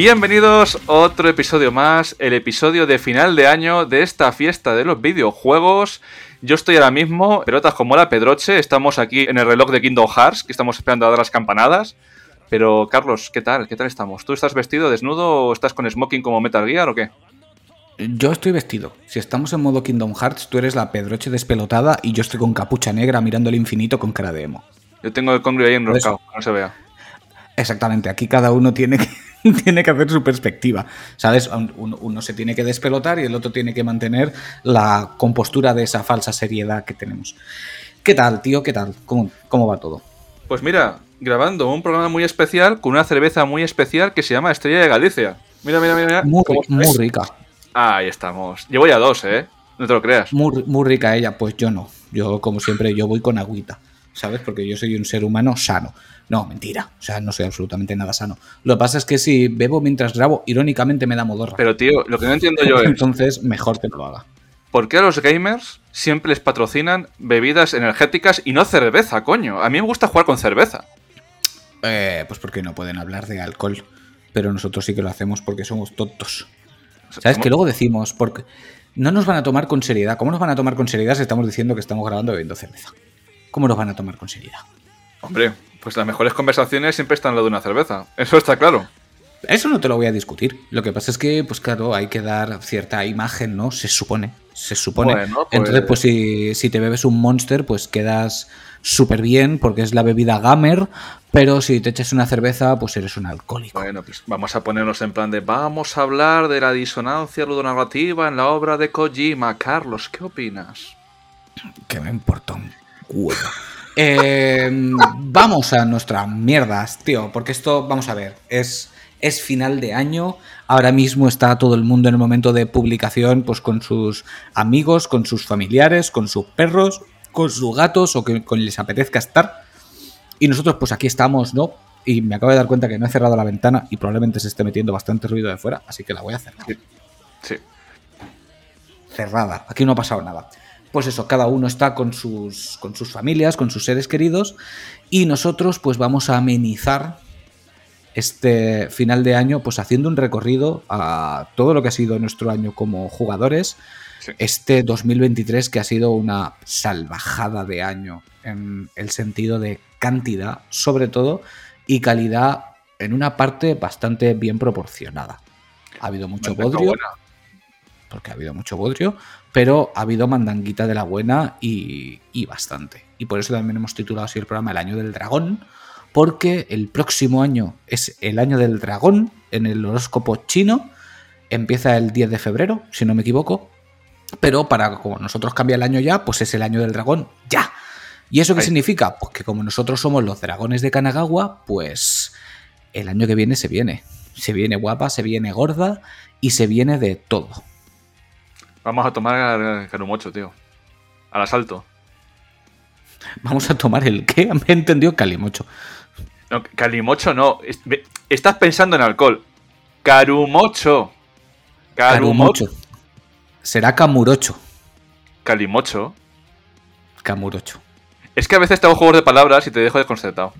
Bienvenidos a otro episodio más, el episodio de final de año de esta fiesta de los videojuegos. Yo estoy ahora mismo, pelotas como la Pedroche, estamos aquí en el reloj de Kingdom Hearts, que estamos esperando a dar las campanadas. Pero, Carlos, ¿qué tal? ¿Qué tal estamos? ¿Tú estás vestido desnudo o estás con smoking como Metal Gear o qué? Yo estoy vestido. Si estamos en modo Kingdom Hearts, tú eres la Pedroche despelotada y yo estoy con capucha negra mirando el infinito con cara de emo. Yo tengo el congrio ahí enroscado, no se vea. Exactamente, aquí cada uno tiene que, tiene que hacer su perspectiva. ¿Sabes? Uno, se tiene que despelotar y el otro tiene que mantener la compostura de esa falsa seriedad que tenemos. ¿Qué tal, tío? ¿Qué tal? ¿Cómo, cómo va todo? Pues mira, grabando un programa muy especial con una cerveza muy especial que se llama Estrella de Galicia. Mira, mira, mira. Muy, muy rica. Ahí estamos. Llevo ya dos, ¿eh? No te lo creas. Muy, muy rica ella, pues yo no. Yo, como siempre, yo voy con agüita. ¿Sabes? Porque yo soy un ser humano sano. No, mentira. O sea, no soy absolutamente nada sano. Lo que pasa es que si bebo mientras grabo, irónicamente me da modorra. Pero, tío, lo que no entiendo yo es. Entonces, mejor que no lo haga. ¿Por qué a los gamers siempre les patrocinan bebidas energéticas y no cerveza, coño? A mí me gusta jugar con cerveza. Eh, pues porque no pueden hablar de alcohol. Pero nosotros sí que lo hacemos porque somos tontos. ¿Sabes? Que luego decimos, porque no nos van a tomar con seriedad. ¿Cómo nos van a tomar con seriedad si estamos diciendo que estamos grabando bebiendo cerveza? ¿Cómo nos van a tomar con seriedad? Hombre, pues las mejores conversaciones siempre están en lo de una cerveza. Eso está claro. Eso no te lo voy a discutir. Lo que pasa es que, pues claro, hay que dar cierta imagen, ¿no? Se supone. Se supone. Pues Entonces, pues si, si, te bebes un monster, pues quedas súper bien porque es la bebida gamer, pero si te echas una cerveza, pues eres un alcohólico. Bueno, pues vamos a ponernos en plan de vamos a hablar de la disonancia ludonarrativa en la obra de Kojima. Carlos, ¿qué opinas? Que me importa un culo. Eh, vamos a nuestras mierdas, tío, porque esto, vamos a ver, es, es final de año. Ahora mismo está todo el mundo en el momento de publicación, pues con sus amigos, con sus familiares, con sus perros, con sus gatos o que con les apetezca estar. Y nosotros, pues aquí estamos, ¿no? Y me acabo de dar cuenta que no he cerrado la ventana y probablemente se esté metiendo bastante ruido de fuera, así que la voy a cerrar. sí. Cerrada. Aquí no ha pasado nada pues eso, cada uno está con sus, con sus familias, con sus seres queridos, y nosotros pues vamos a amenizar este final de año pues haciendo un recorrido a todo lo que ha sido nuestro año como jugadores, este 2023 que ha sido una salvajada de año en el sentido de cantidad sobre todo y calidad en una parte bastante bien proporcionada. Ha habido mucho bodrio, porque ha habido mucho bodrio, pero ha habido mandanguita de la buena y, bastante. Y por eso también hemos titulado así el programa El Año del Dragón, porque el próximo año es el Año del Dragón en el horóscopo chino. Empieza el 10 de febrero, si no me equivoco. Pero para como nosotros cambia el año ya, pues es el Año del Dragón ya. ¿Y eso qué significa? Pues que como nosotros somos los dragones de Kanagawa, pues el año que viene se viene. Se viene guapa, se viene gorda y se viene de todo. Vamos a tomar Carumocho, tío. Al asalto. Vamos a tomar el qué? Me he entendido Calimocho. No, Calimocho no. Estás pensando en alcohol. Carumocho. Carumocho. Será Camurocho. Calimocho. Camurocho. Es que a veces te hago juegos de palabras y te dejo desconcertado.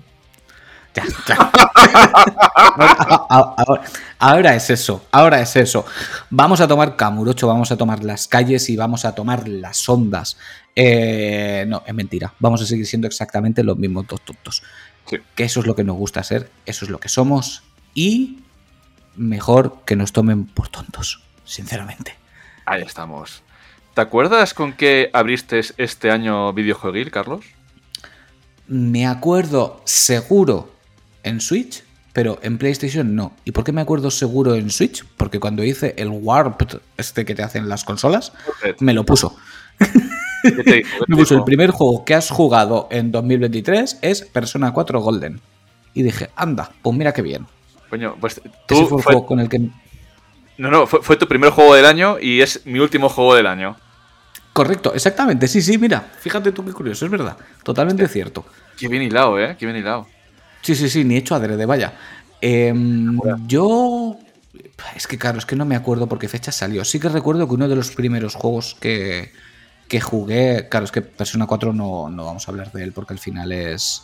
Ya, ahora, es eso, ahora es eso. Vamos a tomar Camurocho, vamos a tomar las calles y vamos a tomar las ondas. Eh, no, es mentira. Vamos a seguir siendo exactamente los mismos dos tontos. Que eso es lo que nos gusta ser, eso es lo que somos y mejor que nos tomen por tontos, sinceramente. Ahí estamos. ¿Te acuerdas con qué abriste este año videojueguil, Carlos? Me acuerdo seguro en Switch, pero en PlayStation no. ¿Y por qué me acuerdo seguro en Switch? Porque cuando hice el Warp, este que te hacen las consolas, me lo puso. me puso el primer juego que has jugado en 2023 es Persona 4 Golden. Y dije, anda, pues mira qué bien. Coño, pues tú. fue el juego con el que. No, no, fue, tu primer juego del año y es mi último juego del año. Correcto, exactamente. Sí, sí, mira, fíjate tú qué curioso, es verdad. Totalmente cierto. Qué bien hilado, ¿eh? Qué bien hilado. Sí, sí, sí, ni hecho adrede, vaya. Em, yo. Es que, claro, es que no me acuerdo por qué fecha salió. Sí que recuerdo que uno de los primeros juegos que, que jugué. Claro, es que Persona 4 no, no, vamos a hablar de él porque al final es,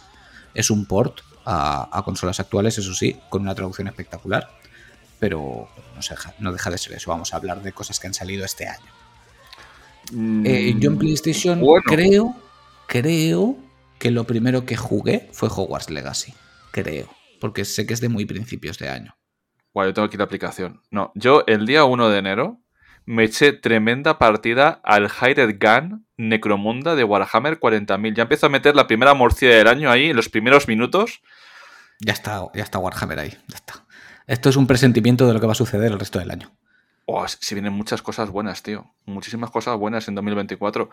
es un port a, consolas actuales, eso sí, con una traducción espectacular. pero no, se deja, no deja de ser eso. Vamos a hablar de cosas que han salido este año. Mm, Eh, yo en PlayStation bueno. creo, creo que lo primero que jugué fue Hogwarts Legacy. Creo. Porque sé que es de muy principios de año. Guau, yo tengo aquí la aplicación. No, yo el día 1 de enero me eché tremenda partida al Hired Gun Necromunda de Warhammer 40.000. Ya empiezo a meter la primera morcilla del año ahí en los primeros minutos. Ya está, ya está Warhammer ahí. Ya está. Esto es un presentimiento de lo que va a suceder el resto del año. Oh, si vienen muchas cosas buenas, tío. Muchísimas cosas buenas en 2024.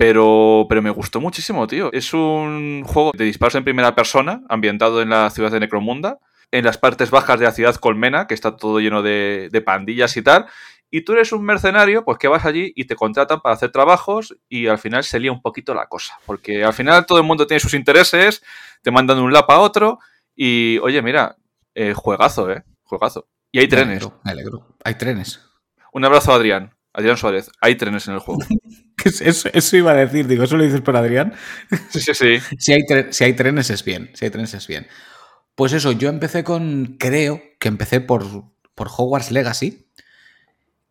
Pero, pero me gustó muchísimo, tío. Es un juego de disparos en primera persona, ambientado en la ciudad de Necromunda, en las partes bajas de la ciudad Colmena, que está todo lleno de, de pandillas y tal. Y tú eres un mercenario, pues que vas allí y te contratan para hacer trabajos y al final se lía un poquito la cosa. Porque al final todo el mundo tiene sus intereses, te mandan de un lado a otro y, oye, mira, eh, juegazo, ¿eh? Juegazo. Y hay Me trenes. alegro, me alegro. Hay trenes. Un abrazo a Adrián. Adrián Suárez. Hay trenes en el juego. Eso, eso iba a decir, digo, ¿eso lo dices por Adrián? Sí, sí, sí. Si hay, si hay trenes es bien, si hay trenes es bien. Pues eso, yo empecé con, creo que empecé por, por Hogwarts Legacy.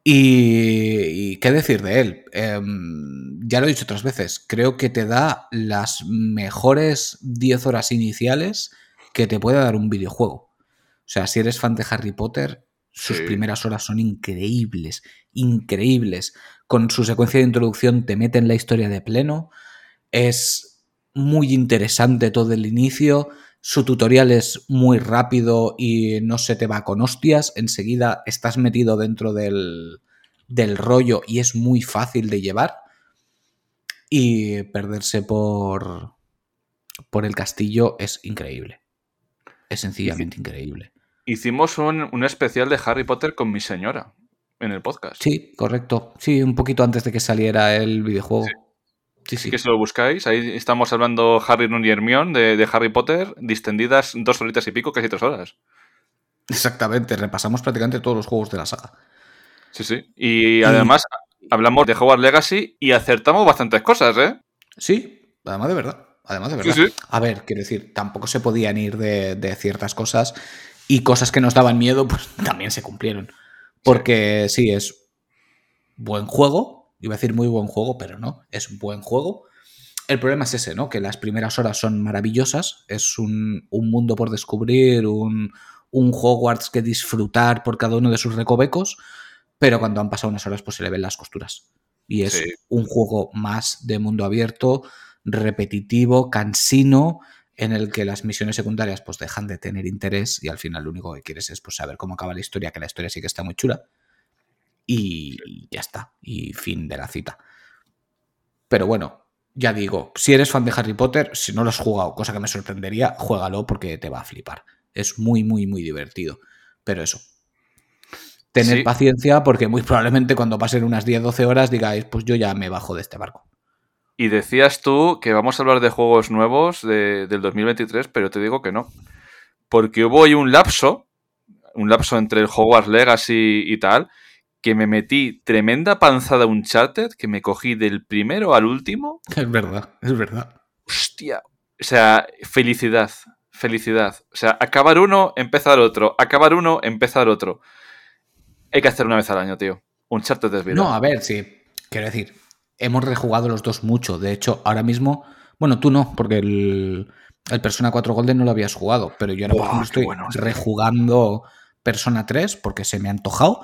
Y, y qué decir de él. Em, ya lo he dicho otras veces, creo que te da las mejores 10 horas iniciales que te puede dar un videojuego. O sea, si eres fan de Harry Potter, sus Sí. primeras horas son increíbles, increíbles. Con su secuencia de introducción te mete en la historia de pleno. Es muy interesante todo el inicio. Su tutorial es muy rápido y no se te va con hostias. Enseguida estás metido dentro del, del rollo y es muy fácil de llevar. Y perderse por, por el castillo es increíble. Es sencillamente increíble. Hicimos un, un especial de Harry Potter con mi señora en el podcast. Sí, correcto. Sí, un poquito antes de que saliera el videojuego. Sí, Así sí. que si lo buscáis, ahí estamos hablando Harry, Ron y Hermione de, de Harry Potter, distendidas dos horitas y pico, casi tres horas. Exactamente. Repasamos prácticamente todos los juegos de la saga. Sí, sí. Y además hablamos de Hogwarts Legacy y acertamos bastantes cosas, ¿eh? Sí, además de verdad. Además de Sí, verdad. sí. A ver, quiero decir, tampoco se podían ir de, de ciertas cosas y cosas que nos daban miedo, pues también se cumplieron. Porque sí, es buen juego. Iba a decir muy buen juego, pero no, es buen juego. El problema es ese, ¿no? Que las primeras horas son maravillosas. Es un, un mundo por descubrir, un, un Hogwarts que disfrutar por cada uno de sus recovecos. Pero cuando han pasado unas horas, pues se le ven las costuras. Y es Sí. un juego más de mundo abierto, repetitivo, cansino, en el que las misiones secundarias pues dejan de tener interés y al final lo único que quieres es pues, saber cómo acaba la historia, que la historia sí que está muy chula. Y ya está. Y fin de la cita. Pero bueno, ya digo, si eres fan de Harry Potter, si no lo has jugado, cosa que me sorprendería, juégalo porque te va a flipar. Es muy, muy, muy divertido. Pero eso. Tener Sí. paciencia porque muy probablemente cuando pasen unas 10-12 horas digáis, pues yo ya me bajo de este barco. Y decías tú que vamos a hablar de juegos nuevos de- del 2023, pero te digo que no. Porque hubo ahí un lapso, un lapso entre el Hogwarts Legacy y tal, que me metí tremenda panzada Uncharted, que me cogí del primero al último. Es verdad, es verdad. Hostia. O sea, felicidad, felicidad. O sea, acabar uno, empezar otro. Acabar uno, empezar otro. Hay que hacer una vez al año, tío. Uncharted es vida. No, a ver, sí. Quiero decir, hemos rejugado los dos mucho. De hecho, ahora mismo, bueno, tú no, porque el, el Persona 4 Golden no lo habías jugado, pero yo ahora por ejemplo, estoy bueno rejugando Persona 3 porque se me ha antojado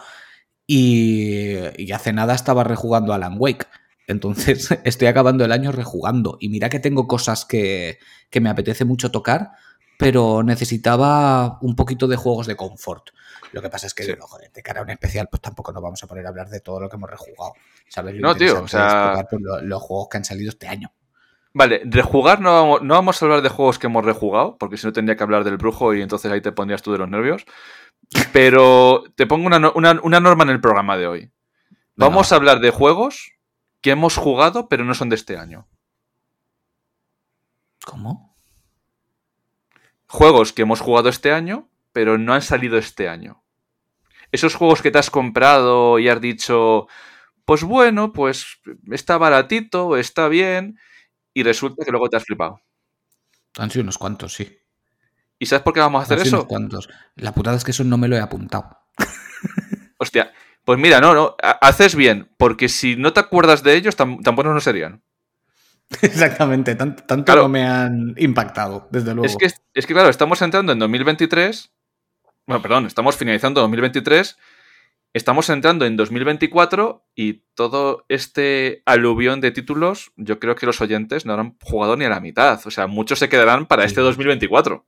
y, y hace nada estaba rejugando Alan Wake. Entonces estoy acabando el año rejugando y mira que tengo cosas que, que me apetece mucho tocar, pero necesitaba un poquito de juegos de confort. Lo que pasa es que, Sí. digo, joder, de cara a un especial, pues tampoco nos vamos a poner a hablar de todo lo que hemos rejugado. ¿sabes? Lo No, tío, o sea- lo- los juegos que han salido este año. Vale, rejugar no vamos, no vamos a hablar de juegos que hemos rejugado, porque si no tendría que hablar del brujo y entonces ahí te pondrías tú de los nervios. Pero te pongo una, no- una- una norma en el programa de hoy. Vamos a hablar de juegos que hemos jugado pero no son de este año. ¿Cómo? Juegos que hemos jugado este año pero no han salido este año. Esos juegos que te has comprado y has dicho, pues bueno, pues está baratito, está bien, y resulta que luego te has flipado. Han sido unos cuantos, sí. ¿Y sabes por qué vamos a hacer Han sido eso? unos cuantos. La putada es que eso no me lo he apuntado. Hostia, pues mira, no, no, haces bien, porque si no te acuerdas de ellos, tan, buenos no serían. Exactamente, tanto, no me han impactado, desde luego. Es que, es que, claro, estamos entrando en 2023. Bueno, perdón, estamos finalizando 2023. Estamos entrando en 2024 y todo este aluvión de títulos, yo creo que los oyentes no habrán jugado ni a la mitad. O sea, muchos se quedarán para este 2024.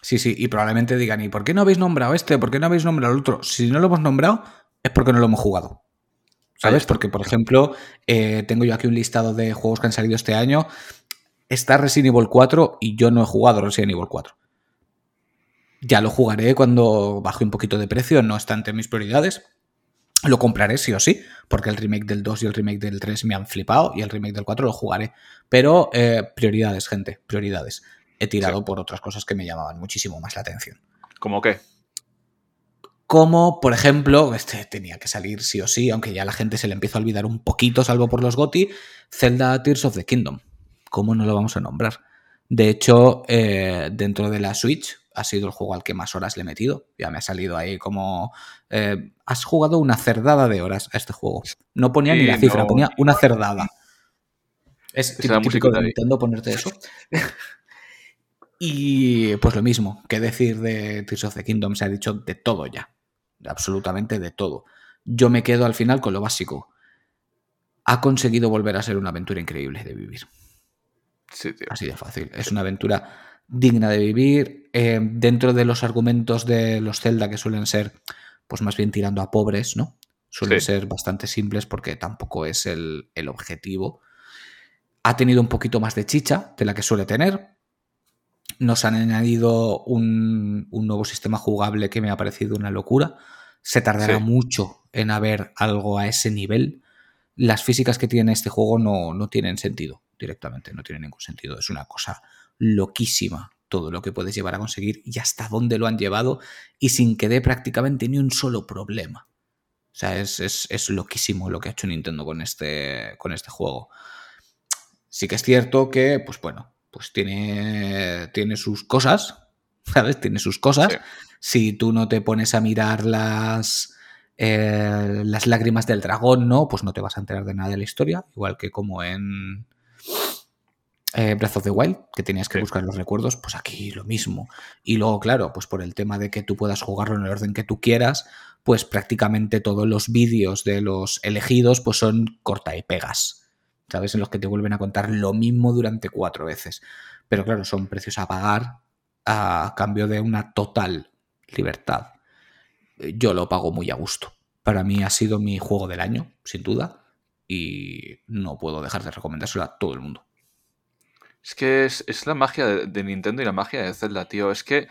Sí, sí, y probablemente digan, ¿y por qué no habéis nombrado este? ¿Por qué no habéis nombrado el otro? Si no lo hemos nombrado, es porque no lo hemos jugado. ¿Sabes? Porque, por ejemplo, eh, tengo yo aquí un listado de juegos que han salido este año. Está Resident Evil 4 y yo no he jugado Resident Evil 4. Ya lo jugaré cuando baje un poquito de precio, no entre mis prioridades. Lo compraré sí o sí, porque el remake del 2 y el remake del 3 me han flipado y el remake del 4 lo jugaré. Pero eh, prioridades, gente, prioridades. He tirado por otras cosas que me llamaban muchísimo más la atención. ¿Cómo qué? Como, por ejemplo, este tenía que salir sí o sí, aunque ya la gente se le empieza a olvidar un poquito, salvo por los GOTI, Zelda Tears of the Kingdom. ¿Cómo no lo vamos a nombrar? De hecho, eh, dentro de la Switch ha sido el juego al que más horas le he metido. Ya me ha salido ahí como... Eh, has jugado una cerdada de horas a este juego. No ponía ni la cifra, ponía una cerdada. Es, típico de Nintendo ponerte eso. y pues lo mismo, ¿qué decir de Tears of the Kingdom? Se ha dicho de todo ya absolutamente de todo. Yo me quedo al final con lo básico. Ha conseguido volver a ser una aventura increíble de vivir. Sí, tío. Así de fácil. Es una aventura digna de vivir. Eh, dentro de los argumentos de los Zelda, que suelen ser, pues más bien tirando a pobres, ¿no? Suelen ser bastante simples porque tampoco es el, el objetivo. Ha tenido un poquito más de chicha de la que suele tener, nos han añadido un, nuevo sistema jugable que me ha parecido una locura. Se tardará mucho en haber algo a ese nivel. Las físicas que tiene este juego no, no tienen sentido directamente, no tienen ningún sentido. Es una cosa loquísima todo lo que puedes llevar a conseguir y hasta dónde lo han llevado y sin que dé prácticamente ni un solo problema. O sea, es, es, loquísimo lo que ha hecho Nintendo con este, con este juego. Sí que es cierto que, pues bueno, pues tiene, tiene sus cosas, ¿sabes? Tiene sus cosas. Si tú no te pones a mirar las, eh, las lágrimas del dragón, ¿no? Pues no te vas a enterar de nada de la historia, igual que como en eh, Breath of the Wild, que tenías que buscar los recuerdos, pues aquí lo mismo. Y luego, claro, pues por el tema de que tú puedas jugarlo en el orden que tú quieras, pues prácticamente todos los vídeos de los elegidos pues son corta y pegas. ¿Sabes? En los que te vuelven a contar lo mismo durante cuatro veces. Pero claro, son precios a pagar a cambio de una total libertad. Yo lo pago muy a gusto. Para mí ha sido mi juego del año, sin duda, y no puedo dejar de recomendárselo a todo el mundo. Es que es, la magia de, Nintendo y la magia de Zelda, tío. Es que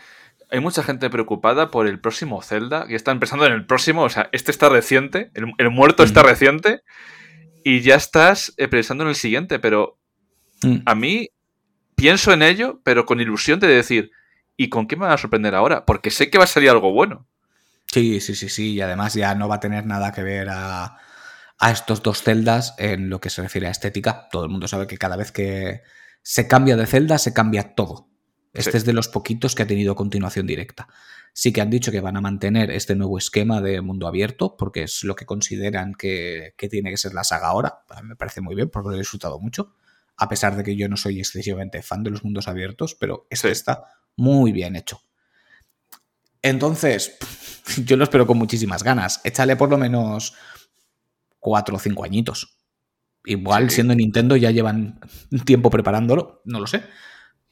hay mucha gente preocupada por el próximo Zelda, que están pensando en el próximo, o sea, este está reciente, el, muerto está reciente, y ya estás eh, pensando en el siguiente, pero mm. a mí pienso en ello, pero con ilusión de decir, ¿y con qué me van a sorprender ahora? Porque sé que va a salir algo bueno. Sí, sí, sí, sí, y además ya no va a tener nada que ver a, estos dos celdas en lo que se refiere a estética. Todo el mundo sabe que cada vez que se cambia de celda, se cambia todo. Este es de los poquitos que ha tenido continuación directa. Sí que han dicho que van a mantener este nuevo esquema de mundo abierto, porque es lo que consideran que, tiene que ser la saga ahora. Me parece muy bien, porque lo he disfrutado mucho. A pesar de que yo no soy excesivamente fan de los mundos abiertos, pero este está muy bien hecho. Entonces, yo lo espero con muchísimas ganas. Échale por lo menos cuatro o cinco añitos. Igual, siendo Nintendo, ya llevan tiempo preparándolo, no lo sé.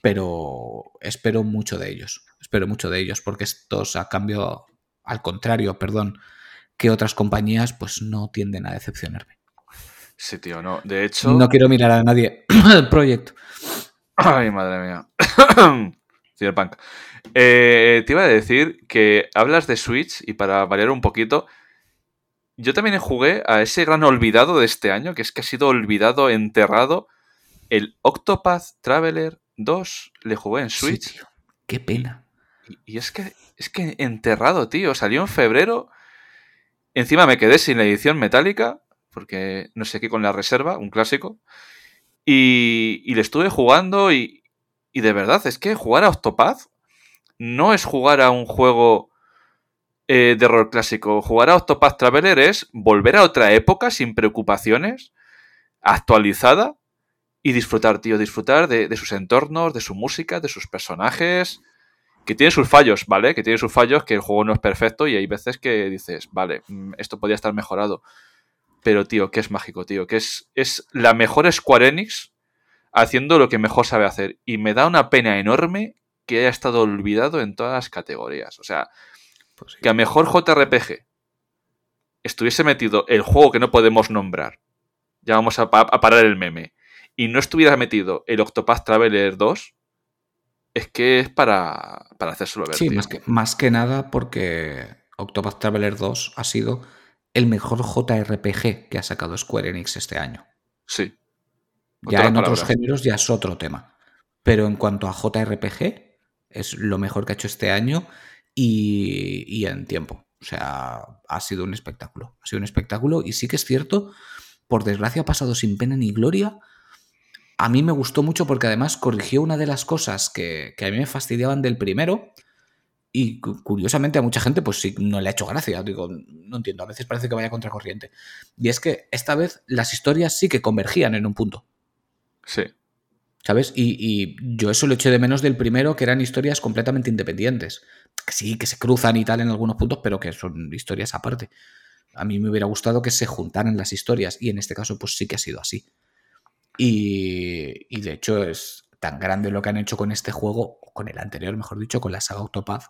Pero espero mucho de ellos espero mucho de ellos, porque estos, a cambio, al contrario, perdón, que otras compañías, pues no tienden a decepcionarme. Sí, tío, no. De hecho. No quiero mirar a nadie el proyecto. Ay, madre mía. Cyberpunk. Eh, te iba a decir que hablas de Switch y para variar un poquito, yo también jugué a ese gran olvidado de este año, que es que ha sido olvidado, enterrado, el Octopath Traveler 2. Le jugué en Switch. Qué pena. Y, es que es que enterrado, tío. Salió en febrero. Encima me quedé sin la edición metálica, porque no sé qué con la reserva, un clásico. Y, y le estuve jugando y, y de verdad, es que jugar a Octopath no es jugar a un juego eh, de rol clásico. Jugar a Octopath Traveler es volver a otra época sin preocupaciones, actualizada y disfrutar, tío. Disfrutar de, de sus entornos, de su música, de sus personajes. Que tiene sus fallos, ¿vale? Que tiene sus fallos, que el juego no es perfecto y hay veces que dices, vale, mm, esto podría estar mejorado. Pero, tío, que es mágico, tío. Que es, es la mejor Square Enix haciendo lo que mejor sabe hacer. Y me da una pena enorme que haya estado olvidado en todas las categorías. O sea, Pues sí. que a mejor JRPG estuviese metido el juego que no podemos nombrar. Ya vamos a, pa- a parar el meme. Y no estuviera metido el Octopath Traveler 2. Es que es para, para hacérselo ver. Sí, tío. más que, más que nada porque Octopath Traveler 2 ha sido el mejor JRPG que ha sacado Square Enix este año. Sí. Ya en otros géneros ya es otro tema. Pero en cuanto a JRPG, es lo mejor que ha hecho este año y, y en tiempo. O sea, ha sido un espectáculo. Ha sido un espectáculo y sí que es cierto, por desgracia ha pasado sin pena ni gloria. A mí me gustó mucho porque además corrigió una de las cosas que, que a mí me fastidiaban del primero. Y cu- curiosamente a mucha gente pues sí no le ha hecho gracia. Digo, no entiendo, a veces parece que vaya contracorriente. Y es que esta vez las historias sí que convergían en un punto. Sí. ¿Sabes? Y, y yo eso lo eché de menos del primero, que eran historias completamente independientes. Que sí, que se cruzan y tal en algunos puntos, pero que son historias aparte. A mí me hubiera gustado que se juntaran las historias, y en este caso, pues sí que ha sido así. Y, y de hecho, es tan grande lo que han hecho con este juego, o con el anterior, mejor dicho, con la saga Octopath,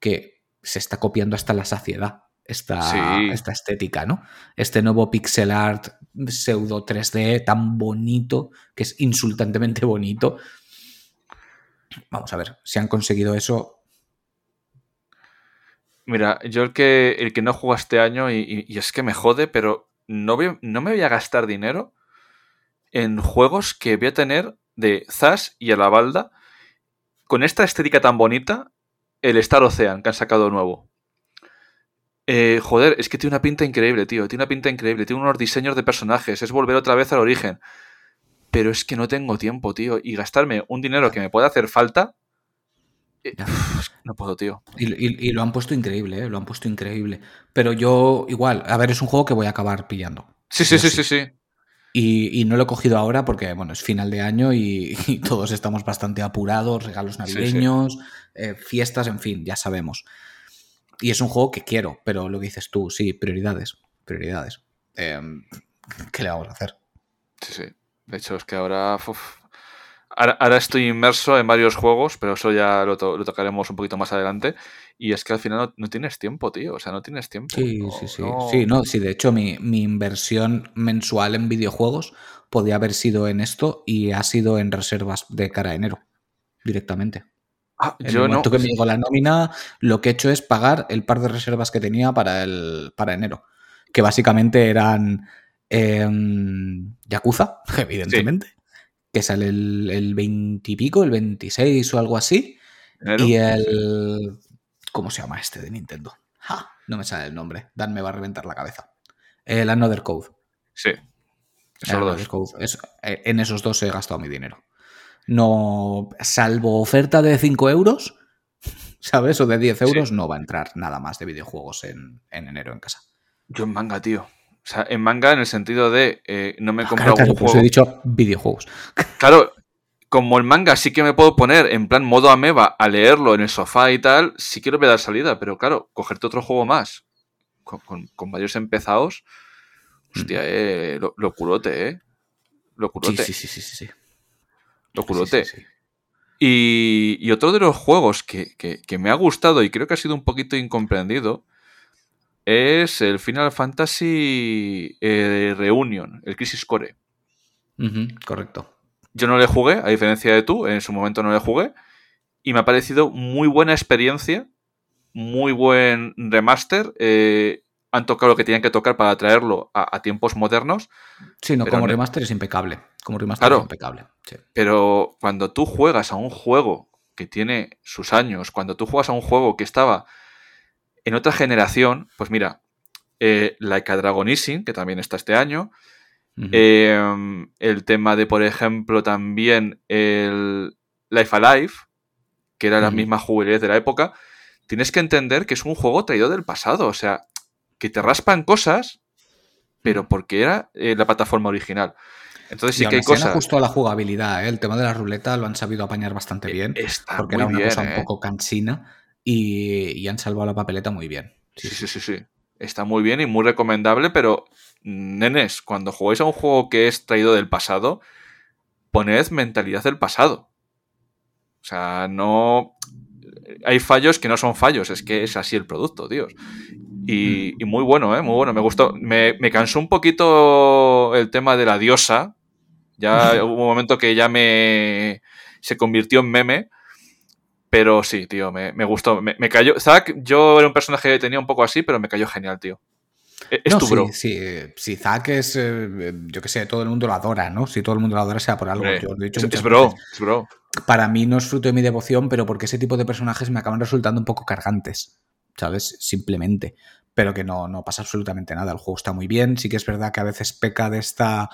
que se está copiando hasta la saciedad esta, Sí. esta estética, ¿no? Este nuevo pixel art pseudo 3D tan bonito, que es insultantemente bonito. Vamos a ver, si han conseguido eso. Mira, yo el que, el que no juega este año, y, y- y es que me jode, pero no, voy- no me voy a gastar dinero en juegos que voy a tener de Zas y a la balda con esta estética tan bonita, el Star Ocean que han sacado nuevo. Eh, joder, es que tiene una pinta increíble, tío. Tiene una pinta increíble. Tiene unos diseños de personajes. Es volver otra vez al origen. Pero es que no tengo tiempo, tío. Y gastarme un dinero que me pueda hacer falta. eh, Ya. es que no puedo, tío. Y, y- y lo han puesto increíble, ¿eh? lo han puesto increíble. Pero yo, igual, a ver, es un juego que voy a acabar pillando. Sí, sí, sí, sí, sí. Y, y no lo he cogido ahora porque, bueno, es final de año y, y todos estamos bastante apurados, regalos sí. navideños, eh, fiestas, en fin, ya sabemos. Y es un juego que quiero, pero lo que dices tú, sí, prioridades, prioridades. Eh, ¿Qué le vamos a hacer? Sí, sí. De hecho, es que ahora, uf. ahora. ahora estoy inmerso en varios juegos, pero eso ya lo, to- lo tocaremos un poquito más adelante. Y es que al final no, no tienes tiempo, tío. O sea, no tienes tiempo. Sí, No- sí, sí. no- Sí, no, sí, de hecho, mi, mi inversión mensual en videojuegos podía haber sido en esto y ha sido en reservas de cara a enero, directamente. Ah, En el yo no. momento que me llegó la nómina, lo que he hecho es pagar el par de reservas que tenía para, el, para enero. Que básicamente eran em, Yakuza, evidentemente. Que sale el, el 20 y pico, el 26 o algo así. enero. Y el. ¿Cómo se llama este de Nintendo? Ja, no me sale el nombre. Dan me va a reventar la cabeza. El Another Code. Sí. El Esos Another dos. Code. Es- eh, en esos dos he gastado mi dinero. No. Salvo oferta de 5 euros, ¿sabes? O de 10 euros, no va a entrar nada más de videojuegos en, en enero en casa. Yo en manga, tío. O sea, en manga en el sentido de eh, no me he Ah, comprado claro, claro, un pues juego. he dicho videojuegos. Claro, como el manga sí que me puedo poner en plan modo ameba a leerlo en el sofá y tal, sí quiero dar salida, pero claro, cogerte otro juego más con, con- con varios empezados, hostia, eh, lo, locurote, eh. Locurote, sí, sí, sí, sí. sí. locurote. Sí, sí, sí. Y, y otro de los juegos que, que- que me ha gustado y creo que ha sido un poquito incomprendido es el Final Fantasy eh, Reunion, el Crisis Core. Correcto. Yo no le jugué, a diferencia de tú, en su momento no le jugué. Y me ha parecido muy buena experiencia, muy buen remaster. eh, han tocado lo que tenían que tocar para traerlo a, a tiempos modernos. Sí, no, como remaster es impecable. Como remaster Claro. es impecable. sí. Pero cuando tú juegas a un juego que tiene sus años, cuando tú juegas a un juego que estaba en otra generación, pues mira, eh, Like a Dragon Ising, que también está este año, Eh, el tema de, por ejemplo, también el Life Alive, que era la Ujú. misma jubilez de la época. tienes que entender que es un juego traído del pasado. O sea, que te raspan cosas, pero porque era eh, la plataforma original. Entonces sí que hay cosas. justo la jugabilidad, ¿eh? el tema de la ruleta lo han sabido apañar bastante Eh, bien. está porque era una bien, cosa ¿eh? un poco cansina y, y han salvado la papeleta muy bien. Sí, sí, sí, sí. Está muy bien y muy recomendable, pero nenes, cuando juguéis a un juego que es traído del pasado, poned mentalidad del pasado. O sea, no. Hay fallos que no son fallos, es que es así el producto, tíos. Y, y muy bueno, ¿eh? Muy bueno. Me gustó. Me, me cansó un poquito el tema de la diosa. Ya hubo un momento que ya me. se convirtió en meme. Pero sí, tío, me, me gustó. Me, me cayó. Zack, yo era un personaje que tenía un poco así, pero me cayó genial, tío. E- Es No, tu bro. Sí, sí, Zack es, eh, yo que sé, todo el mundo lo adora, ¿no? Si todo el mundo lo adora sea por algo. Yo lo he dicho es, es bro, veces. es bro. Para mí no es fruto de mi devoción, pero porque ese tipo de personajes me acaban resultando un poco cargantes, ¿sabes? Simplemente. Pero que no, no pasa absolutamente nada. El juego está muy bien. Sí que es verdad que a veces peca de esta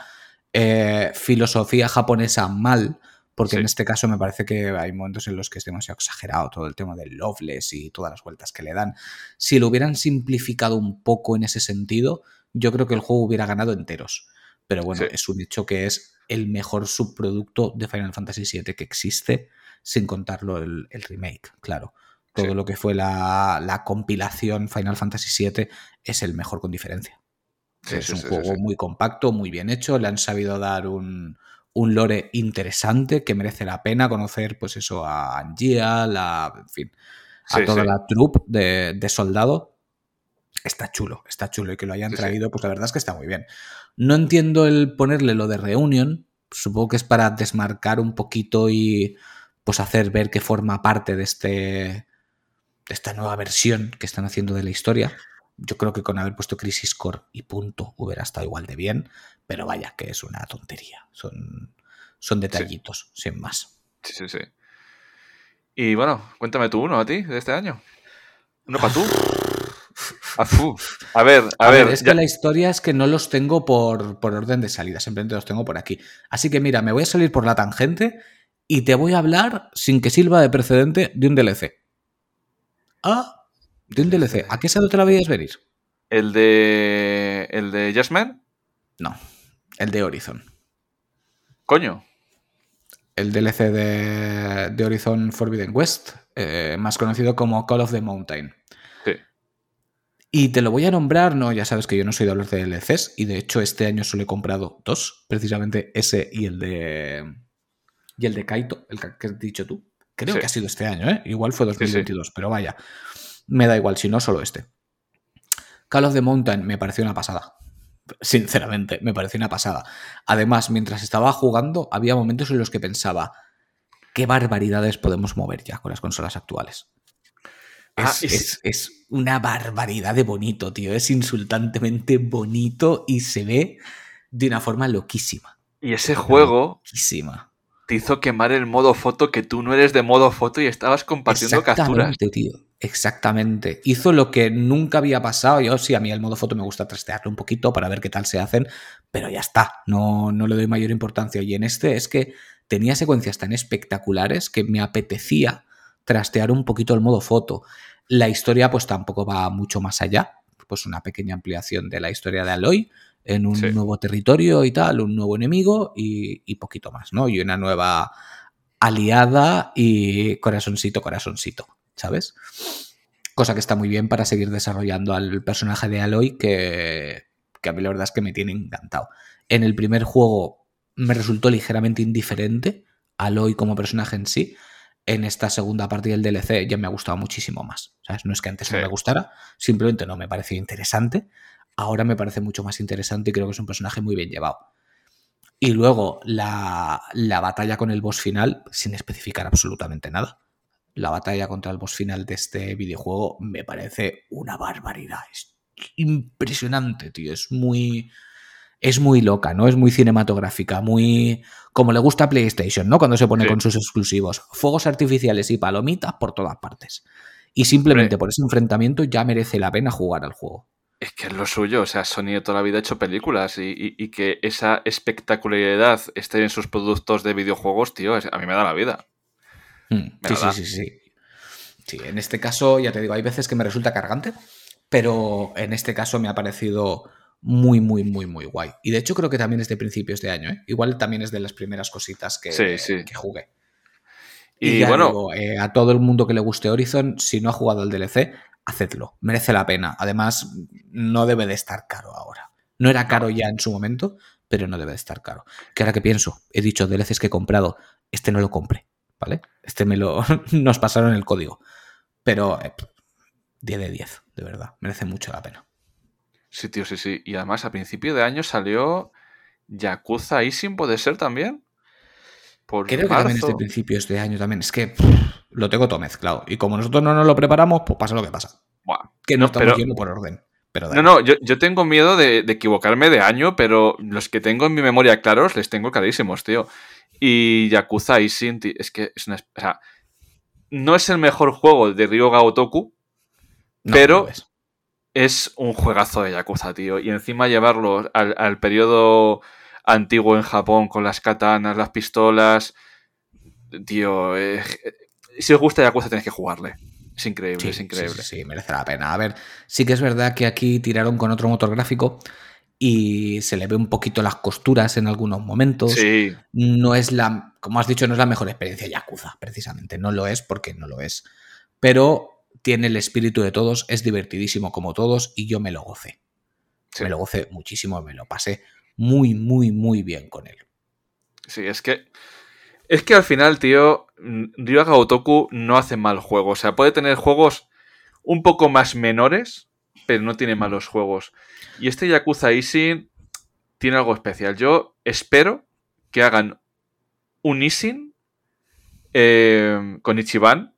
eh, filosofía japonesa mal, porque Sí. en este caso me parece que hay momentos en los que es demasiado exagerado todo el tema del loveless y todas las vueltas que le dan. Si lo hubieran simplificado un poco en ese sentido, yo creo que el juego hubiera ganado enteros. Pero bueno, Sí. es un hecho que es el mejor subproducto de Final Fantasy VII que existe, sin contarlo el, el remake, claro. Todo Sí. lo que fue la, la compilación Final Fantasy VII es el mejor con diferencia. Es un juego muy compacto, muy bien hecho, le han sabido dar un, un lore interesante que merece la pena conocer, pues eso, a Angia, la, en fin, a Sí, toda sí. la troupe de, de soldado. Está chulo, está chulo y que lo hayan sí. traído, pues la verdad es que está muy bien. No entiendo el ponerle lo de Reunion, supongo que es para desmarcar un poquito y pues hacer ver que forma parte de este de esta nueva versión que están haciendo de la historia. Yo creo que con haber puesto Crisis Core y punto hubiera estado igual de bien, pero vaya que es una tontería. Son, son detallitos, sin más. Sí, sí, sí. Y bueno, cuéntame tú uno a ti de este año. Uno para tú. Ah. A ver, a, A, ver. ver, es ya- que la historia es que no los tengo por, por orden de salida, simplemente los tengo por aquí. Así que mira, me voy a salir por la tangente y te voy a hablar sin que sirva de precedente de un DLC. Ah, de un DLC. ¿A qué no te la veías venir? El de. El de Jasmine. No, el de Horizon. Coño. El DLC de, de Horizon Forbidden West, eh, más conocido como Call of the Mountain. Sí. Y te lo voy a nombrar, no, ya sabes que yo no soy de hablar de DLCs, y de hecho este año solo he comprado dos, precisamente ese y el de. Y el de Kaito, el que has dicho tú. Creo Sí. que ha sido este año, ¿eh? Igual fue sí. 2022, pero vaya. Me da igual, si no, solo este. Call of the Mountain me pareció una pasada. Sinceramente, me pareció una pasada. Además, mientras estaba jugando, había momentos en los que pensaba, ¿qué barbaridades podemos mover ya con las consolas actuales? Ah, Es, y es- es una barbaridad de bonito, tío. Es insultantemente bonito y se ve de una forma loquísima. Y ese juego Loquísima. te hizo quemar el modo foto que tú no eres de modo foto y estabas compartiendo capturas. Exactamente, tío. Exactamente. Hizo lo que nunca había pasado. Yo sí, a mí el modo foto me gusta trastearlo un poquito para ver qué tal se hacen, pero ya está. No, no le doy mayor importancia. Y en este es que tenía secuencias tan espectaculares que me apetecía trastear un poquito el modo foto. La historia, pues tampoco va mucho más allá. Pues una pequeña ampliación de la historia de Aloy en un Sí. nuevo territorio y tal, un nuevo enemigo y, y poquito más, ¿no? Y una nueva aliada y corazoncito, corazoncito, ¿sabes? Cosa que está muy bien para seguir desarrollando al personaje de Aloy, que, que a mí la verdad es que me tiene encantado. En el primer juego me resultó ligeramente indiferente Aloy como personaje en sí. En esta segunda parte del DLC ya me ha gustado muchísimo más. ¿sabes? No es que antes Sí. no me gustara, simplemente no me parecía interesante. Ahora me parece mucho más interesante y creo que es un personaje muy bien llevado. Y luego la, la batalla con el boss final, sin especificar absolutamente nada. La batalla contra el boss final de este videojuego me parece una barbaridad. Es impresionante, tío. Es muy. Es muy loca, ¿no? Es muy cinematográfica, muy. como le gusta a PlayStation, ¿no? Cuando se pone Sí. con sus exclusivos. Fuegos artificiales y palomitas por todas partes. Y simplemente Hombre. por ese enfrentamiento ya merece la pena jugar al juego. Es que es lo suyo, o sea, Sony toda la vida ha hecho películas y, y- y que esa espectacularidad esté en sus productos de videojuegos, tío, es- a mí me da la vida. Mm, Me Sí, sí, sí, sí. Sí, en este caso, ya te digo, hay veces que me resulta cargante, pero en este caso me ha parecido muy, muy, muy, muy guay. Y de hecho creo que también es de principios de año, ¿eh? Igual también es de las primeras cositas que, que jugué. Y, bueno, eh, a todo el mundo que le guste Horizon, si no ha jugado el DLC, hacedlo, merece la pena. Además, no debe de estar caro ahora. No era caro ya en su momento, pero no debe de estar caro. Que ahora que pienso, he dicho DLCs que he comprado, este no lo compré, ¿vale? Este me lo nos pasaron el código. Pero 10 eh, de 10, de verdad, merece mucho la pena. Sí, tío, sí, sí. Y además a principio de año salió Yakuza Isin, ¿puede ser también? Creo que también es de principios de año también. Es que lo tengo todo mezclado. Y como nosotros no nos lo preparamos, pues pasa lo que pasa. que no, estamos yendo por orden. Pero no, no, yo, tengo miedo de, equivocarme de año, pero los que tengo en mi memoria claros les tengo clarísimos, tío. Y Yakuza Isin, es que es una. O sea, no es el mejor juego de Ryoga Otoku, pero es. un juegazo de Yakuza, tío. Y encima llevarlo al, al periodo antiguo en Japón con las katanas, las pistolas. Tío, eh, si os gusta Yakuza tenéis que jugarle. Es increíble, es increíble. Sí, merece la pena. A ver, sí que es verdad que aquí tiraron con otro motor gráfico y se le ve un poquito las costuras en algunos momentos. Sí. No es la, como has dicho, no es la mejor experiencia Yakuza, precisamente. No lo es porque no lo es. Pero tiene el espíritu de todos, es divertidísimo como todos y yo me lo gocé. Me lo gocé muchísimo, me lo pasé muy, muy, muy bien con él. Sí, es que. Es que al final, tío, Ryoga Otoku no hace mal juego. O sea, puede tener juegos un poco más menores, pero no tiene malos juegos. Y este Yakuza Isin tiene algo especial. Yo espero que hagan un Isin eh, con Ichiban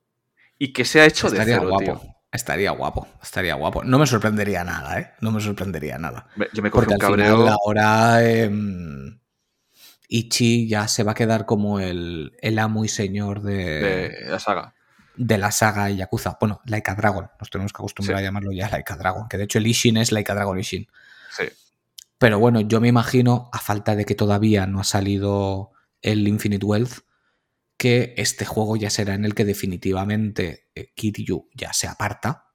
y que sea hecho de cero, tío. Estaría guapo, estaría guapo. No me sorprendería nada, ¿eh? No me sorprendería nada. Yo me Porque un cabreo. ahora em, Ichi ya se va a quedar como el, el amo y señor de, la saga. De la saga Yakuza. Bueno, Laika Dragon. Nos tenemos que acostumbrar a llamarlo ya Laika Dragon. Que de hecho el Ishin es Laika Dragon Ishin. Sí. Pero bueno, yo me imagino, a falta de que todavía no ha salido el Infinite Wealth, que este juego ya será en el que definitivamente eh, Kiryu ya se aparta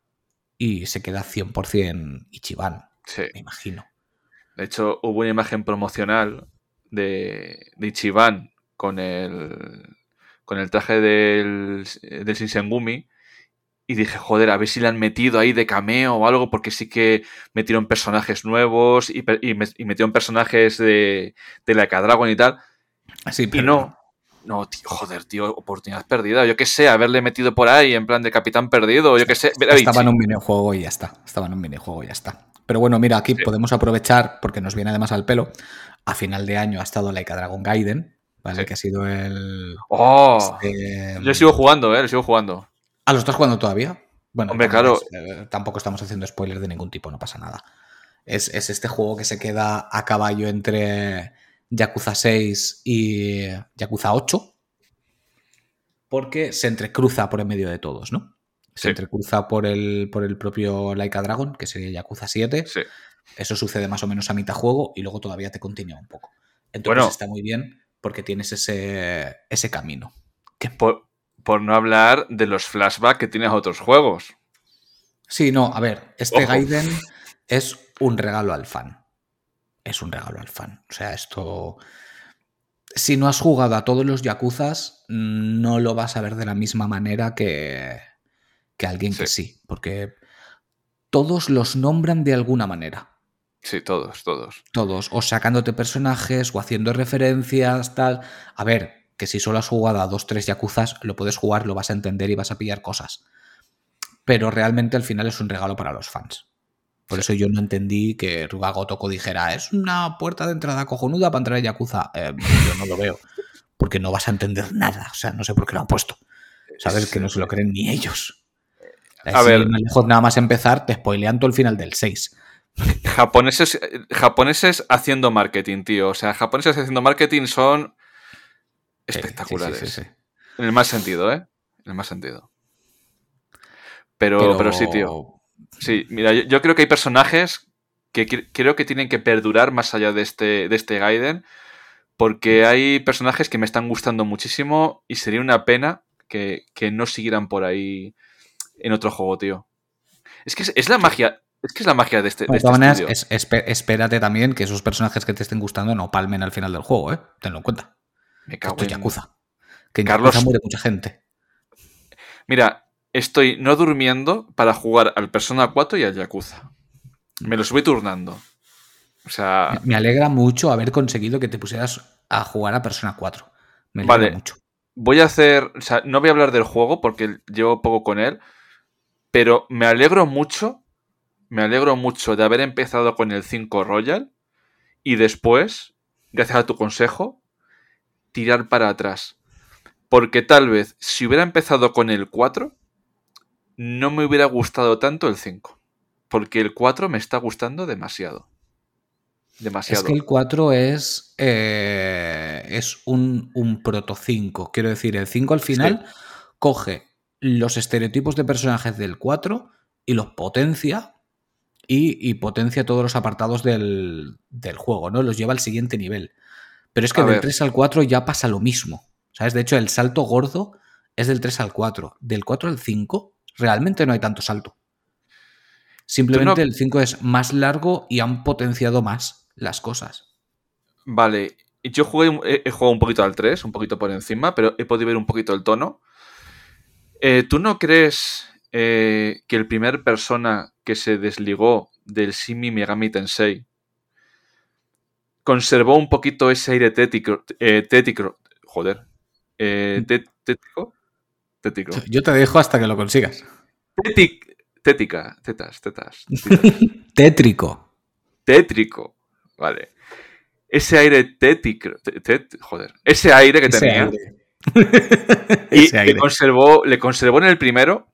y se queda 100% Ichiban, sí. me imagino. De hecho, hubo una imagen promocional de, Ichiban con el, con el traje del, del Shinsengumi y dije, joder, a ver si le han metido ahí de cameo o algo, porque sí que metieron personajes nuevos y, metieron personajes de, de la Dragon y tal. Sí, pero y no, no, tío, joder, tío, oportunidad perdida. Yo qué sé, haberle metido por ahí en plan de capitán perdido, yo qué sé. Estaba en un minijuego y ya está. Estaba en un minijuego y ya está. Pero bueno, mira, aquí podemos aprovechar, porque nos viene además al pelo. A final de año ha estado Laika Dragon Gaiden, ¿vale? Que ha sido el. ¡Oh! Este, yo sigo jugando, ¿eh? Lo sigo jugando. ¿Ah, lo estás jugando todavía? Bueno, Hombre, claro. Eh, tampoco estamos haciendo spoilers de ningún tipo, no pasa nada. Es, es este juego que se queda a caballo entre Yakuza 6 y Yakuza 8, porque se entrecruza por en medio de todos, ¿no? Se entrecruza por el, por el propio Laika Dragon, que sería Yakuza 7. Eso sucede más o menos a mitad juego y luego todavía te continúa un poco. Entonces está muy bien porque tienes ese, ese camino. Por, por, no hablar de los flashbacks que tienes a otros juegos. Sí, no, a ver, este Gaiden es un regalo al fan es un regalo al fan. O sea, esto... Si no has jugado a todos los Yakuzas, no lo vas a ver de la misma manera que, que alguien que sí, porque todos los nombran de alguna manera. Sí, todos, todos. Todos, o sacándote personajes o haciendo referencias, tal. A ver, que si solo has jugado a dos, tres Yakuzas, lo puedes jugar, lo vas a entender y vas a pillar cosas. Pero realmente al final es un regalo para los fans. Por eso yo no entendí que Rugago Toko dijera, es una puerta de entrada cojonuda para entrar a Yakuza. Eh, yo no lo veo, porque no vas a entender nada. O sea, no sé por qué lo han puesto. Sabes que no se lo creen ni ellos. A ver, nada más empezar, te spoilean todo el final del 6. Japoneses, japoneses haciendo marketing, tío. O sea, japoneses haciendo marketing son espectaculares. en el más sentido, ¿eh? En el más sentido. Pero, pero, pero sí, tío. Sí, mira, yo, creo que hay personajes que creo que tienen que perdurar más allá de este, de este Gaiden, porque hay personajes que me están gustando muchísimo y sería una pena que, no siguieran por ahí en otro juego, tío. Es que es, la magia. Es que es la magia de este. De, este maneras, espérate también que esos personajes que te estén gustando no palmen al final del juego, ¿eh? Tenlo en cuenta. Me cago Esto es en... Yakuza. Que en Carlos- Yakuza muere mucha gente. Mira, estoy no durmiendo para jugar al Persona 4 y al Yakuza. Me los voy turnando. O sea, Me alegra mucho haber conseguido que te pusieras a jugar a Persona 4. Me alegra Vale. mucho. voy a hacer. O sea, no voy a hablar del juego porque llevo poco con él. Pero me alegro mucho. Me alegro mucho de haber empezado con el 5 Royal. Y después, gracias a tu consejo, tirar para atrás. Porque tal vez, si hubiera empezado con el 4, no me hubiera gustado tanto el 5. Porque el 4 me está gustando demasiado. Demasiado. Es que el 4 es, eh, es un, un proto 5. Quiero decir, el 5 al final coge los estereotipos de personajes del 4 y los potencia y, y potencia todos los apartados del, del juego, ¿no? Los lleva al siguiente nivel. Pero es que A del ver. 3 al 4 ya pasa lo mismo. ¿Sabes? De hecho, el salto gordo es del 3 al 4. Del 4 al 5 realmente no hay tanto salto. Simplemente el 5 es más largo y han potenciado más las cosas. Vale, yo jugué, he, he jugado un poquito al 3, un poquito por encima, pero he podido ver un poquito el tono. Eh, ¿Tú no crees eh, que el primer persona que se desligó del Shimi Megami Tensei conservó un poquito ese aire tético, eh, tético joder, eh, té- tético, tético, Yo te dejo hasta que lo consigas. Tétic- tética, tetas, tetas, tetas. Tétrico. tétrico, vale. Ese aire tético, té- té- joder, ese aire que Ese tenía. aire. Y Ese le conservó, le conservó en el primero.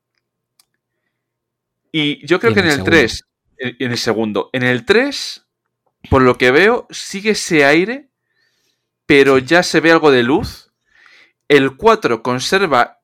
Y yo creo Y que en el el 3, en en el segundo, en el 3, por lo que veo, sigue ese aire, pero ya se ve algo de luz. El 4 conserva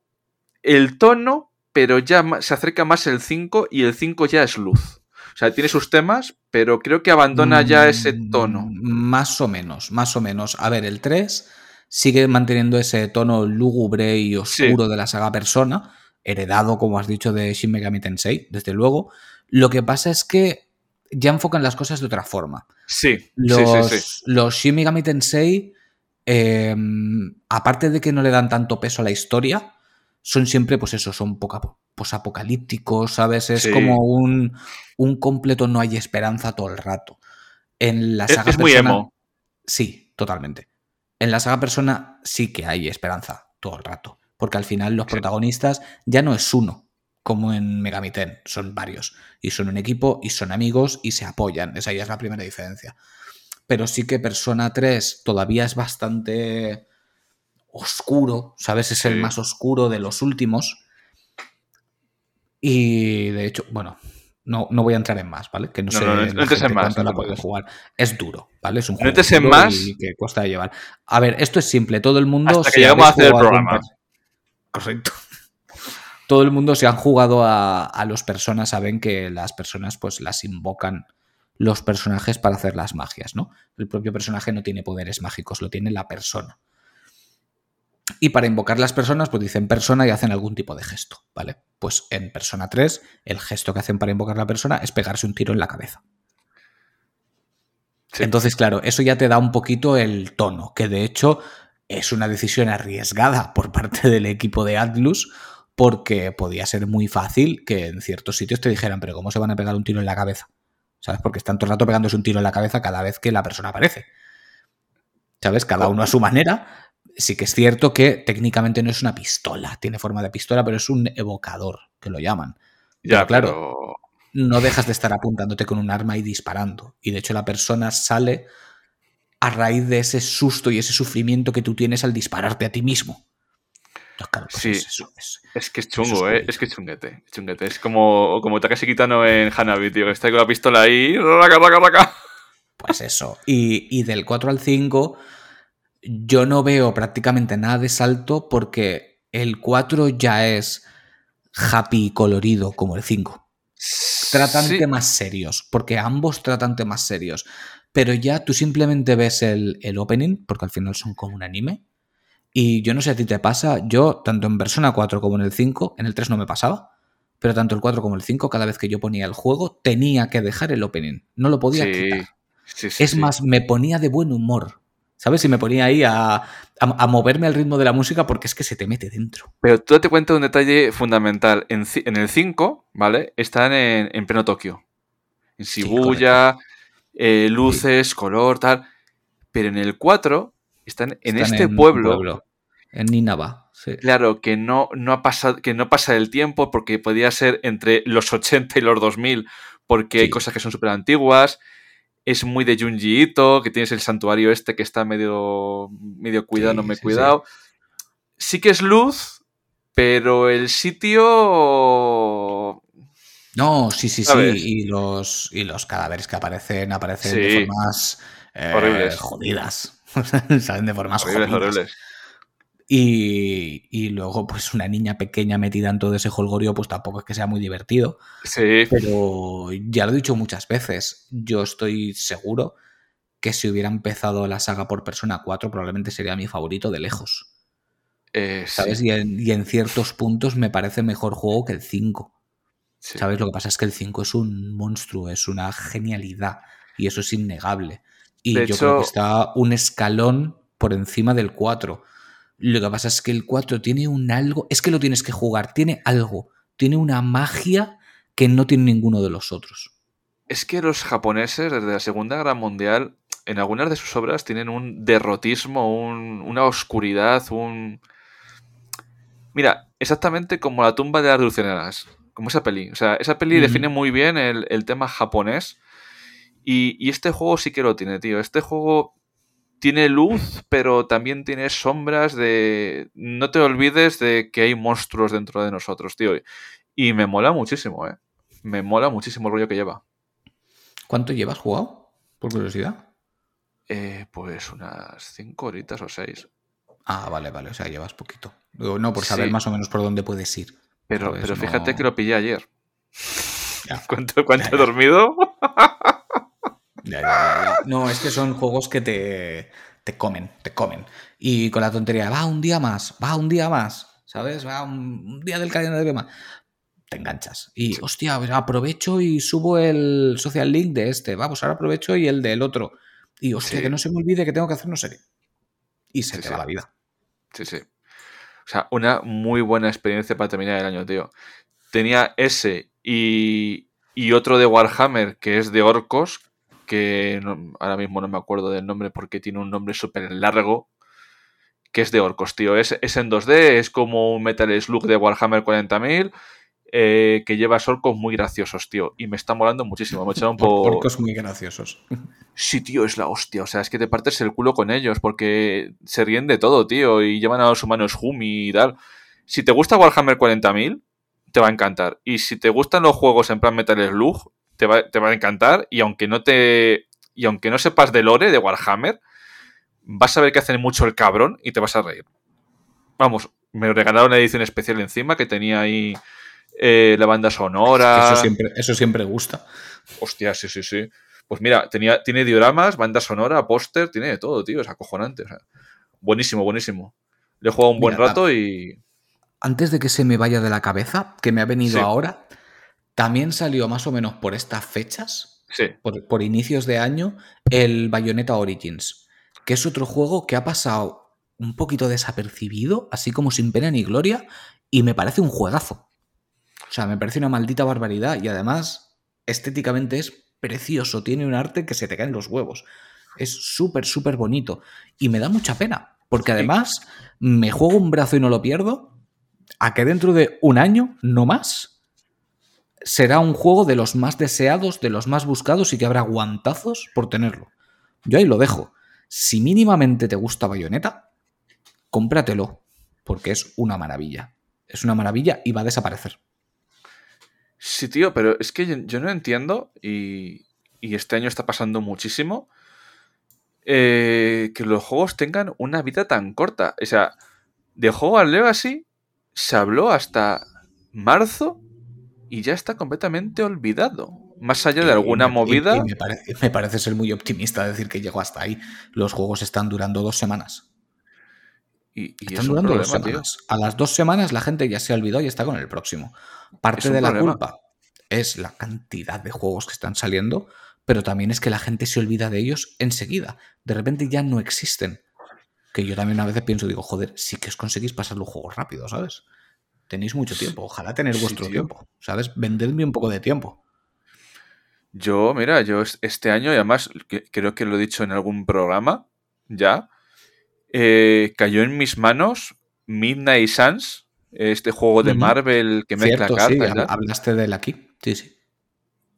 el tono, pero ya se acerca más el 5 y el 5 ya es luz. O sea, tiene sus temas, pero creo que abandona ya ese Mm, tono. Más o menos, más o menos. A ver, el 3 sigue manteniendo ese tono lúgubre y oscuro de la saga Persona, heredado, como has dicho, de Shin Megami Tensei, desde luego. Lo que pasa es que ya enfocan las cosas de otra forma. Sí, Los, sí, sí. los Shin Megami Tensei, eh, aparte de que no le dan tanto peso a la historia, son siempre, pues eso, son poca, posapocalípticos, ¿sabes? Es como un, un completo no hay esperanza todo el rato. En la Es, saga es muy Persona- emo. Sí, totalmente. En la saga Persona sí que hay esperanza todo el rato. Porque al final los protagonistas ya no es uno, como en Megami Ten, son varios. Y son un equipo y son amigos y se apoyan. Esa ya es la primera diferencia. Pero sí que Persona 3 todavía es bastante oscuro, ¿sabes? Es el más oscuro de los últimos. Y de hecho, bueno, no, no voy a entrar en más, ¿vale? Que no, No, sé no, no, no en más, cuánto no la preocupes. jugar. Es duro, ¿vale? Es un No juego en duro más. y que cuesta de llevar. A ver, esto es simple. Todo el mundo. Hasta que llegamos a hacer el algún programa. Correcto. Todo el mundo, si han jugado a, a los personas, saben que las personas, pues las invocan los personajes para hacer las magias, ¿no? El propio personaje no tiene poderes mágicos, lo tiene la persona. Y para invocar las personas, pues dicen persona y hacen algún tipo de gesto, ¿vale? Pues en Persona 3, el gesto que hacen para invocar la persona es pegarse un tiro en la cabeza. Sí. Entonces, claro, eso ya te da un poquito el tono, que de hecho es una decisión arriesgada por parte del equipo de Atlus, porque podía ser muy fácil que en ciertos sitios te dijeran, pero ¿cómo se van a pegar un tiro en la cabeza? ¿Sabes? Porque están todo el rato pegándose un tiro en la cabeza cada vez que la persona aparece. ¿Sabes? Cada uno a su manera. Sí que es cierto que técnicamente no es una pistola, tiene forma de pistola, pero es un evocador, que lo llaman. Ya, Pero claro, pero- no dejas de estar apuntándote con un arma y disparando. Y de hecho la persona sale a raíz de ese susto y ese sufrimiento que tú tienes al dispararte a ti mismo. Entonces, claro, pues Sí. es eso, es- Es que es chungo, es ¿eh? Es que es chunguete. Es chunguete. Es como, como Takashi Kitano en Hanabi, tío. Que está con la pistola ahí. Raca, raca, raca. Pues eso. Y, y del 4 al 5 yo no veo prácticamente nada de salto porque el 4 ya es happy y colorido como el 5. tratan Sí. temas serios, porque ambos tratan temas serios. Pero ya tú simplemente ves el, el opening, porque al final son como un anime. Y yo no sé a ti te pasa, yo, tanto en Persona 4 como en el 5, en el 3 no me pasaba, pero tanto el 4 como el 5, cada vez que yo ponía el juego, tenía que dejar el opening. No lo podía quitar. es más, me ponía de buen humor. ¿Sabes? Y me ponía ahí a, moverme al ritmo de la música porque es que se te mete dentro. Pero tú te cuento un detalle fundamental. En, el 5, ¿vale? Están en, pleno Tokio. En Shibuya, eh, luces, color, tal. Pero en el 4 están en este pueblo, En Ninaba. Claro, que no, no, ha pasado, que no pasa el tiempo porque podía ser entre los 80 y los 2000 porque hay cosas que son súper antiguas es muy de Junji Ito, que tienes el santuario este que está medio, medio cuidado, no me he cuidado. Sí. que es luz, pero el sitio... No, sí, sí, sí. Y los, y los cadáveres que aparecen, aparecen de formas eh, jodidas. Salen de formas horribles, Horribles. Y, luego, pues una niña pequeña metida en todo ese holgorio, pues tampoco es que sea muy divertido. Sí. Pero ya lo he dicho muchas veces, yo estoy seguro que si hubiera empezado la saga por Persona 4, probablemente sería mi favorito de lejos. Eh, ¿Sabes? Y, en, ciertos puntos me parece mejor juego que el 5. ¿Sabes? Lo que pasa es que el 5 es un monstruo, es una genialidad. Y eso es innegable. Y yo creo que está un escalón por encima del 4. Lo que pasa es que el 4 tiene un algo, es que lo tienes que jugar, tiene algo, tiene una magia que no tiene ninguno de los otros. Es que los japoneses desde la Segunda Guerra Mundial, en algunas de sus obras tienen un derrotismo, una oscuridad, un... Mira, exactamente como la tumba de las dulceneras, como esa peli. O sea, esa peli define muy bien el, tema japonés. Y, y, este juego sí que lo tiene, tío. Este juego tiene luz, pero también tiene sombras de... No te olvides de que hay monstruos dentro de nosotros, tío. Y me mola muchísimo, ¿eh? Me mola muchísimo el rollo que lleva. ¿Cuánto llevas jugado? Por curiosidad. Eh, pues unas cinco horitas o seis. Ah, vale, vale. O sea, llevas poquito. No, por saber más o menos por dónde puedes ir. Pero, pero fíjate que lo pillé ayer. ¿Cuánto, cuánto he dormido? No, es que son juegos que te, te comen, te comen. Y con la tontería, va un día más, va un día más, ¿sabes? Va un, día del calendario más. Te enganchas. Y, hostia, aprovecho y subo el social link de este. Vamos, ahora aprovecho y el del otro. Y, hostia, que no se me olvide que tengo que hacer no sé Y se te va la vida. Sí, sí. O sea, una muy buena experiencia para terminar el año, tío. Tenía ese y, y otro de Warhammer que es de orcos, que ahora mismo no me acuerdo del nombre porque tiene un nombre súper largo, que es de orcos, tío. Es, es, en 2D, es como un Metal Slug de Warhammer 40.000, eh, que lleva orcos muy graciosos, tío. Y me está molando muchísimo. Me. Orcos muy graciosos. Sí, tío, es la hostia. O sea, es que te partes el culo con ellos porque se ríen de todo, tío. Y llevan a los humanos Humi y tal. Si te gusta Warhammer 40.000, te va a encantar. Y si te gustan los juegos en plan Metal Slug, te va, a encantar y aunque no te y aunque no sepas de lore de Warhammer, vas a ver que hacen mucho el cabrón y te vas a reír. Vamos, me regalaron una edición especial encima que tenía ahí eh, la banda sonora. Eso siempre, eso siempre gusta. Hostia, sí, sí, sí. Pues mira, tenía, tiene dioramas, banda sonora, póster, tiene de todo, tío. Es acojonante. buenísimo, buenísimo. Le he jugado un buen rato y. Antes de que se me vaya de la cabeza, que me ha venido ahora, también salió más o menos por estas fechas, por, inicios de año, el Bayonetta Origins, que es otro juego que ha pasado un poquito desapercibido, así como sin pena ni gloria, y me parece un juegazo. O sea, me parece una maldita barbaridad y además estéticamente es precioso, tiene un arte que se te caen los huevos. Es súper, súper bonito y me da mucha pena, porque además me juego un brazo y no lo pierdo, a que dentro de un año, no más, será un juego de los más deseados, de los más buscados y que habrá guantazos por tenerlo. Yo ahí lo dejo. Si mínimamente te gusta Bayonetta, cómpratelo, porque es una maravilla. Es una maravilla y va a desaparecer. Sí, tío, pero es que yo, no entiendo, y, este año está pasando muchísimo, eh, que los juegos tengan una vida tan corta. O sea, de juego al Legacy se habló hasta marzo y ya está completamente olvidado. Más allá de alguna movida. me, parece, ser muy optimista decir que llegó hasta ahí. Los juegos están durando dos semanas. Y, y Están es durando dos tío. semanas. A las dos semanas la gente ya se olvidó y está con el próximo. Parte de la problema. culpa es la cantidad de juegos que están saliendo, pero también es que la gente se olvida de ellos enseguida. De repente ya no existen. Que yo también a veces pienso, digo, joder, sí que os conseguís pasar los juegos rápido, ¿sabes? Tenéis mucho tiempo, ojalá tener Sí, vuestro tío. tiempo, ¿sabes? Vendedme un poco de tiempo. Yo, mira, yo es- este año, y además creo que lo he dicho en algún programa ya, eh, cayó en mis manos Midnight Suns, este juego de. Marvel que mezcla Cierto, cartas sí, hablaste de él aquí. Sí, sí.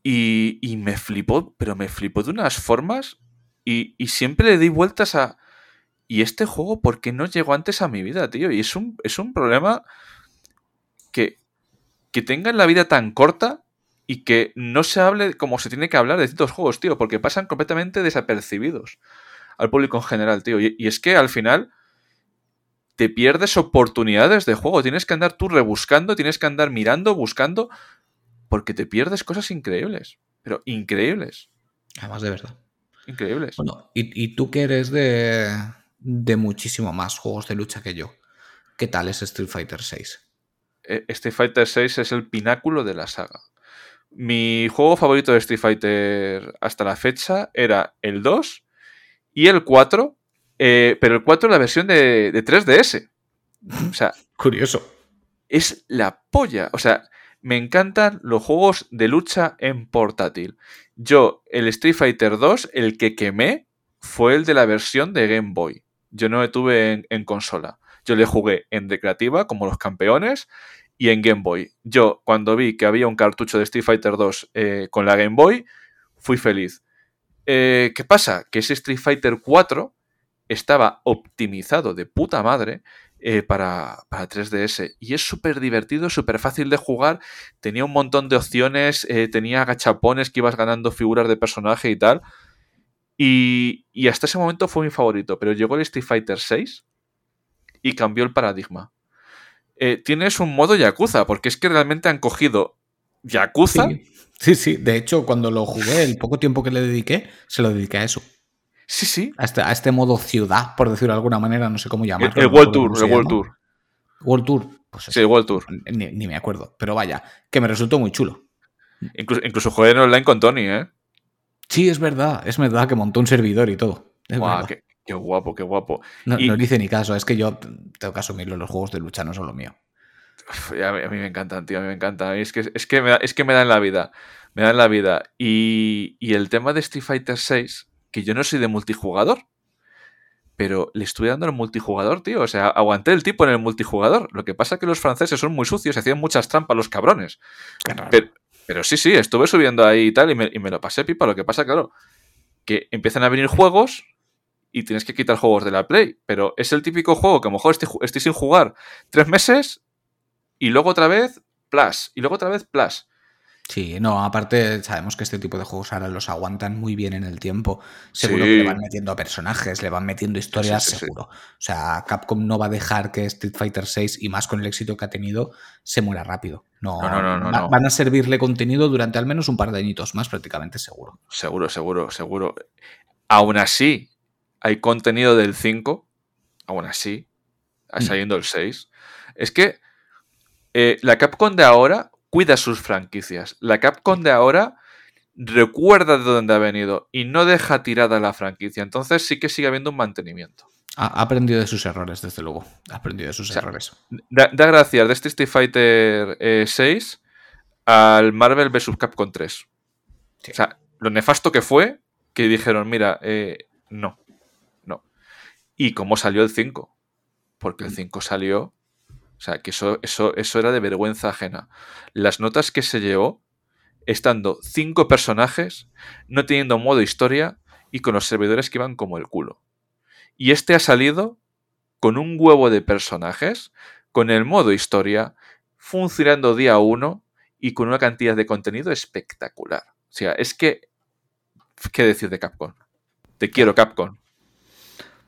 Y, y me flipó, pero me flipó de unas formas y, y siempre le di vueltas a... ¿Y este juego por qué no llegó antes a mi vida, tío? Y es un, es un problema que, que tengan la vida tan corta y que no se hable como se tiene que hablar de ciertos juegos, tío, porque pasan completamente desapercibidos al público en general, tío. Y, y es que al final te pierdes oportunidades de juego, tienes que andar tú rebuscando, tienes que andar mirando, buscando, porque te pierdes cosas increíbles, pero increíbles, Además de verdad. increíbles. Bueno, y, y tú que eres de, de muchísimo más juegos de lucha que yo, ¿qué tal es Street Fighter 6? Eh, Street Fighter 6 es el pináculo de la saga. Mi juego favorito de Street Fighter hasta la fecha era el 2 y el 4, eh, pero el 4 la versión de, de 3DS. O sea, Curioso. es la polla. O sea, me encantan los juegos de lucha en portátil. Yo, el Street Fighter 2, el que quemé fue el de la versión de Game Boy. Yo no le tuve en, en consola. Yo le jugué en recreativa, como los campeones, y en Game Boy. Yo, cuando vi que había un cartucho de Street Fighter 2 eh, con la Game Boy, fui feliz. Eh, ¿Qué pasa? Que ese Street Fighter 4 estaba optimizado de puta madre eh, para, para 3DS. Y es súper divertido, súper fácil de jugar. Tenía un montón de opciones, eh, tenía gachapones que ibas ganando figuras de personaje y tal. Y, hasta ese momento fue mi favorito. Pero llegó el Street Fighter 6 y cambió el paradigma. Tienes un modo Yakuza, porque es que realmente han cogido Yakuza. Sí, sí. De hecho, cuando lo jugué, el poco tiempo que le dediqué, se lo dediqué a eso. Sí, sí. A este, a este modo ciudad, por decirlo de alguna manera, no sé cómo llamarlo. el World Tour, el World llama. Tour. World Tour. Pues. Sí, World Tour. Ni, ni me acuerdo. Pero vaya, que me resultó muy chulo. Incluso, incluso jugué en online con Tony, ¿eh? Sí, es verdad. Es verdad que montó un servidor y todo. Es Guau, verdad. qué, qué guapo, qué guapo. No, y- no le hice ni caso. Es que yo tengo que asumirlo. Los juegos de lucha no son lo mío. A, mí, a mí me encantan, tío, a mí me encantan. Es que, es, que me, da- es que me dan la vida. Me dan la vida. Y, y el tema de Street Fighter 6, que yo no soy de multijugador, pero le estuve dando al multijugador, tío. O sea, aguanté el tipo en el multijugador. Lo que pasa es que los franceses son muy sucios, hacían muchas trampas los cabrones. Pero, pero sí, sí, estuve subiendo ahí y tal, y me, y me lo pasé pipa. Lo que pasa, claro, que empiezan a venir juegos y tienes que quitar juegos de la Play. Pero es el típico juego que a lo mejor estoy, estoy sin jugar tres meses y luego otra vez Plus. Y luego otra vez Plus. Sí, no, aparte sabemos que este tipo de juegos ahora los aguantan muy bien en el tiempo. Seguro Sí. que le van metiendo a personajes, le van metiendo historias, Sí, sí, sí. seguro. O sea, Capcom no va a dejar que Street Fighter VI, y más con el éxito que ha tenido, se muera rápido. No, No, no, no, no, va- no. van a servirle contenido durante al menos un par de añitos más, prácticamente seguro. Seguro, seguro, seguro. Aún así, hay contenido del 5. Aún así, Mm. saliendo el 6. Es que eh, la Capcom de ahora cuida sus franquicias. La Capcom de ahora recuerda de dónde ha venido y no deja tirada la franquicia. Entonces sí que sigue habiendo un mantenimiento. Ha, aprendido de sus errores, desde luego. Ha aprendido de sus O sea, errores. Da, da gracias de este Street Fighter eh, 6 al Marvel vs. Capcom 3. Sí. O sea, lo nefasto que fue que dijeron, mira, eh, no, no. ¿Y cómo salió el 5? Porque el 5 salió... O sea, que eso, eso, eso era de vergüenza ajena. Las notas que se llevó, estando cinco personajes, no teniendo modo historia y con los servidores que iban como el culo. Y este ha salido con un huevo de personajes, con el modo historia, funcionando día uno y con una cantidad de contenido espectacular. O sea, es que... ¿Qué decir de Capcom? Te quiero, Capcom.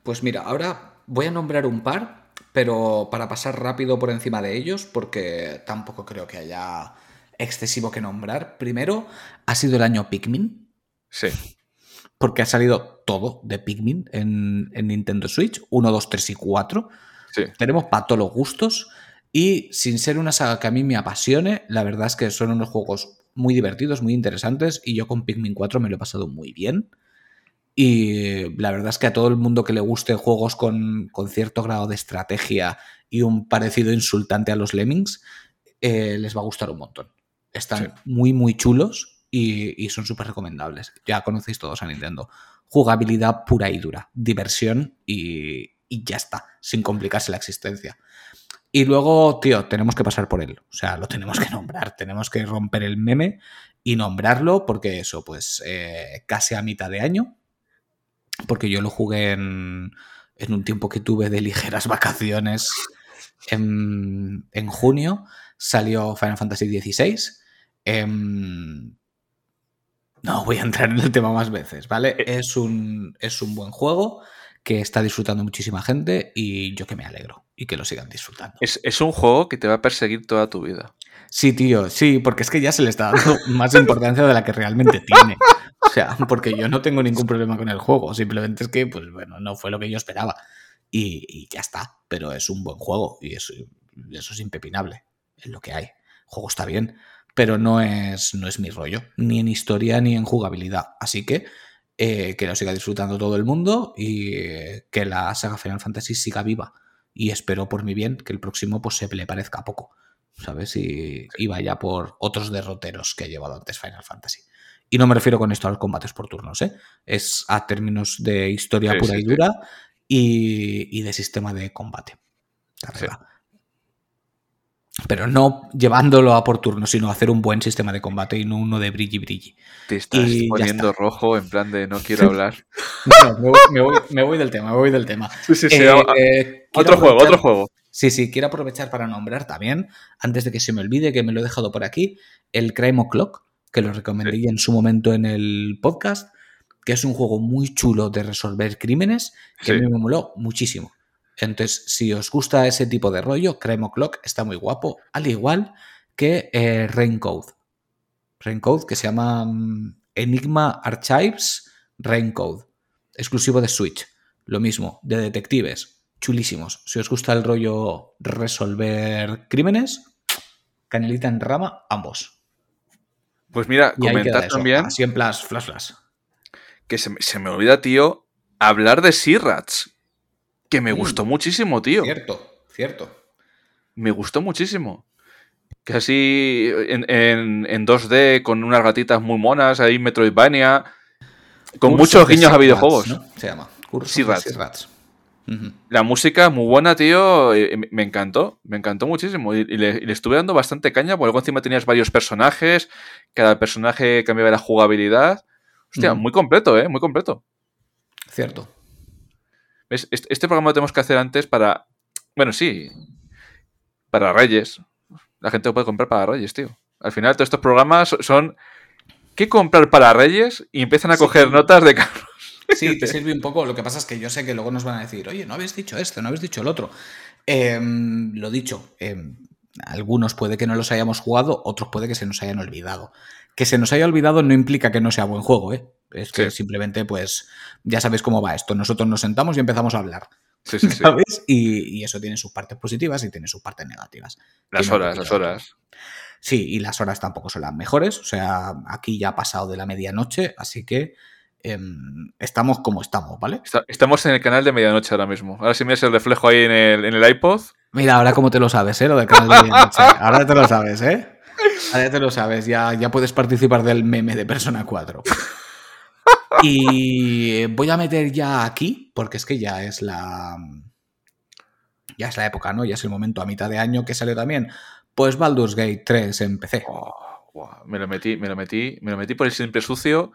Pues mira, ahora voy a nombrar un par, pero para pasar rápido por encima de ellos, porque tampoco creo que haya excesivo que nombrar. Primero, ha sido el año Pikmin, Sí. porque ha salido todo de Pikmin en, en Nintendo Switch, 1, 2, 3 y 4. tenemos para todos los gustos. Y sin ser una saga que a mí me apasione, la verdad es que son unos juegos muy divertidos, muy interesantes. Y yo con Pikmin 4 me lo he pasado muy bien. Y la verdad es que a todo el mundo que le guste juegos con, cierto grado de estrategia y un parecido insultante a los Lemmings, eh, les va a gustar un montón. Están muy, muy chulos y, son súper recomendables. Ya conocéis todos a Nintendo. Jugabilidad pura y dura, diversión y, y ya está, sin complicarse la existencia. Y luego, tío, tenemos que pasar por él. O sea, lo tenemos que nombrar. Tenemos que romper el meme y nombrarlo porque eso, pues eh, casi a mitad de año. Porque yo lo jugué en, en un tiempo que tuve de ligeras vacaciones en, en junio. Salió Final Fantasy XVI. Em, no voy a entrar en el tema más veces, ¿vale? Eh. Es un, es un buen juego que está disfrutando muchísima gente y yo que me alegro y que lo sigan disfrutando. Es, un juego que te va a perseguir toda tu vida. Sí, tío, sí, porque es que ya se le está dando más importancia de la que realmente tiene. O sea, porque yo no tengo ningún problema con el juego, simplemente es que, pues bueno, no fue lo que yo esperaba. Y, ya está, pero es un buen juego y eso, eso es impepinable, es lo que hay. El juego está bien, pero no es, no es mi rollo, ni en historia ni en jugabilidad. Así que eh, que lo siga disfrutando todo el mundo y eh, que la saga Final Fantasy siga viva. Y espero por mi bien que el próximo pues, se le parezca poco, ¿sabes? Y, vaya por otros derroteros que ha llevado antes Final Fantasy. Y no me refiero con esto a los combates por turnos, ¿eh? Es a términos de historia pura y dura y, de sistema de combate pero no llevándolo a por turno, sino hacer un buen sistema de combate y no uno de brilli brilli. Te estás poniendo rojo en plan de no quiero hablar. no, me, voy, del tema, me voy del tema. Sí, sí, sí. Eh, eh, otro juego, otro juego. Sí, sí, quiero aprovechar para nombrar también, antes de que se me olvide, que me lo he dejado por aquí, el Crime O'Clock, que lo recomendé en su momento en el podcast, que es un juego muy chulo de resolver crímenes, que a mí me moló muchísimo. Entonces, si os gusta ese tipo de rollo, Cremo Clock está muy guapo, al igual que eh, Raincode. Raincode que se llama mm, Enigma Archives Raincode, exclusivo de Switch. Lo mismo, de detectives, chulísimos. Si os gusta el rollo resolver crímenes, canelita en rama, ambos. Pues mira, comentar también. Así en flash, flash. Que se, se me olvida, tío, hablar de Sirrats que me mm. gustó muchísimo, tío. Cierto, cierto. Me gustó muchísimo. Que así en, en, 2D, con unas gatitas muy monas, ahí Metroidvania. Con muchos guiños a videojuegos. Se llama. La música muy buena, tío. Me encantó. Me encantó muchísimo. Y, le, estuve dando bastante caña. Porque luego encima tenías varios personajes. Cada personaje cambiaba la jugabilidad. Hostia, muy completo, ¿eh? Muy completo. Cierto. Este, programa lo tenemos que hacer antes para. Bueno, sí. Para Reyes. La gente lo puede comprar para Reyes, tío. Al final, todos estos programas son. ¿Qué comprar para Reyes? Y empiezan a coger notas de carros. Sí, te sirve un poco. Lo que pasa es que yo sé que luego nos van a decir, oye, no habéis dicho esto, no habéis dicho el otro. Em, lo dicho, em, algunos puede que no los hayamos jugado, otros puede que se nos hayan olvidado. Que se nos haya olvidado no implica que no sea buen juego, ¿eh? Es que simplemente, pues, ya sabes cómo va esto. Nosotros nos sentamos y empezamos a hablar. Sí, sí, ¿Sabes? Y, eso tiene sus partes positivas y tiene sus partes negativas. Las horas, las horas. Sí, y las horas tampoco son las mejores. O sea, aquí ya ha pasado de la medianoche, así que em, estamos como estamos, ¿vale? estamos en el canal de medianoche ahora mismo. Ahora si miras el reflejo ahí en el, en el iPod. Mira, ahora cómo te lo sabes, ¿eh? Lo del canal de medianoche. Ahora te lo sabes, ¿eh? Ahora te lo sabes. Ya, ya puedes participar del meme de Persona 4. Y voy a meter ya aquí, porque es que ya es la. Ya es la época, ¿no? Ya es el momento a mitad de año que salió también. Pues Baldur's Gate 3 en PC. me lo metí, me lo metí, me lo metí por el siempre sucio,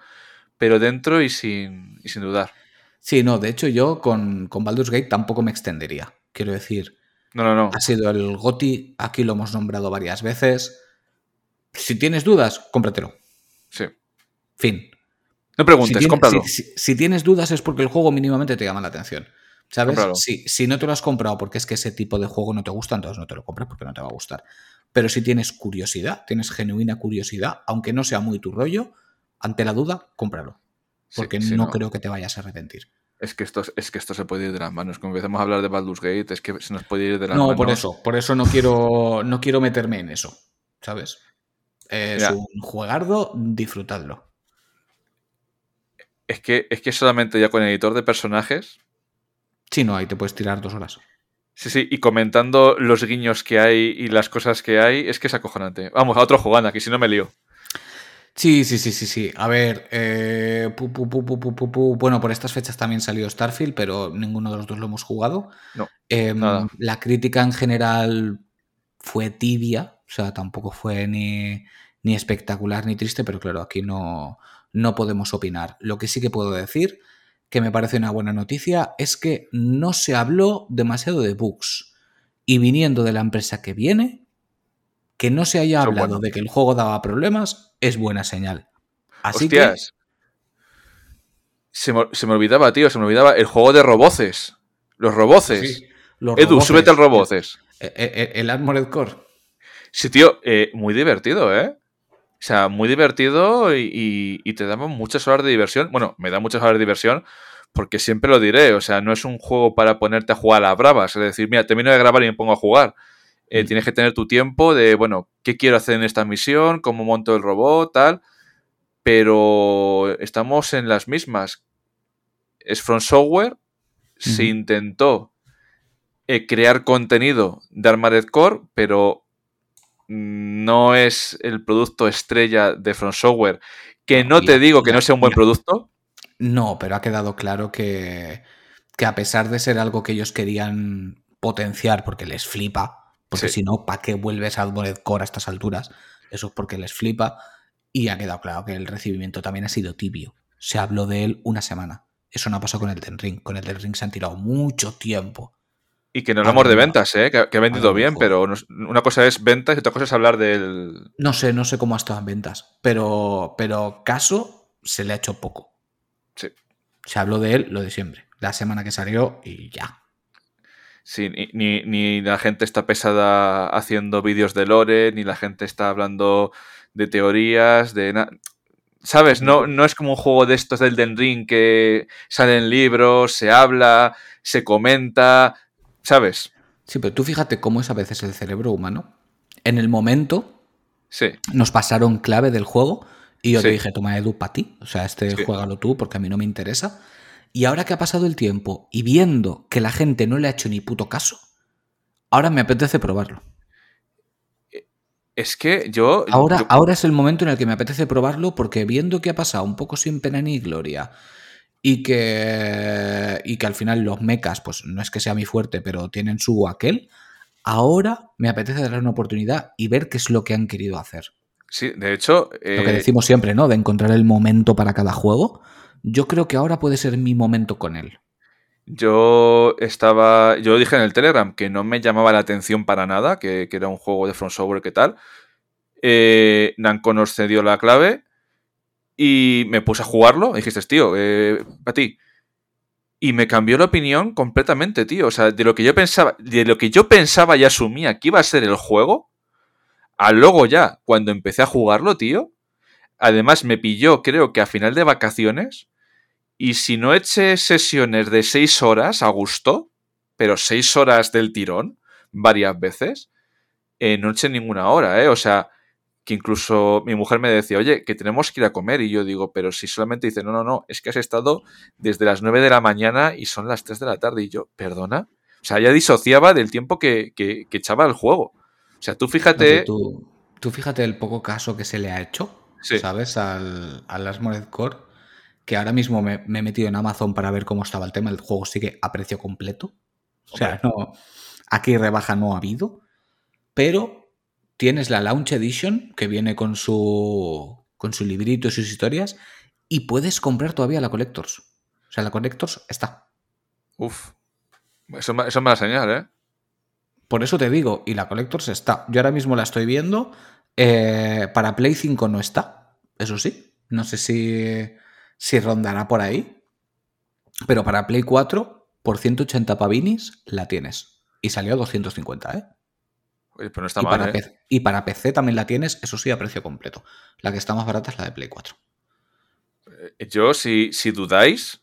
pero dentro y sin, sin dudar. Sí, no, de hecho yo con, con Baldur's Gate tampoco me extendería. Quiero decir. No, no, no. Ha sido el GOTI, aquí lo hemos nombrado varias veces. Si tienes dudas, cómpratelo. Sí. Fin. No preguntes, si cómpralo. Si, tienes dudas es porque el juego mínimamente te llama la atención. ¿Sabes? Si, si, no te lo has comprado porque es que ese tipo de juego no te gusta, entonces no te lo compres porque no te va a gustar. Pero si tienes curiosidad, tienes genuina curiosidad, aunque no sea muy tu rollo, ante la duda, cómpralo. Porque no, creo que te vayas a arrepentir. Es que, esto, es que esto se puede ir de las manos. Como empezamos a hablar de Baldur's Gate, es que se nos puede ir de las manos. No, por eso, por eso no quiero, no quiero meterme en eso, ¿sabes? Es un juegardo, disfrutadlo. Es que, es que solamente ya con el editor de personajes. Si no, ahí te puedes tirar dos horas. Sí, sí, y comentando los guiños que hay y las cosas que hay, es que es acojonante. Vamos, a otro jugando aquí, si no me lío. Sí, sí, sí, sí, sí. A ver, eh, pu, pu, pu, bueno, por estas fechas también salió Starfield, pero ninguno de los dos lo hemos jugado. No, Em, nada. La crítica en general fue tibia, o sea, tampoco fue ni, ni espectacular ni triste, pero claro, aquí no, no podemos opinar. Lo que sí que puedo decir, que me parece una buena noticia, es que no se habló demasiado de bugs. Y viniendo de la empresa que viene, que no se haya hablado bueno. de que el juego daba problemas es buena señal. Así que. Se me, se me olvidaba, tío, se me olvidaba el juego de roboces. Los roboces. Sí, los Edu, roboces. súbete al roboces. Eh, eh, eh, El Armored Core. Sí, tío, eh, muy divertido, ¿eh? O sea, muy divertido y, y- y te daba muchas horas de diversión. Bueno, me da muchas horas de diversión porque siempre lo diré. O sea, no es un juego para ponerte a jugar a las bravas. Es decir, mira, termino de grabar y me pongo a jugar. Eh. Tienes que tener tu tiempo de, bueno, ¿qué quiero hacer en esta misión? ¿Cómo monto el robot? Tal. Pero estamos en las mismas. Es From Software. Se intentó eh, crear contenido de Armored Core, pero no es el producto estrella de From Software. Que no te digo que no sea un buen producto. No, pero ha quedado claro que, que a pesar de ser algo que ellos querían potenciar porque les flipa, porque Sí. si no, ¿para qué vuelves a Armored Core a estas alturas? Eso es porque les flipa. Y ha quedado claro que el recibimiento también ha sido tibio. Se habló de él una semana. Eso no ha pasado con el Den Ring. Con el Den Ring se han tirado mucho tiempo. Y que no hablamos de ventas, ¿eh? que, que ha vendido bien, pero una cosa es ventas y otra cosa es hablar del. No sé, no sé cómo ha estado en ventas, pero, pero caso se le ha hecho poco. Sí. Se habló de él lo de siempre. La semana que salió y ya. Sí, ni, ni- ni la gente está pesada haciendo vídeos de lore, ni la gente está hablando de teorías, de nada. ¿Sabes? No, no es como un juego de estos del Den Ring que salen libros, se habla, se comenta. ¿Sabes? Sí, pero tú fíjate cómo es a veces el cerebro humano. En el momento Sí. nos pasaron clave del juego y yo te dije, toma Edu para ti. O sea, este Sí. juégalo tú porque a mí no me interesa. Y ahora que ha pasado el tiempo y viendo que la gente no le ha hecho ni puto caso, ahora me apetece probarlo. Es que yo. Ahora, yo- ahora es el momento en el que me apetece probarlo porque viendo que ha pasado un poco sin pena ni gloria y que, y que al final los mechas, pues no es que sea mi fuerte, pero tienen su aquel, ahora me apetece darle una oportunidad y ver qué es lo que han querido hacer. Sí, de hecho. Lo que eh, decimos siempre, ¿no? De encontrar el momento para cada juego. Yo creo que ahora puede ser mi momento con él. Yo estaba. Yo dije en el Telegram que no me llamaba la atención para nada, que, era un juego de From Software, ¿qué tal? Eh, nos cedió la clave y me puse a jugarlo. Y dijiste, tío, eh, para ti. Y me cambió la opinión completamente, tío. O sea, de lo que yo pensaba, de lo que yo pensaba y asumía que iba a ser el juego, a luego ya, cuando empecé a jugarlo, tío. Además, me pilló, creo que a final de vacaciones. Y si no eché sesiones de seis horas a gusto, pero seis horas del tirón, varias veces, eh, no eché ninguna hora, ¿eh? O sea, que incluso mi mujer me decía, oye, que tenemos que ir a comer. Y yo digo, pero si solamente dice, no, no, no, es que has estado desde las 9 de la mañana y son las 3 de la tarde. Y yo, perdona. O sea, ya disociaba del tiempo que, que, echaba el juego. O sea, tú fíjate. Tú, tú fíjate el poco caso que se le ha hecho, Sí. ¿sabes? Al, al Armored Core, que ahora mismo me, me he metido en Amazon para ver cómo estaba el tema. El juego sigue a precio completo. O sea, no, aquí rebaja no ha habido. Pero tienes la Launch Edition, que viene con su, con su librito y sus historias, y puedes comprar todavía la Collectors. O sea, la Collectors está. Uf. Eso, eso me la señal, ¿eh? Por eso te digo, y la Collectors está. Yo ahora mismo la estoy viendo. Eh, para Play 5 no está, eso sí. No sé si, si rondará por ahí. Pero para Play 4, por 180 pavinis, la tienes. Y salió a 250, ¿eh? Oye, pero no está y, mal, para ¿eh? PC, y para PC también la tienes, eso sí, a precio completo. La que está más barata es la de Play 4. Yo, si, si dudáis,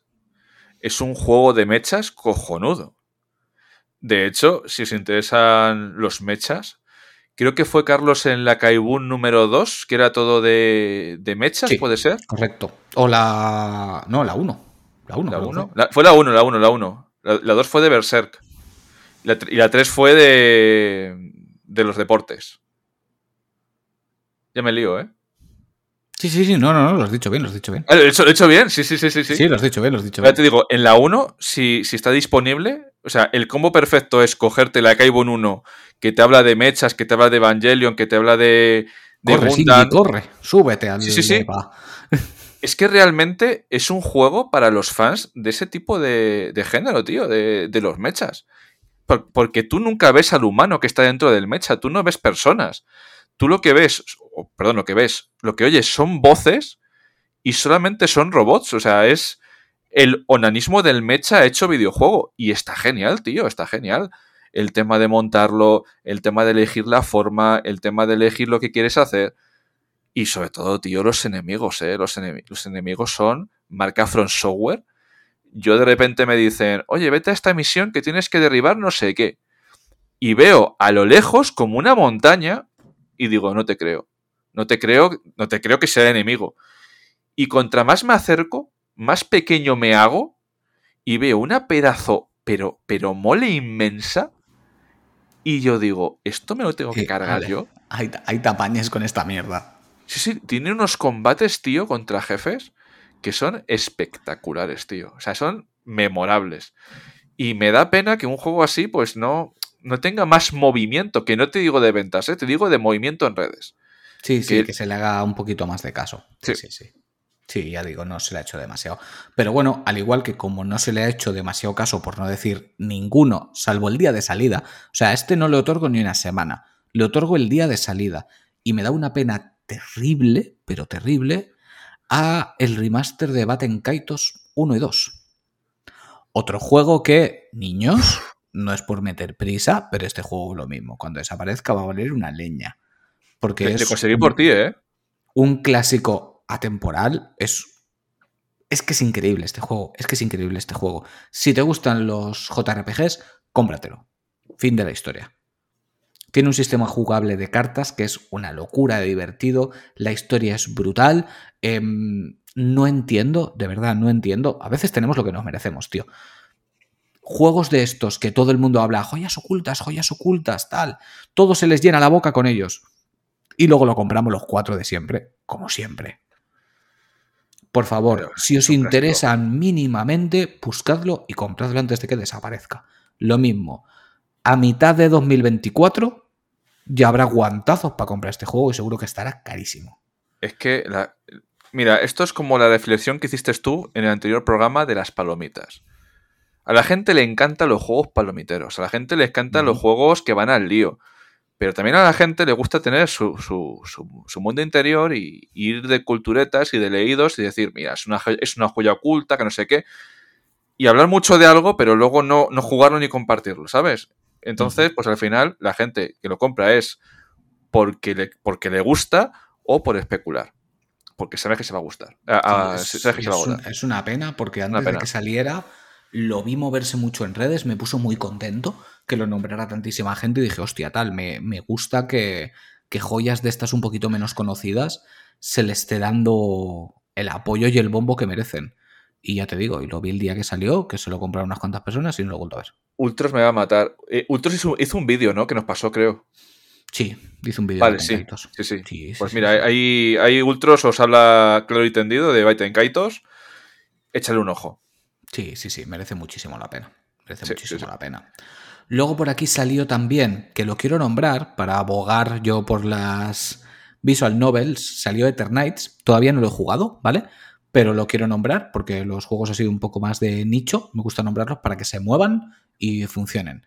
es un juego de mechas cojonudo. De hecho, si os interesan los mechas, creo que fue Carlos en la Kaibun número 2, que era todo de, de mechas, ¿puede ser? Correcto. O la. No, la 1. La 1. fue la 1, la 1, la 1. La 2 fue de Berserk. y la 3 fue de, de los deportes. Ya me lío, ¿eh? Sí, sí, sí, no, no, no, lo has dicho bien, lo has dicho bien. Ah, ¿Lo he hecho, hecho bien? Sí, sí, sí, sí. Sí, sí lo has dicho bien, lo has dicho bien. te digo, en la 1, si, si, está disponible, o sea, el combo perfecto es cogerte la Kaibon 1, que te habla de mechas, que te habla de Evangelion, que te habla de. de corre, sí, corre, súbete al. Sí, sí, sí. es que realmente es un juego para los fans de ese tipo de, de género, tío, de, de los mechas. Porque tú nunca ves al humano que está dentro del mecha, tú no ves personas tú lo que ves, perdón, lo que ves, lo que oyes son voces y solamente son robots. O sea, es el onanismo del mecha hecho videojuego. Y está genial, tío, está genial. El tema de montarlo, el tema de elegir la forma, el tema de elegir lo que quieres hacer. Y sobre todo, tío, los enemigos, ¿eh? Los, los enemigos son marca Front Software. Yo de repente me dicen, oye, vete a esta misión que tienes que derribar no sé qué. Y veo a lo lejos como una montaña y digo, no te creo. No te creo, no te creo que sea enemigo. Y contra más me acerco, más pequeño me hago y veo una pedazo, pero, pero mole inmensa. Y yo digo, ¿esto me lo tengo que cargar yo? Hay, hay tapañes con esta mierda. Sí, sí, tiene unos combates, tío, contra jefes que son espectaculares, tío. O sea, son memorables. Y me da pena que un juego así, pues no, no tenga más movimiento, que no te digo de ventas, ¿eh? te digo de movimiento en redes. Sí, sí, que, se le haga un poquito más de caso. Sí. sí, sí, sí. ya digo, no se le ha hecho demasiado. Pero bueno, al igual que como no se le ha hecho demasiado caso, por no decir ninguno, salvo el día de salida, o sea, a este no le otorgo ni una semana, le otorgo el día de salida. Y me da una pena terrible, pero terrible, a el remaster de Batten Kaitos 1 y 2. Otro juego que, niños, no es por meter prisa, pero este juego lo mismo. Cuando desaparezca va a valer una leña. Porque es. conseguir por ti, ¿eh? Un clásico atemporal. Es. Es que es increíble este juego. Es que es increíble este juego. Si te gustan los JRPGs, cómpratelo. Fin de la historia. Tiene un sistema jugable de cartas que es una locura de divertido. La historia es brutal. Em, no entiendo, de verdad, no entiendo. A veces tenemos lo que nos merecemos, tío juegos de estos que todo el mundo habla, joyas ocultas, joyas ocultas, tal, todo se les llena la boca con ellos. Y luego lo compramos los cuatro de siempre, como siempre. Por favor, si os interesan mínimamente, buscadlo y compradlo antes de que desaparezca. Lo mismo, a mitad de 2024 ya habrá guantazos para comprar este juego y seguro que estará carísimo. Es que, la... mira, esto es como la reflexión que hiciste tú en el anterior programa de las palomitas. A la gente le encantan los juegos palomiteros, a la gente le encantan los juegos que van al lío. Pero también a la gente le gusta tener su, su, mundo interior y, ir de culturetas y de leídos y decir, mira, es una, es una joya oculta, que no sé qué. Y hablar mucho de algo, pero luego no, no jugarlo ni compartirlo, ¿sabes? Entonces, pues al final, la gente que lo compra es porque le, porque le gusta o por especular. Porque sabe que se va a gustar. es, una pena porque antes de que saliera lo vi moverse mucho en redes, me puso muy contento que lo nombrara tantísima gente y dije, hostia, tal, me, gusta que, joyas de estas un poquito menos conocidas se les esté dando el apoyo y el bombo que merecen. Y ya te digo, y lo vi el día que salió, que se lo compraron unas cuantas personas y no lo he vuelto a ver. Ultros me va a matar. Eh, Ultros hizo, un vídeo, ¿no? Que nos pasó, creo. Sí, hizo un vídeo. Vale, sí, sí, sí, Pues mira, hay, hay Ultros, os habla claro y tendido de Baiten Kaitos. Échale un ojo. Sí, sí, sí, merece muchísimo la pena. Merece muchísimo la pena. Luego por aquí salió también, que lo quiero nombrar para abogar yo por las visual novels, salió Eternights. Todavía no lo he jugado, ¿vale? Pero lo quiero nombrar porque los juegos han sido un poco más de nicho. Me gusta nombrarlos para que se muevan y funcionen.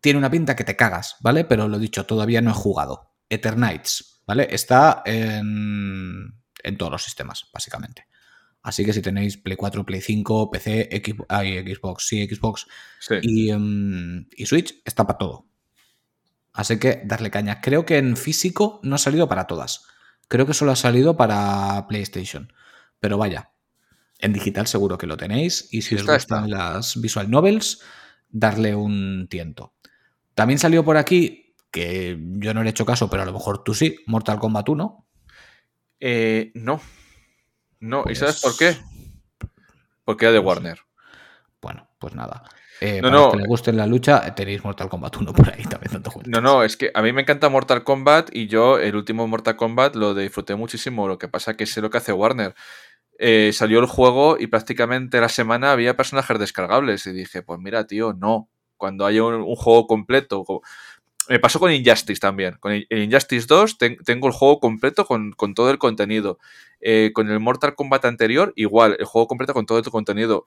Tiene una pinta que te cagas, ¿vale? Pero lo dicho, todavía no he jugado. Eternights, ¿vale? Está en, en todos los sistemas, básicamente. Así que si tenéis Play 4, Play 5, PC, Xbox, sí, Xbox em, Y, Switch, está para todo. Así que darle caña. Creo que en físico no ha salido para todas. Creo que solo ha salido para PlayStation. Pero vaya, En digital seguro que lo tenéis. Y si os gustan las visual novels, darle un tiento. También salió por aquí, que yo no le he hecho caso, pero a lo mejor tú sí, Mortal Kombat 1. Eh, no. No, ¿y sabes por qué? Pues Porque era de Warner. Bueno, pues nada. Eh, para los que le guste la lucha, tenéis Mortal Kombat 1 por ahí también No, no, es que a mí me encanta Mortal Kombat y yo el último Mortal Kombat lo disfruté muchísimo. Lo que pasa que sé lo que hace Warner. Eh, salió el juego y prácticamente la semana había personajes descargables. Y dije, pues mira, tío, no. Cuando haya un, juego completo. Me pasó con Injustice también. Con Injustice 2 tengo el juego completo con, todo el contenido. Eh, con el Mortal Kombat anterior, igual, el juego completo con todo el contenido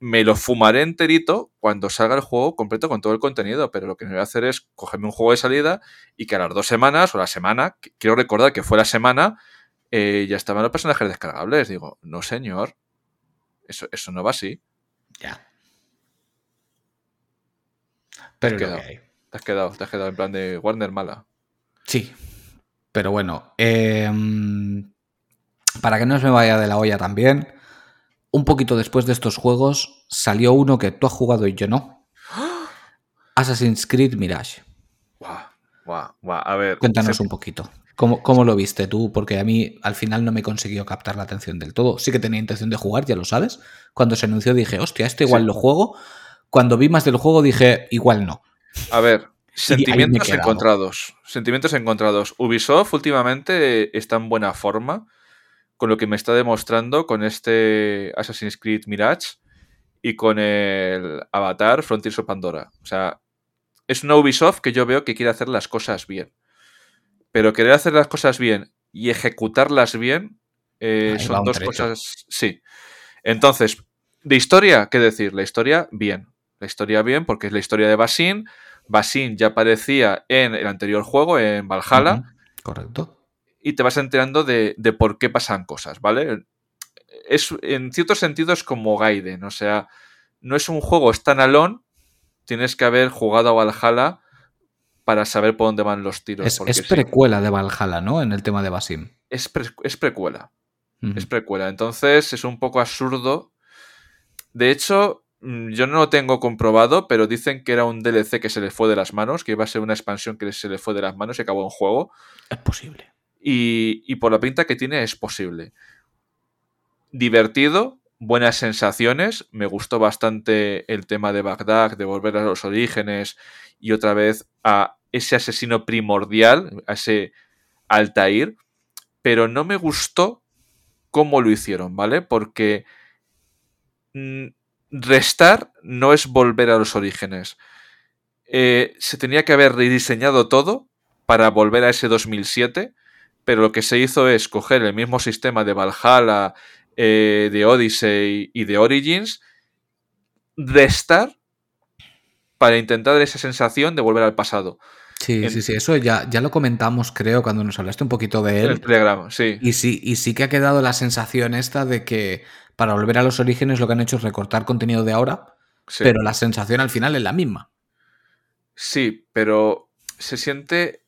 me lo fumaré enterito cuando salga el juego completo con todo el contenido, pero lo que me voy a hacer es cogerme un juego de salida y que a las dos semanas o la semana, quiero recordar que fue la semana, eh, ya estaban los personajes descargables. Digo, no señor, eso, eso no va así. Ya. Pero te has quedado, te has quedado en plan de Warner mala. Sí, pero bueno, em, para que no se me vaya de la olla también, un poquito después de estos juegos salió uno que tú has jugado y yo no. Assassin's Creed Mirage. A ver. Cuéntanos un poquito. ¿Cómo, lo viste tú? Porque a mí al final no me consiguió captar la atención del todo. Sí que tenía intención de jugar, ya lo sabes. Cuando se anunció dije, hostia, este igual lo juego. Cuando vi más del juego dije, igual no. A ver, sentimientos encontrados. Sentimientos encontrados. Ubisoft últimamente está en buena forma con lo que me está demostrando con este Assassin's Creed Mirage y con el Avatar Frontiers of Pandora. O sea, es una Ubisoft que yo veo que quiere hacer las cosas bien. Pero querer hacer las cosas bien y ejecutarlas bien eh, son dos cosas. Sí. Entonces, de historia, ¿qué decir? La historia, bien. La historia, bien, porque es la historia de Basin. Basin ya aparecía en el anterior juego, en Valhalla. Correcto y te vas enterando de, por qué pasan cosas, ¿vale? Es, en cierto sentido es como Gaiden, o sea, no es un juego standalone, tienes que haber jugado a Valhalla para saber por dónde van los tiros. Es, precuela de Valhalla, ¿no? En el tema de Basim. Es, es precuela. Es precuela. Entonces es un poco absurdo. De hecho, yo no lo tengo comprobado, pero dicen que era un DLC que se le fue de las manos, que iba a ser una expansión que se le fue de las manos y acabó en juego. Es posible. Y, por la pinta que tiene es posible. Divertido, buenas sensaciones. Me gustó bastante el tema de Bagdad, de volver a los orígenes y otra vez a ese asesino primordial, a ese Altair. Pero no me gustó cómo lo hicieron, ¿vale? Porque mm, restar no es volver a los orígenes. Eh, se tenía que haber rediseñado todo para volver a ese 2007 pero lo que se hizo es coger el mismo sistema de Valhalla, eh, de Odyssey y de Origins, restar para intentar esa sensación de volver al pasado. Sí, sí, sí, eso ya, ya lo comentamos, creo, cuando nos hablaste un poquito de él. El telegrama, sí. Y sí, y sí que ha quedado la sensación esta de que para volver a los orígenes lo que han hecho es recortar contenido de ahora, pero la sensación al final es la misma. Sí, pero se siente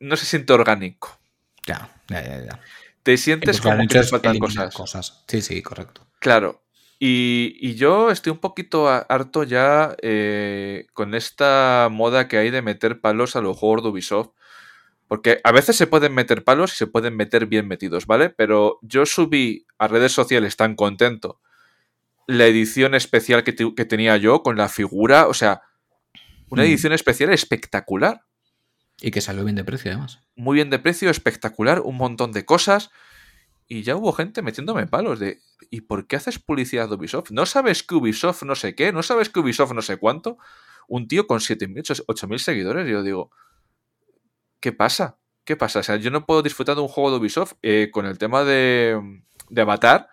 no se siente orgánico. Ya, ya, ya, ya. Te sientes como que te faltan cosas. cosas. Sí, sí, correcto. Claro. Y, yo estoy un poquito harto ya eh, con esta moda que hay de meter palos a los juegos de Ubisoft. Porque a veces se pueden meter palos y se pueden meter bien metidos, ¿vale? Pero yo subí a redes sociales tan contento la edición especial que, que tenía yo con la figura. O sea, una mm. edición especial espectacular. Y que salió bien de precio, además. Muy bien de precio, espectacular, un montón de cosas. Y ya hubo gente metiéndome palos de ¿y por qué haces publicidad de Ubisoft? ¿No sabes que Ubisoft no sé qué? ¿No sabes que Ubisoft no sé cuánto? Un tío con 7.000, 8.000 seguidores. Yo digo, ¿qué pasa? ¿Qué pasa? O sea, yo no puedo disfrutar de un juego de Ubisoft eh, con el tema de, de Avatar.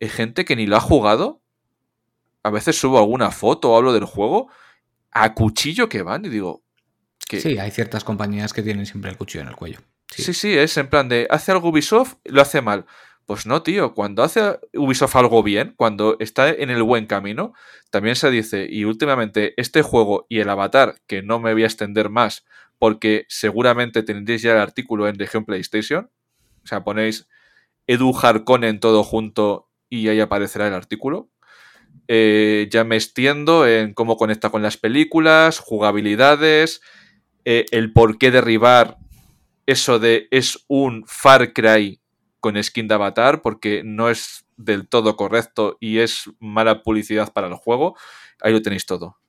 Hay gente que ni lo ha jugado. A veces subo alguna foto o hablo del juego. A cuchillo que van y digo, Sí, hay ciertas compañías que tienen siempre el cuchillo en el cuello. Sí. sí, es en plan de, hace algo Ubisoft, lo hace mal. Pues no, tío, cuando hace Ubisoft algo bien, cuando está en el buen camino, también se dice, y últimamente este juego y el avatar, que no me voy a extender más, porque seguramente tendréis ya el artículo en región PlayStation, o sea, ponéis Edu Harkonnen todo junto y ahí aparecerá el artículo. Eh, ya me extiendo en cómo conecta con las películas, jugabilidades, eh, el por qué derribar eso de es un Far Cry con skin de avatar, porque no es del todo correcto y es mala publicidad para el juego. Ahí lo tenéis todo.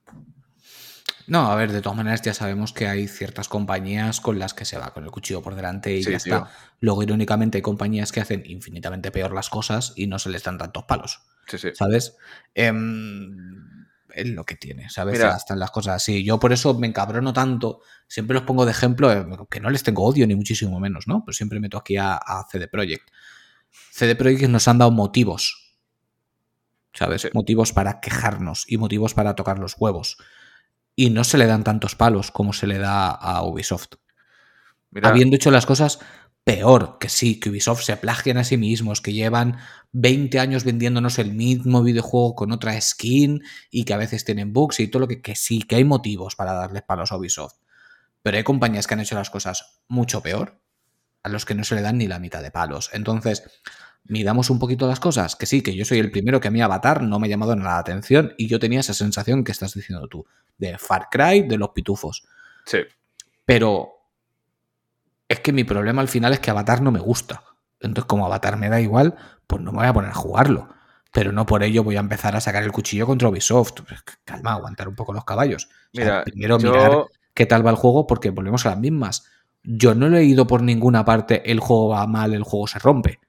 No, a ver, de todas maneras ya sabemos que hay ciertas compañías con las que se va con el cuchillo por delante y ya está. Luego, irónicamente, hay compañías que hacen infinitamente peor las cosas y no se les dan tantos palos. Sí, sí. ¿Sabes? Em, es lo que tiene, ¿sabes? Mira, están las cosas así. Yo por eso me encabrono tanto. Siempre los pongo de ejemplo, eh, que no les tengo odio ni muchísimo menos, ¿no? Pero siempre meto aquí a, a CD Projekt. CD Projekt nos han dado motivos. ¿Sabes? Motivos para quejarnos y motivos para tocar los huevos y no se le dan tantos palos como se le da a Ubisoft. Habiendo hecho las cosas peor, que sí, que Ubisoft se plagian a sí mismos, que llevan 20 años vendiéndonos el mismo videojuego con otra skin y que a veces tienen bugs y todo lo que, que sí, que hay motivos para darles palos a Ubisoft. Pero hay compañías que han hecho las cosas mucho peor, a los que no se le dan ni la mitad de palos. Entonces, midamos un poquito las cosas, que sí, que yo soy el primero que a mi Avatar no me ha llamado nada la atención y yo tenía esa sensación que estás diciendo tú, de Far Cry, de los pitufos. Sí. Pero es que mi problema al final es que Avatar no me gusta. Entonces, como Avatar me da igual, pues no me voy a poner a jugarlo. Pero no por ello voy a empezar a sacar el cuchillo contra Ubisoft. Pues, calma, aguantar un poco los caballos. Mira, primero mirar qué tal va el juego, porque volvemos a las mismas. Yo no he leído por ninguna parte el juego va mal, el juego se rompe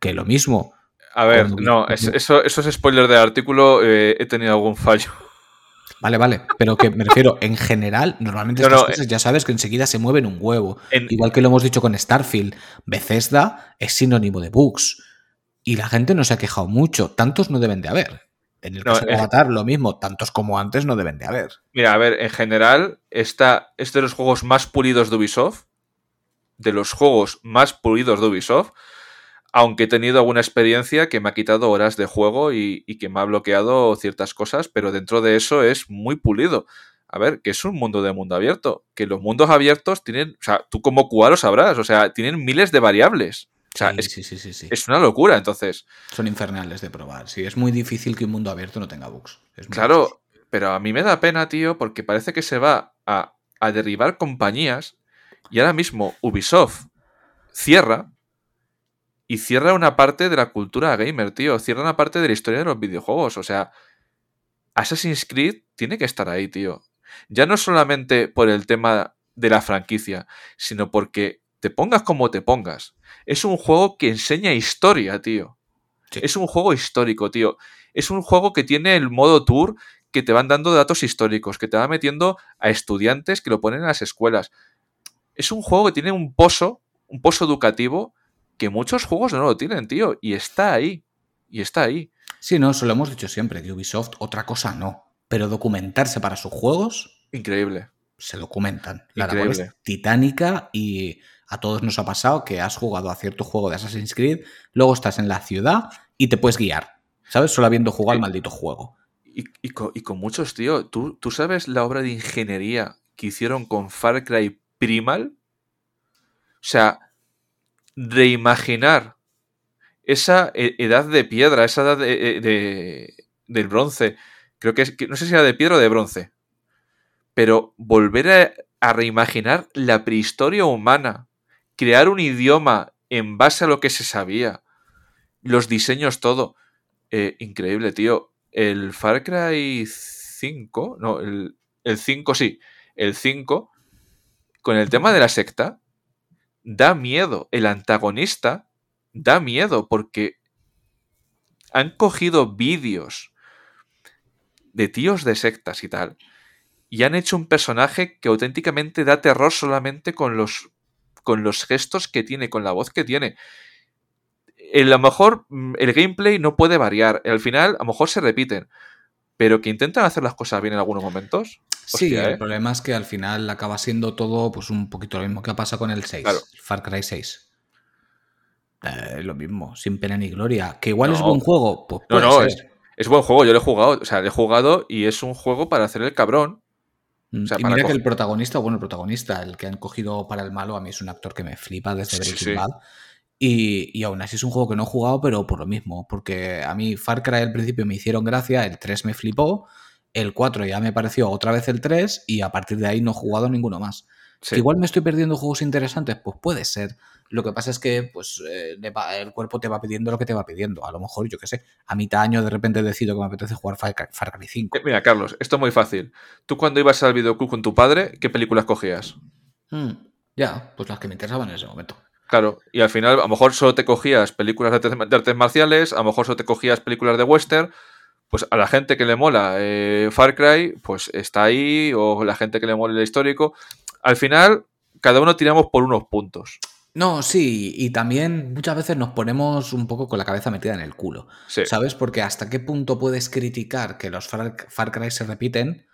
que lo mismo. A ver, no, eso, eso es spoiler del artículo, eh, he tenido algún fallo. Vale, vale, pero que me refiero, en general, normalmente estas cosas ya sabes que enseguida se mueven un huevo. Igual que lo hemos dicho con Starfield, Bethesda es sinónimo de bugs. Y la gente no se ha quejado mucho, tantos no deben de haber. En el caso de Avatar, lo mismo, tantos como antes no deben de haber. Mira, a ver, en general, esta es de los juegos más pulidos de Ubisoft. De los juegos más pulidos de Ubisoft aunque he tenido alguna experiencia que me ha quitado horas de juego y, que me ha bloqueado ciertas cosas, pero dentro de eso es muy pulido. A ver, que es un mundo de mundo abierto, que los mundos abiertos tienen, o sea, tú como lo sabrás, o sea, tienen miles de variables. O sea, es, sí, sí, sí, es, una locura, entonces. Son infernales de probar, sí, es muy difícil que un mundo abierto no tenga bugs. claro, pero a mí me da pena, tío, porque parece que se va a, a derribar compañías y ahora mismo Ubisoft cierra y cierra una parte de la cultura gamer, tío. Cierra una parte de la historia de los videojuegos. O sea, Assassin's Creed tiene que estar ahí, tío. Ya no solamente por el tema de la franquicia, sino porque te pongas como te pongas. Es un juego que enseña historia, tío. Es un juego histórico, tío. Es un juego que tiene el modo tour que te van dando datos históricos, que te va metiendo a estudiantes que lo ponen en las escuelas. Es un juego que tiene un pozo, un pozo educativo que muchos juegos no lo tienen, tío, y está ahí, y está ahí. Sí, no, eso lo hemos dicho siempre, que Ubisoft otra cosa no, pero documentarse para sus juegos... Increíble. Se documentan. La labor es titánica y a todos nos ha pasado que has jugado a cierto juego de Assassin's Creed, luego estás en la ciudad y te puedes guiar, ¿sabes? Solo habiendo jugado al maldito juego. Y, con, muchos, tío, ¿tú, ¿tú sabes la obra de ingeniería que hicieron con Far Cry Primal? O sea, reimaginar esa e, edad de piedra, esa edad de, de, del bronce. Creo que, no sé si era de piedra o de bronce. Pero volver a, reimaginar la prehistoria humana. Crear un idioma en base a lo que se sabía. Los diseños, todo. Eh, increíble, tío. El Far Cry 5, no, el, el 5 sí, el 5, con el tema de la secta, da miedo. El antagonista da miedo porque han cogido vídeos de tíos de sectas y tal y han hecho un personaje que auténticamente da terror solamente con los con los gestos que tiene, con la voz que tiene. A lo mejor mm, el gameplay no puede variar, al final a lo mejor se repiten, pero que intentan hacer las cosas bien en algunos momentos. Sí, el ¿eh? problema es que al final acaba siendo todo pues un poquito lo mismo que pasa con el 6, Far Cry 6. Eh, lo mismo, sin pena ni gloria. Que igual es buen juego, pues No, no, es, buen juego, yo lo he jugado, o sea, lo he jugado y es un juego para hacer el cabrón. Mm, y mira que el protagonista, bueno, el protagonista, el que han cogido para el malo, a mí es un actor que me flipa desde Breaking Bad. Y, y, aún así es un juego que no he jugado, pero por lo mismo. Porque a mí Far Cry al principio me hicieron gracia, el 3 me flipó, el 4 ya me pareció otra vez el 3 y a partir de ahí no he jugado ninguno más. igual me estoy perdiendo juegos interesantes, pues puede ser. Lo que pasa es que pues, eh, el cuerpo te va pidiendo lo que te va pidiendo. A lo mejor, yo qué sé, a mitad año de repente decido que me apetece jugar Far, Cry 5. Eh, mira, Carlos, esto es muy fácil. Tú cuando ibas al videoclub con tu padre, ¿qué películas cogías? Hmm, ya, pues las que me interesaban en ese momento. Claro, y al final a lo mejor solo te cogías películas de artes, marciales, a lo mejor solo te cogías películas de western, pues a la gente que le mola eh, Far Cry, pues está ahí, o la gente que le mola el histórico. Al final, cada uno tiramos por unos puntos. No, sí, y también muchas veces nos ponemos un poco con la cabeza metida en el culo, ¿sabes? Porque hasta qué punto puedes criticar que los Far, Cry se repiten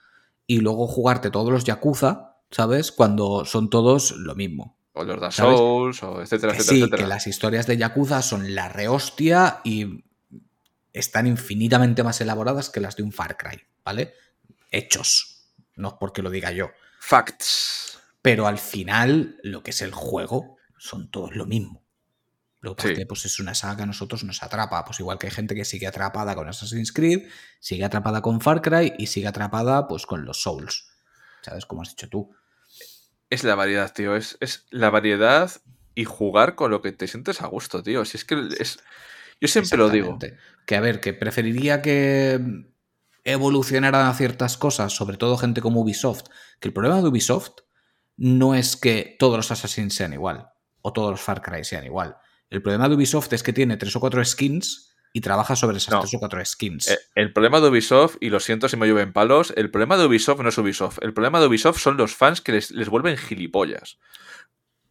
y luego jugarte todos los Yakuza, ¿sabes? Cuando son todos lo mismo. O los Dark Souls, o etcétera, etcétera, sí, etcétera. que las historias de Yakuza son la rehostia y están infinitamente más elaboradas que las de un Far Cry, ¿vale? Hechos, no porque lo diga yo. Facts. Pero al final, lo que es el juego, son todos lo mismo. Lo que pasa que pues, es una saga que a nosotros nos atrapa. Pues igual que hay gente que sigue atrapada con Assassin's Creed, sigue atrapada con Far Cry y sigue atrapada pues con los Souls. ¿Sabes? Como has dicho tú. Es la variedad, tío. Es, es la variedad y jugar con lo que te sientes a gusto, tío. Si es que es. Yo siempre lo digo. Que a ver, que preferiría que evolucionaran ciertas cosas, sobre todo gente como Ubisoft. Que el problema de Ubisoft no es que todos los Assassins sean igual o todos los Far Cry sean igual. El problema de Ubisoft es que tiene tres o cuatro skins y trabaja sobre esas tres o cuatro skins. Eh, el, problema de Ubisoft, y lo siento si me llueven palos, el problema de Ubisoft no es Ubisoft. El problema de Ubisoft son los fans que les, vuelven gilipollas.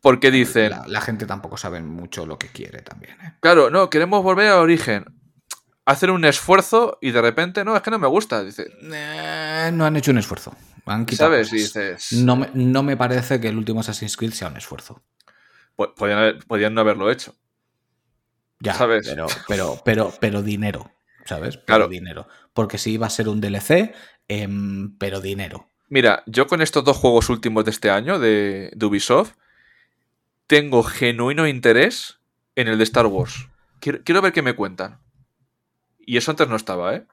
Porque dicen. La, gente tampoco sabe mucho lo que quiere también. ¿eh? Claro, no, queremos volver al origen. Hacer un esfuerzo y de repente, no, es que no me gusta. Dice. Eh, no han hecho un esfuerzo. Han quitado ¿Sabes? dices. No me, no me parece que el último Assassin's Creed sea un esfuerzo podían, no haberlo hecho. Ya, ¿sabes? Pero, pero, pero, pero dinero, ¿sabes? claro. dinero. Porque si iba a ser un DLC, em, pero dinero. Mira, yo con estos dos juegos últimos de este año de, Ubisoft, tengo genuino interés en el de Star Wars. Quiero, ver qué me cuentan. Y eso antes no estaba, ¿eh?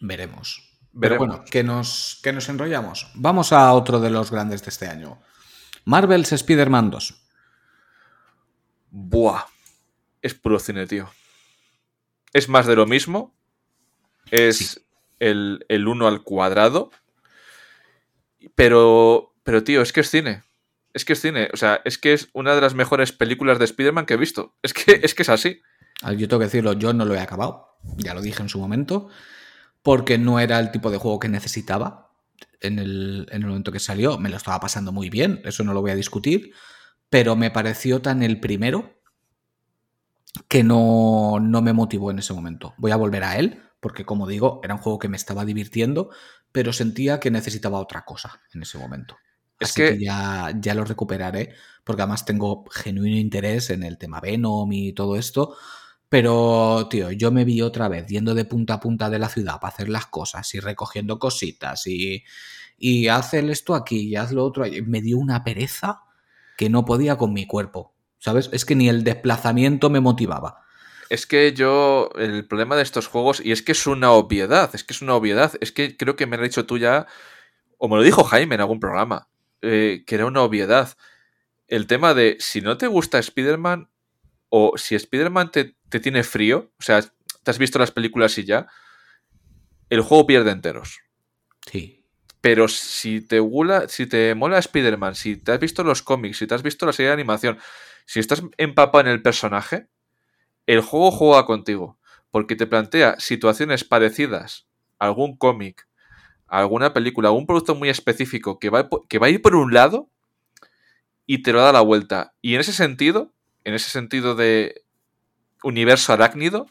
Veremos. Veremos. bueno, que nos, que nos enrollamos. Vamos a otro de los grandes de este año. Marvel's Spider-Man 2. Buah. Es puro cine, tío. Es más de lo mismo. Es el, el uno al cuadrado. Pero, pero, tío, es que es cine. Es que es cine. O sea, es que es una de las mejores películas de Spider-Man que he visto. Es que, es que es así. Yo tengo que decirlo, yo no lo he acabado. Ya lo dije en su momento. Porque no era el tipo de juego que necesitaba en el, en el momento que salió. Me lo estaba pasando muy bien. Eso no lo voy a discutir pero me pareció tan el primero que no, no me motivó en ese momento. Voy a volver a él, porque como digo, era un juego que me estaba divirtiendo, pero sentía que necesitaba otra cosa en ese momento. Es que... ya, ya, lo recuperaré, porque además tengo genuino interés en el tema Venom y todo esto. Pero, tío, yo me vi otra vez yendo de punta a punta de la ciudad para hacer las cosas y recogiendo cositas y, y hacer esto aquí y haz lo otro. Me dio una pereza que no podía con mi cuerpo, ¿sabes? Es que ni el desplazamiento me motivaba. Es que yo, el problema de estos juegos, y es que es una obviedad, es que es una obviedad, es que creo que me lo has dicho tú ya, o me lo dijo Jaime en algún programa, eh, que era una obviedad. El tema de si no te gusta Spider-Man, o si Spider-Man te, te tiene frío, o sea, te has visto las películas y ya, el juego pierde enteros. Sí. Pero si te, si te mola Spider-Man, si te has visto los cómics, si te has visto la serie de animación, si estás empapado en el personaje, el juego juega contigo. Porque te plantea situaciones parecidas a algún cómic, a alguna película, a algún producto muy específico que va, que va a ir por un lado y te lo da la vuelta. Y en ese sentido, en ese sentido de universo arácnido,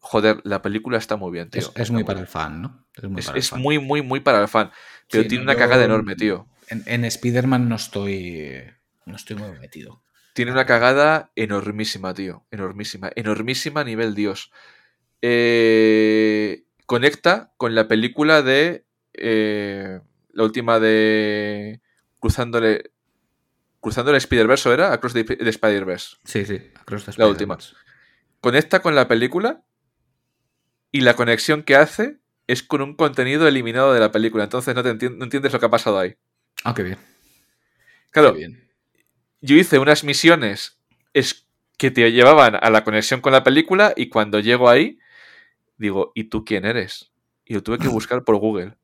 joder, la película está muy bien, tío. Es, muy para el fan, ¿no? Es, muy, muy, muy, para el fan. Pero tiene una cagada enorme, tío. En, en Spider-Man no estoy, no estoy muy metido. Tiene una cagada enormísima, tío. Enormísima. Enormísima a nivel Dios. Eh, conecta con la película de. Eh, la última de. Cruzándole. cruzando el Spider-Verse, ¿era? Across the, the Spider-Verse. Sí, sí, Across the La última. Conecta con la película y la conexión que hace es con un contenido eliminado de la película. Entonces no, te enti- no entiendes lo que ha pasado ahí. Ah, qué bien. Claro, qué bien. Yo hice unas misiones es que te llevaban a la conexión con la película y cuando llego ahí, digo, ¿y tú quién eres? Y lo tuve que buscar por Google.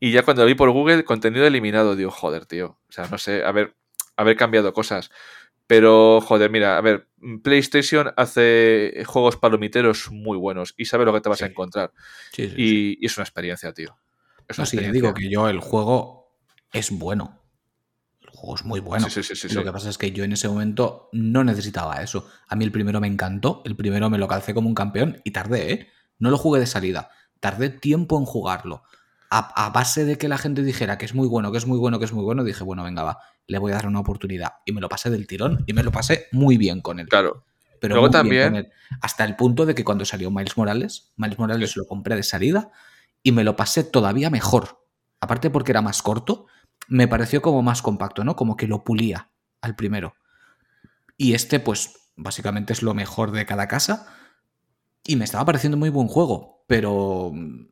Y ya cuando lo vi por Google, contenido eliminado, digo, joder, tío. O sea, no sé, haber, haber cambiado cosas. Pero, joder, mira, a ver, PlayStation hace juegos palomiteros muy buenos y sabe lo que te vas a encontrar. Sí, sí. Y, y es una experiencia, tío. Es No, una experiencia. digo que yo el juego es bueno. Juego es muy bueno. Sí, sí, sí, sí, Lo que pasa es que yo en ese momento no necesitaba eso. A mí el primero me encantó, el primero me lo calcé como un campeón y tardé, ¿eh? No lo jugué de salida. Tardé tiempo en jugarlo. A, a base de que la gente dijera que es muy bueno, que es muy bueno, que es muy bueno, dije, bueno, venga, va, le voy a dar una oportunidad. Y me lo pasé del tirón y me lo pasé muy bien con él. Claro. Pero Luego también- él. Hasta el punto de que cuando salió Miles Morales, Miles Morales lo compré de salida y me lo pasé todavía mejor. Aparte porque era más corto, me pareció como más compacto, ¿no? Como que lo pulía al primero. Y este, pues, básicamente es lo mejor de cada casa. Y me estaba pareciendo muy buen juego, pero mm,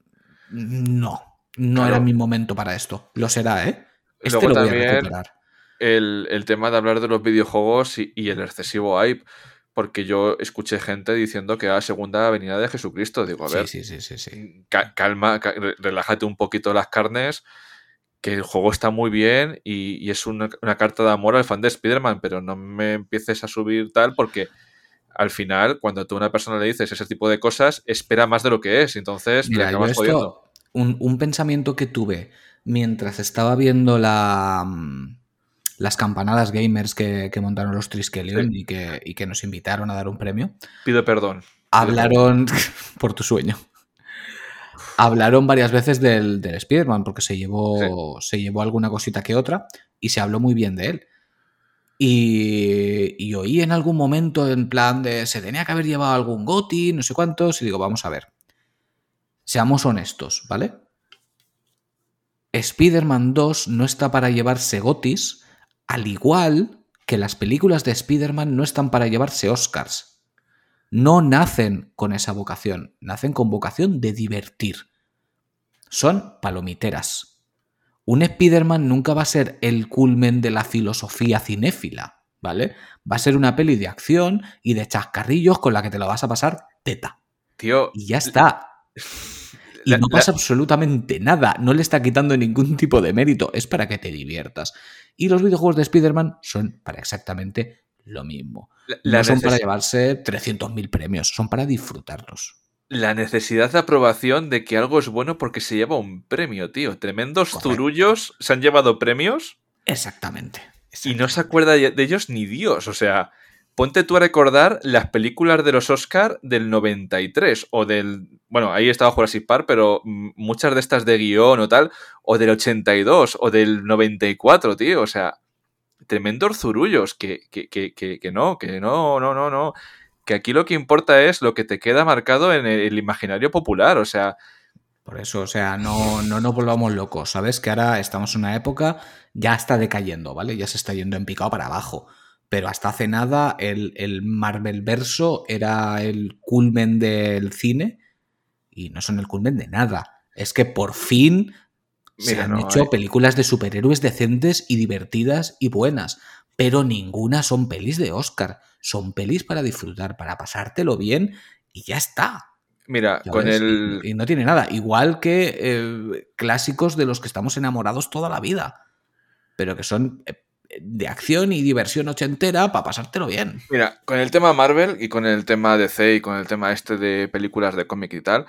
no, no Claro. era mi momento para esto. Lo será, ¿eh? Este Luego lo voy a también- recuperar. el, el tema de hablar de los videojuegos y, y el excesivo hype. Porque yo escuché gente diciendo que era la segunda venida de Jesucristo. Digo, a ver, Sí, sí, sí, sí, sí. ca- calma, ca- re- relájate un poquito las carnes. Que el juego está muy bien y, y es una, una carta de amor al fan de Spider-Man, pero no me empieces a subir tal porque al final, cuando tú a una persona le dices ese tipo de cosas, espera más de lo que es. Entonces, Mira, le yo acabas esto, jodiendo. un, un pensamiento que tuve mientras estaba viendo la, mm, las campanadas gamers que, que montaron los Triskelion y, que, y que nos invitaron a dar un premio, Pido perdón. hablaron, por tu sueño, hablaron varias veces del, del Spider-Man porque se llevó, se llevó alguna cosita que otra y se habló muy bien de él. Y, y oí en algún momento en plan de se tenía que haber llevado algún goti, no sé cuántos, y digo, vamos a ver. Seamos honestos, ¿vale? Spider-Man 2 no está para llevarse gotis, al igual que las películas de Spider-Man no están para llevarse Oscars. No nacen con esa vocación, nacen con vocación de divertir. Son palomiteras. Un Spider-Man nunca va a ser el culmen de la filosofía cinéfila, ¿vale? Va a ser una peli de acción y de chascarrillos con la que te lo vas a pasar teta. Tío, Y ya está. Y La- no la- pasa absolutamente nada. No le está quitando ningún tipo de mérito. Es para que te diviertas. Y los videojuegos de Spider-Man son para exactamente lo mismo. la- la no son para llevarse 300.000 premios, son para disfrutarlos. la necesidad de aprobación de que algo es bueno porque se lleva un premio, tío. Tremendos Correcto. zurullos se han llevado premios Exactamente. y no se acuerda de ellos ni Dios. O sea, ponte tú a recordar las películas de los Oscar del 93 o del... Bueno, ahí estaba Jurassic Park, pero muchas de estas de guion o tal, o del 82 o del 94, tío. O sea, tremendos zurullos que, que, que, que, no, que no, no, no, no. Que aquí lo que importa es lo que te queda marcado en el, el imaginario popular. O sea, Por eso, o sea, no, no nos volvamos locos, ¿sabes? Que ahora estamos en una época, ya está decayendo, ¿vale? Ya se está yendo en picado para abajo. Pero hasta hace nada el, el Marvel verso era el culmen del cine y no son el culmen de nada. Es que por fin se han no, hecho eh. películas de superhéroes decentes y divertidas y buenas, pero ninguna son pelis de Oscar. Son pelis para disfrutar, para pasártelo bien y ya está. mira, ¿Ya con ves? el... Y, y no tiene nada. Igual que eh, clásicos de los que estamos enamorados toda la vida. Pero que son eh, de acción y diversión ochentera para pasártelo bien. Mira, con el tema Marvel y con el tema DC y con el tema este de películas de cómic y tal,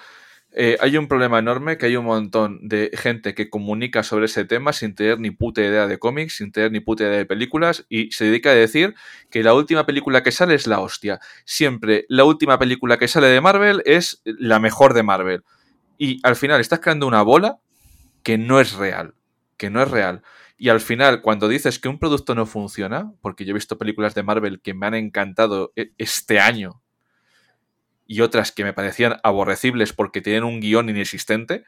eh, hay un problema enorme que hay un montón de gente que comunica sobre ese tema sin tener ni puta idea de cómics, sin tener ni puta idea de películas y se dedica a decir que la última película que sale es la hostia. Siempre la última película que sale de Marvel es la mejor de Marvel. Y al final estás creando una bola que no es real, que no es real. Y al final, cuando dices que un producto no funciona, porque yo he visto películas de Marvel que me han encantado e- este año y otras que me parecían aborrecibles porque tienen un guion inexistente,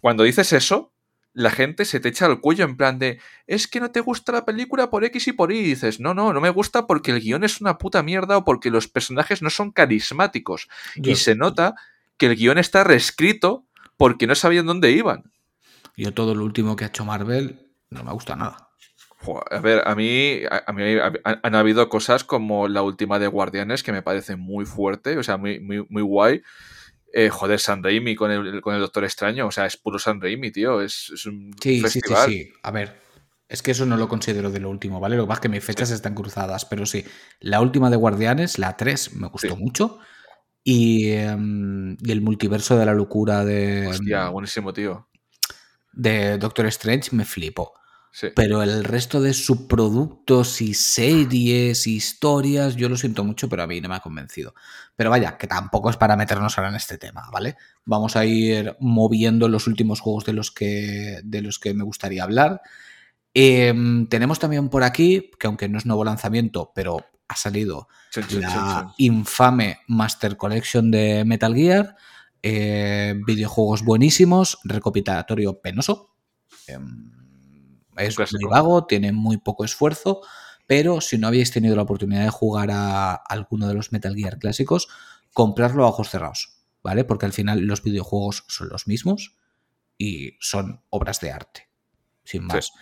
cuando dices eso, la gente se te echa al cuello en plan de es que no te gusta la película por X y por Y. Y dices, no, no, no me gusta porque el guion es una puta mierda o porque los personajes no son carismáticos. Y se nota que el guion está reescrito porque no sabían dónde iban. Yo todo lo último que ha hecho Marvel no me gusta nada. A ver, a mí, a, mí han habido cosas como la última de Guardianes que me parece muy fuerte, o sea, muy, muy, muy guay. Eh, joder, San Raimi con el, con el Doctor Extraño, o sea, es puro San Raimi, tío, es, un sí, festival. Sí, sí, sí, a ver, es que eso no lo considero de lo último, ¿vale? Lo que pasa es que mis fechas están cruzadas, pero sí, la última de Guardianes, la 3, me gustó mucho. Em, y, el multiverso de la locura de. Hostia, buenísimo, tío. De Doctor Strange me Pero el resto de subproductos y series, historias, yo lo siento mucho, pero a mí no me ha convencido. Pero vaya, que tampoco es para meternos ahora en este tema, ¿vale? Vamos a ir moviendo los últimos juegos de los que, de los que me gustaría hablar. Em, tenemos también por aquí, que aunque no es nuevo lanzamiento, pero ha salido la infame Master Collection de Metal Gear. Eh, videojuegos buenísimos, recopilatorio penoso. Em, es muy vago, tiene muy poco esfuerzo, pero si no habéis tenido la oportunidad de jugar a alguno de los Metal Gear clásicos, comprarlo a ojos cerrados, ¿vale? Porque al final los videojuegos son los mismos y son obras de arte, sin más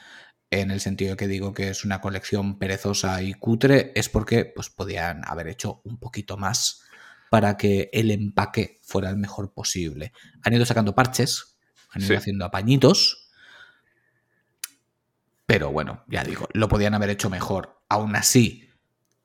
en el sentido que digo que es una colección perezosa y cutre, es porque pues, podían haber hecho un poquito más para que el empaque fuera el mejor posible. Han ido sacando parches, han ido haciendo apañitos, pero bueno, ya digo, lo podían haber hecho mejor. Aún así,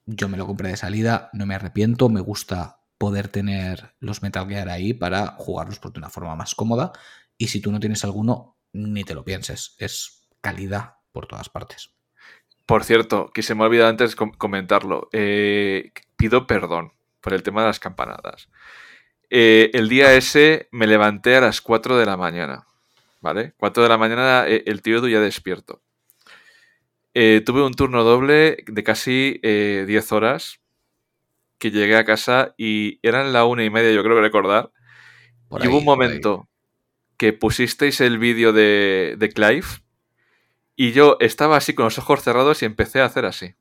yo me lo compré de salida, no me arrepiento, me gusta poder tener los Metal Gear ahí para jugarlos por una forma más cómoda. Y si tú no tienes alguno, ni te lo pienses, es calidad por todas partes. Por cierto, que se me ha olvidado antes comentarlo. Eh, pido perdón por el tema de las campanadas. Eh, el día ese me levanté a las 4 de la mañana. ¿Vale? 4 de la mañana eh, el tío ya despierto. Tuve un turno doble de casi 10 horas que llegué a casa y eran la una y media, yo creo que recordar. y hubo un momento que pusisteis el vídeo de, de Clive y yo estaba así con los ojos cerrados y empecé a hacer así.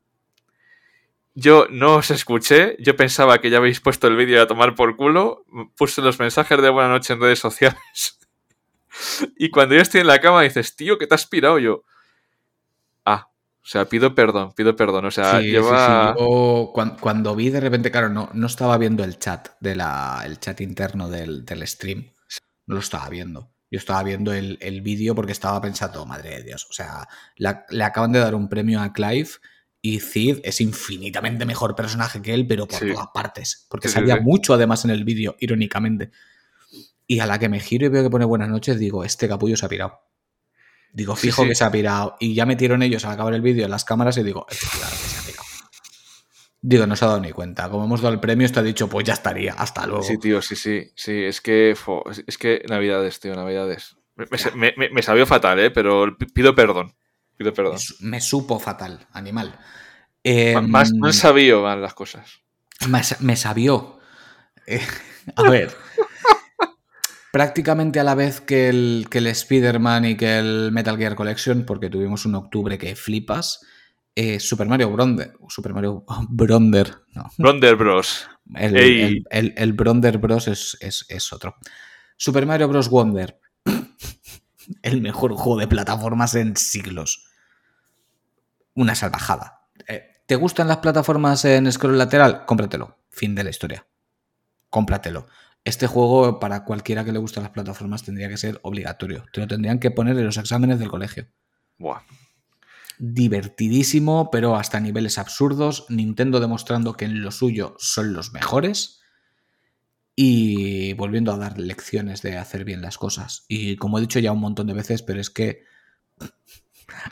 Yo no os escuché, yo pensaba que ya habéis puesto el vídeo a tomar por culo, puse los mensajes de buena noche en redes sociales. y cuando yo estoy en la cama dices, tío, ¿qué te has pirado yo? O sea, pido perdón, pido perdón. O sea, lleva... cuando, vi de repente, claro, no, no estaba viendo el chat, de la, el chat interno del, del stream. No lo estaba viendo. Yo estaba viendo el, vídeo porque estaba pensando, madre de Dios, o sea, le acaban de dar un premio a Clive y Cid es infinitamente mejor personaje que él, pero por todas partes. Porque salía mucho además en el vídeo, irónicamente. Y a la que me giro y veo que pone buenas noches, digo, este capullo se ha pirado. Digo, fijo que se ha pirado. Y ya metieron ellos al acabar el vídeo en las cámaras y digo, claro que se ha pirado. Digo, no se ha dado ni cuenta. Como hemos dado el premio, esto ha dicho, pues ya estaría, hasta luego. Sí, tío, sí, sí. Sí, es que, es que Navidades, tío, Navidades. Me, me, sabió fatal, ¿eh? Pero pido perdón. Pido perdón. Me, supo fatal, animal. más no sabía van las cosas. Me, sabió. Eh, a ver. Prácticamente a la vez que el, que el Spider-Man y que el Metal Gear Collection, porque tuvimos un octubre que flipas eh, Super Mario Bronder. Super Mario Bronder. No. Bronder Bros. El, el, Bronder Bros es, otro. Super Mario Bros. Wonder. el mejor juego de plataformas en siglos. Una salvajada. Eh, ¿Te gustan las plataformas en scroll lateral? Cómpratelo. Fin de la historia. Cómpratelo. Este juego, para cualquiera que le guste las plataformas, tendría que ser obligatorio. Te lo tendrían que poner en los exámenes del colegio. Buah divertidísimo, pero hasta niveles absurdos. Nintendo demostrando que en lo suyo son los mejores y volviendo a dar lecciones de hacer bien las cosas. Y como he dicho ya un montón de veces, pero es que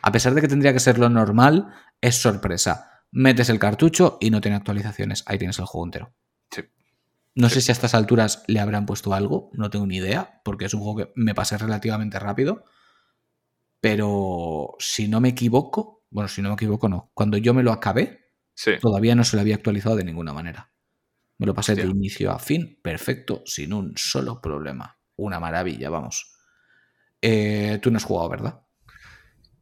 a pesar de que tendría que ser lo normal, es sorpresa. Metes el cartucho y no tiene actualizaciones. Ahí tienes el juego entero. No sé si a estas alturas le habrán puesto algo, no tengo ni idea, porque es un juego que me pasé relativamente rápido pero si no me equivoco, bueno, si no me equivoco, no. Cuando yo me lo acabé, todavía no se lo había actualizado de ninguna manera. Me lo pasé de inicio a fin, perfecto, sin un solo problema. Una maravilla, vamos. Eh, tú no has jugado, ¿verdad?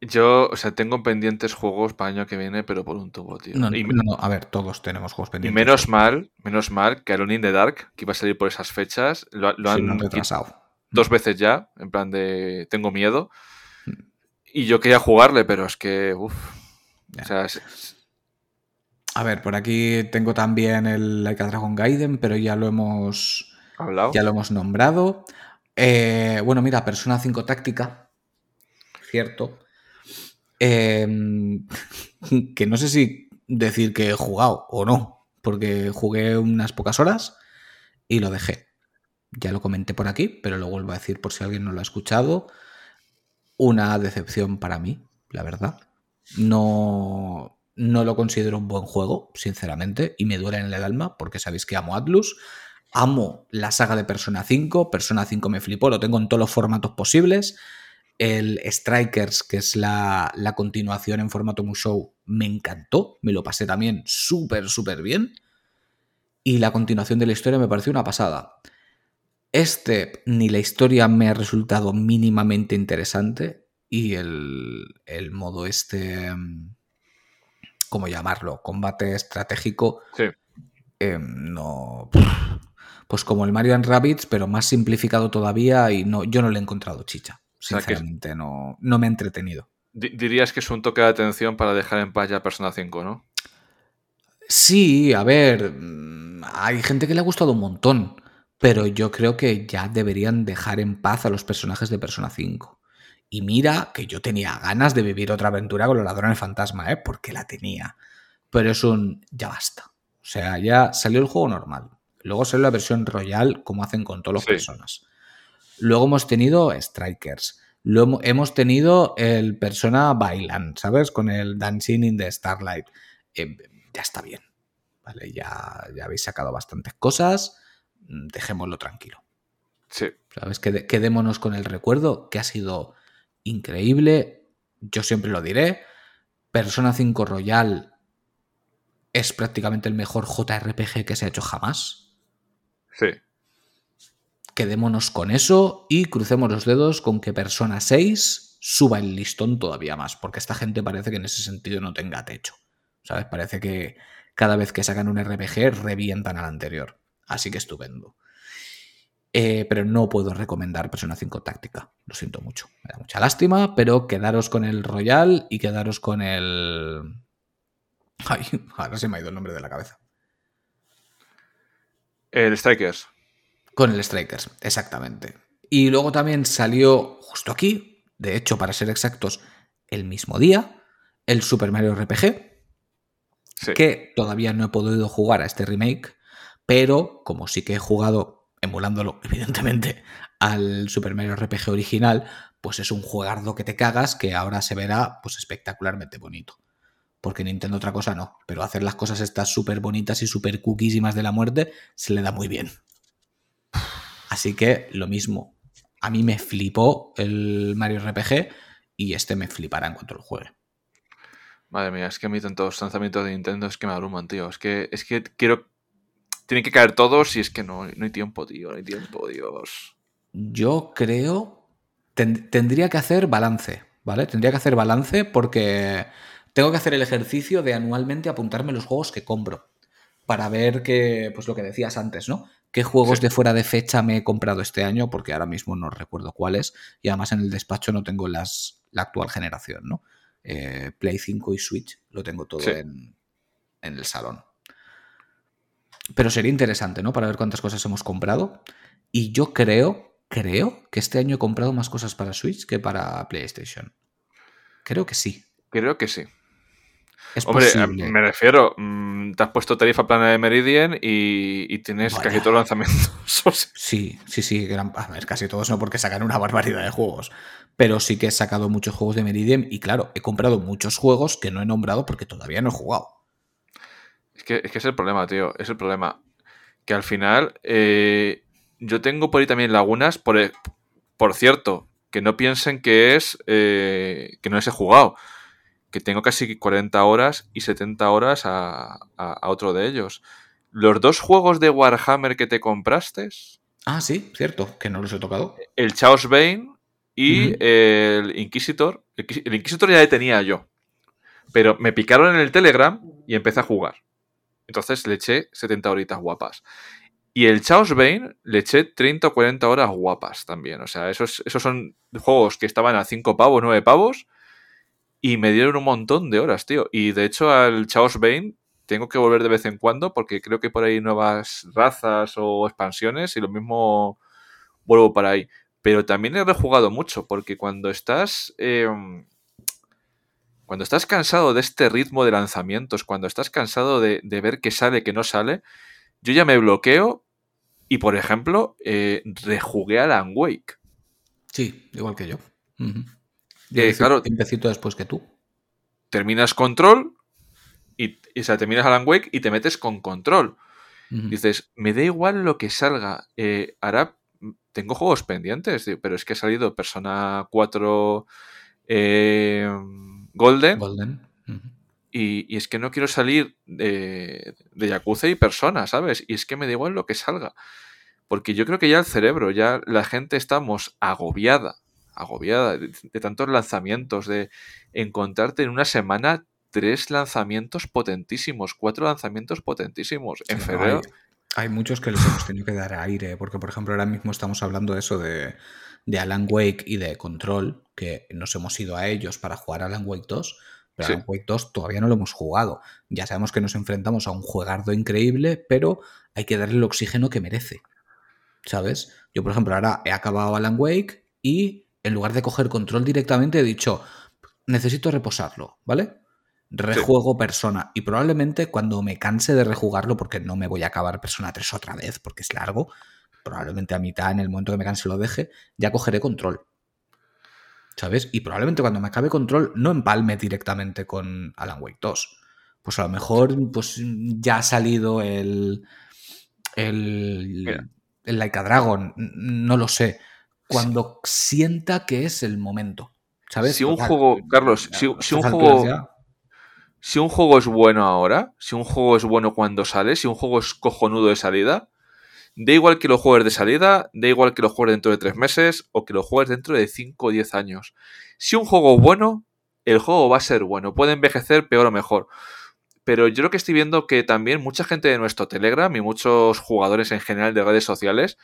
Yo, o sea, tengo pendientes juegos para el año que viene, pero por un tubo, tío. No, y, a ver, todos tenemos juegos y pendientes. menos mal, menos mal que Alone in the Dark, que iba a salir por esas fechas, lo, lo Sí, han retrasado. dos veces ya, en plan de tengo miedo. Mm. Y yo quería jugarle, pero es que, uff. O sea, es- es- A ver, por aquí tengo también el Like a Dragon Gaiden, pero ya lo hemos, hablado. ya lo hemos nombrado. Eh, bueno, mira, Persona 5 Táctica. Cierto. Eh, que no sé si decir que he jugado o no, porque jugué unas pocas horas y lo dejé. Ya lo comenté por aquí, pero lo vuelvo a decir por si alguien no lo ha escuchado. Una decepción para mí, la verdad. No, no lo considero un buen juego, sinceramente, y me duele en el alma porque sabéis que amo Atlus. Amo la saga de Persona 5. Persona 5 me flipó, lo tengo en todos los formatos posibles. El Strikers, que es la, la continuación en formato Musou, me encantó. Me lo pasé también súper, súper bien. Y la continuación de la historia me pareció una pasada. Este, ni la historia me ha resultado mínimamente interesante. Y el, el modo este. mm, ¿Cómo llamarlo? Combate estratégico. Sí. eh, no. Pues como el Mario and Rabbids, pero más simplificado todavía. Y no, yo no le he encontrado chicha. Sea que- Sinceramente, no, no me ha entretenido. Di- dirías que es un toque de atención para dejar en paz ya Persona 5, ¿no? Sí, a ver, mm, hay gente que le ha gustado un montón, pero yo creo que ya deberían dejar en paz a los personajes de Persona 5. Y mira que yo tenía ganas de vivir otra aventura con los ladrones fantasma, ¿eh? Porque la tenía. Pero es un ya basta. O sea, ya salió el juego normal. Luego salió la versión royal, como hacen con todas las Sí. personas. Luego hemos tenido Strikers. Luego hemos tenido el Persona Bailan, ¿sabes? Con el Dancing in the Starlight. Eh, ya está bien. Vale, ya, ya habéis sacado bastantes cosas. mm, Dejémoslo tranquilo. Sí. ¿Sabes? Qued- quedémonos con el recuerdo que ha sido increíble. Yo siempre lo diré. Persona 5 Royal es prácticamente el mejor JRPG que se ha hecho jamás. Sí. Quedémonos con eso y crucemos los dedos con que Persona 6 suba el listón todavía más, porque esta gente parece que en ese sentido no tenga techo. ¿Sabes? Parece que cada vez que sacan un RPG revientan al anterior. Así que estupendo. Eh, pero no puedo recomendar Persona 5 Táctica. Lo siento mucho. Me da mucha lástima, pero quedaros con el Royal y quedaros con el. Ay, ahora se me ha ido el nombre de la cabeza. El Strikers. Con el Strikers, exactamente. Y luego también salió justo aquí, de hecho, para ser exactos, el mismo día, el Super Mario RPG, Sí. que todavía no he podido jugar a este remake, pero como sí que he jugado, emulándolo, evidentemente, al Super Mario RPG original, pues es un juegardo que te cagas que ahora se verá pues espectacularmente bonito. Porque Nintendo otra cosa no, pero hacer las cosas estas súper bonitas y súper cookiesimas de la muerte se le da muy bien. Así que lo mismo. A mí me flipó el Mario RPG y este me flipará en cuanto lo juegue. Madre mía, es que a mí tantos lanzamientos de Nintendo es que me abruman, tío. Es que, es que quiero. Tienen que caer todos y es que no, no hay tiempo, tío. No hay tiempo, Dios. Yo creo. ten- tendría que hacer balance, ¿vale? Tendría que hacer balance porque tengo que hacer el ejercicio de anualmente apuntarme los juegos que compro. Para ver que, pues lo que decías antes, ¿no? ¿Qué juegos Sí. de fuera de fecha me he comprado este año? Porque ahora mismo no recuerdo cuáles. Y además en el despacho no tengo las, la actual generación, ¿no? Eh, Play 5 y Switch lo tengo todo Sí. en, en el salón. Pero sería interesante, ¿no? Para ver cuántas cosas hemos comprado. Y yo creo, creo que este año he comprado más cosas para Switch que para PlayStation. Creo que sí. Creo que sí. Es Hombre, posible. me refiero, mm, te has puesto tarifa plana de Meridian y, y tienes casi todos los lanzamientos. Sí, sí, sí. gran- A ver, casi todos no porque sacan una barbaridad de juegos. Pero sí que he sacado muchos juegos de Meridian y claro, he comprado muchos juegos que no he nombrado porque todavía no he jugado. es, que, es que es el problema, tío. Es el problema. Que al final, eh, yo tengo por ahí también lagunas. Por, e- por cierto, que no piensen que es eh, que no les he jugado. Que tengo casi 40 horas y 70 horas a, a- a otro de ellos. Los dos juegos de Warhammer que te compraste, Ah, sí, cierto, que no los he tocado. el Chaos Bane y el Inquisitor. El Inquisitor ya le tenía yo. Pero me picaron en el Telegram y empecé a jugar. Entonces le eché 70 horitas guapas. Y el Chaos Bane le eché 30 o 40 horas guapas también. O sea, esos, esos son juegos que estaban a 5 pavos, 9 pavos. Y me dieron un montón de horas, tío. Y de hecho al Chaos Bane tengo que volver de vez en cuando porque creo que por ahí nuevas razas o expansiones y lo mismo vuelvo para ahí. Pero también he rejugado mucho porque cuando estás... Em, cuando estás cansado de este ritmo de lanzamientos, cuando estás cansado de, ver qué sale, qué no sale, yo ya me bloqueo y, por ejemplo, eh, rejugué a Alan Wake. Sí, igual que yo. Claro, un después que tú. Terminas control y, o sea, terminas Alan Wake y te metes con control. Dices, me da igual lo que salga. Eh, ahora tengo juegos pendientes, pero es que ha salido Persona 4 eh, Golden. Golden. y, es que no quiero salir de, de Yakuza y Persona, ¿sabes? Y es que me da igual lo que salga. Porque yo creo que ya el cerebro, ya la gente estamos agobiada, agobiada de, tantos lanzamientos, de encontrarte en una semana tres lanzamientos potentísimos, cuatro lanzamientos potentísimos en febrero. Hay, muchos que les hemos tenido que dar aire, porque por ejemplo ahora mismo estamos hablando de eso de, de Alan Wake y de Control, que nos hemos ido a ellos para jugar Alan Wake 2, pero Alan Wake 2 todavía no lo hemos jugado. Ya sabemos que nos enfrentamos a un juegardo increíble, pero hay que darle el oxígeno que merece. ¿Sabes? Yo, por ejemplo, ahora he acabado Alan Wake y en lugar de coger control directamente he dicho, necesito reposarlo, ¿vale? Rejuego Persona y probablemente cuando me canse de rejugarlo, porque no me voy a acabar Persona 3 otra vez, porque es largo, probablemente a mitad, en el momento que me canse lo deje, ya cogeré control. ¿Sabes? Y probablemente cuando me acabe control no empalme directamente con Alan Wake 2. Pues a lo mejor pues ya ha salido el. El. El Laika Dragon. No lo sé. Cuando sienta que es el momento. ¿Sabes? Si un juego. Carlos, si, un juego. Si un juego es bueno ahora, si un juego es bueno cuando sale, si un juego es cojonudo de salida, Da igual que lo juegues de salida, da igual que lo juegues dentro de tres meses o que lo juegues dentro de 5 o 10 años. Si un juego es bueno, el juego va a ser bueno. Puede envejecer peor o mejor. Pero yo lo que estoy viendo que también mucha gente de nuestro Telegram y muchos jugadores en general de redes sociales,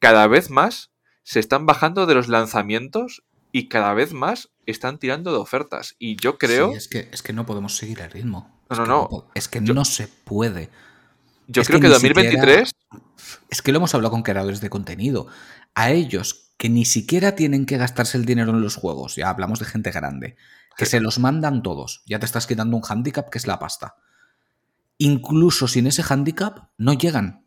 cada vez más se están bajando de los lanzamientos y cada vez más están tirando de ofertas. Y yo creo. es que, es que no podemos seguir el ritmo. No, no, no. Es que no se puede. Yo creo que, 2023. es que lo hemos hablado con creadores de contenido. A ellos que ni siquiera tienen que gastarse el dinero en los juegos, ya hablamos de gente grande, que se los mandan todos. Ya te estás quitando un handicap que es la pasta. Incluso sin ese handicap, no llegan.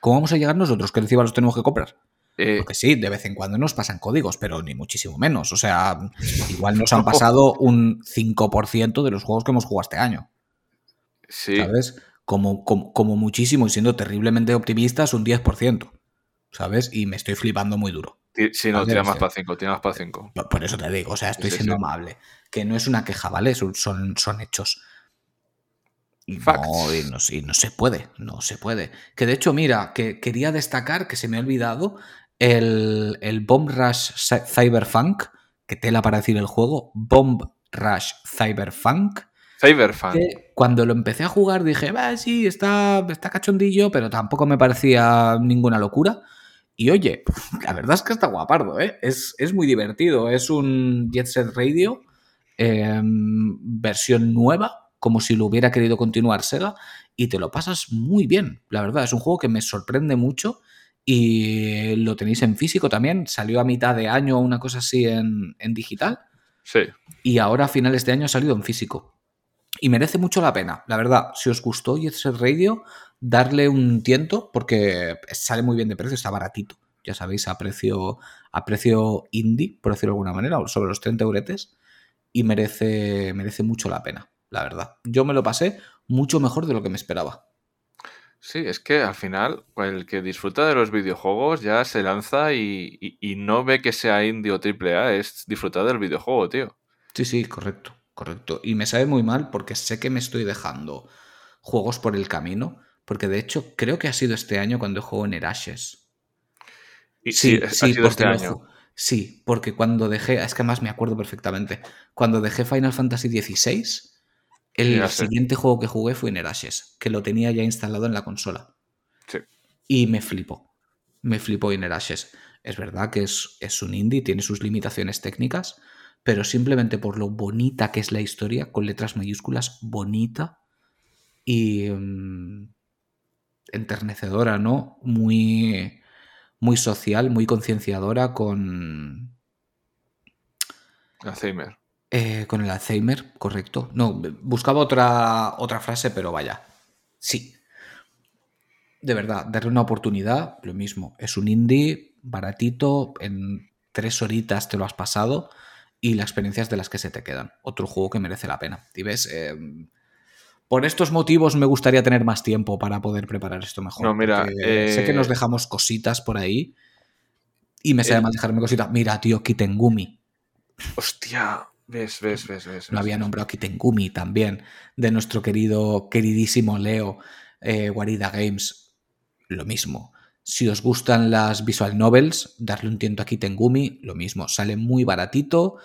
¿Cómo vamos a llegar nosotros que encima los tenemos que comprar? Eh, Porque sí, de vez en cuando nos pasan códigos, pero ni muchísimo menos. O sea, igual nos han pasado un 5% de los juegos que hemos jugado este año. Sí. ¿Sabes? como, como, muchísimo y siendo terriblemente optimistas, un 10%, ¿sabes? Y me estoy flipando muy duro. Sí, no, tira más para 5, tira más para 5. Por eso te digo, o sea, estoy siendo amable. Que no es una queja, ¿vale? Son, son, hechos. Y no, no, se puede, no se puede. Que de hecho, mira, que quería destacar que se me ha olvidado el, el Bomb Rush Cyberfunk, que tela para decir el juego, Bomb Rush Cyberfunk, Cyberfunk. cuando lo empecé a jugar dije, va, sí, está, está cachondillo, pero tampoco me parecía ninguna locura. Y oye, la verdad es que está guapardo, ¿eh? Es, muy divertido. Es un Jet Set Radio, em, versión nueva, como si lo hubiera querido continuar Sega, y te lo pasas muy bien, la verdad. Es un juego que me sorprende mucho y lo tenéis en físico también. Salió a mitad de año o una cosa así en, en digital. Sí. Y ahora a finales de año ha salido en físico. Y merece mucho la pena, la verdad. Si os gustó Jet Radio, darle un tiento porque sale muy bien de precio, está baratito. Ya sabéis, a precio, a precio indie, por decirlo de alguna manera, sobre los 30 euretes. Y merece, merece mucho la pena, la verdad. Yo me lo pasé mucho mejor de lo que me esperaba. Sí, es que al final el que disfruta de los videojuegos ya se lanza y, y no ve que sea indie o triple A, es disfrutar del videojuego, tío. Sí, sí, correcto correcto. Y me sabe muy mal porque sé que me estoy dejando juegos por el camino, porque de hecho creo que ha sido este año cuando juego en Erashes. sí, sí, ha sido este año. Sí, porque cuando dejé, es que además me acuerdo perfectamente, cuando dejé Final Fantasy XVI, el siguiente juego que jugué fue Inner Ashes, que lo tenía ya instalado en la consola. Sí. Y me flipó. Me flipó Inner Ashes. Es verdad que es, es un indie, tiene sus limitaciones técnicas, pero simplemente por lo bonita que es la historia, con letras mayúsculas, bonita y mm, enternecedora, ¿no? Muy, muy social, muy concienciadora con, Alzheimer. Eh, con el Alzheimer, correcto. No, buscaba otra, otra frase, pero vaya. Sí. De verdad, darle una oportunidad, lo mismo. Es un indie baratito, en tres horitas te lo has pasado y la experiencia es de las que se te quedan. Otro juego que merece la pena. Y ves, Eh, por estos motivos me gustaría tener más tiempo para poder preparar esto mejor. No, mira, sé que eh, nos dejamos cositas por ahí y me sale mal dejarme cositas. Mira, tío, Kitengumi. Hostia, ves, ves, ves, ves. No ves, había nombrado Kitengumi también, de nuestro querido, queridísimo Leo, eh, Guarida Games. Lo mismo. Si os gustan las visual novels, darle un tiento a Kitengumi, lo mismo. Sale muy baratito,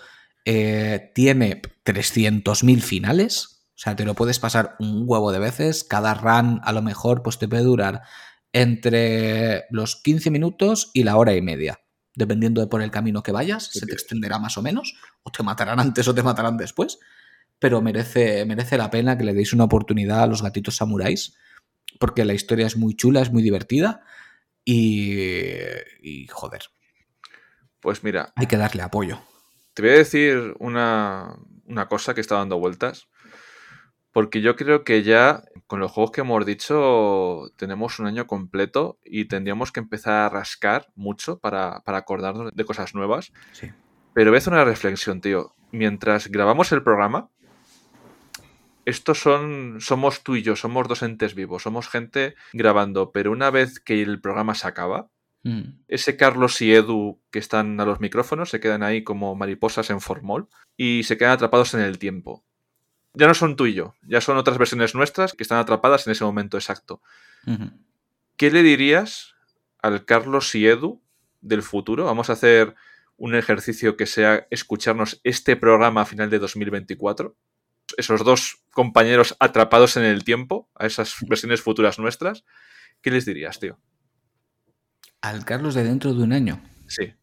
eh, tiene 300.000 finales, o sea, te lo puedes pasar un huevo de veces. Cada run a lo mejor pues te puede durar entre los 15 minutos y la hora y media. Dependiendo de por el camino que vayas, Sí, se te extenderá más o menos, o te matarán antes o te matarán después pero merece, merece la pena que le deis una oportunidad a los gatitos samuráis, porque la historia es muy chula, es muy divertida y, y joder, Pues mira, hay que darle apoyo. te voy a decir una, una cosa que está dando vueltas. Porque yo creo que ya con los juegos que hemos dicho tenemos un año completo y tendríamos que empezar a rascar mucho para, para acordarnos de cosas nuevas. Sí. Pero voy a hacer una reflexión, tío. Mientras grabamos el programa, estos son. Somos tú y yo, somos dos entes vivos, somos gente grabando, pero una vez que el programa se acaba, Mm, ese Carlos y Edu que están a los micrófonos se quedan ahí como mariposas en formol y se quedan atrapados en el tiempo. Ya no son tú y yo, ya son otras versiones nuestras que están atrapadas en ese momento exacto. ¿Qué le dirías al Carlos y Edu del futuro? Vamos a hacer un ejercicio que sea escucharnos este programa a final de 2024. Esos dos compañeros atrapados en el tiempo, a esas versiones futuras nuestras. ¿Qué les dirías, tío? Al Carlos de dentro de un año. Sí.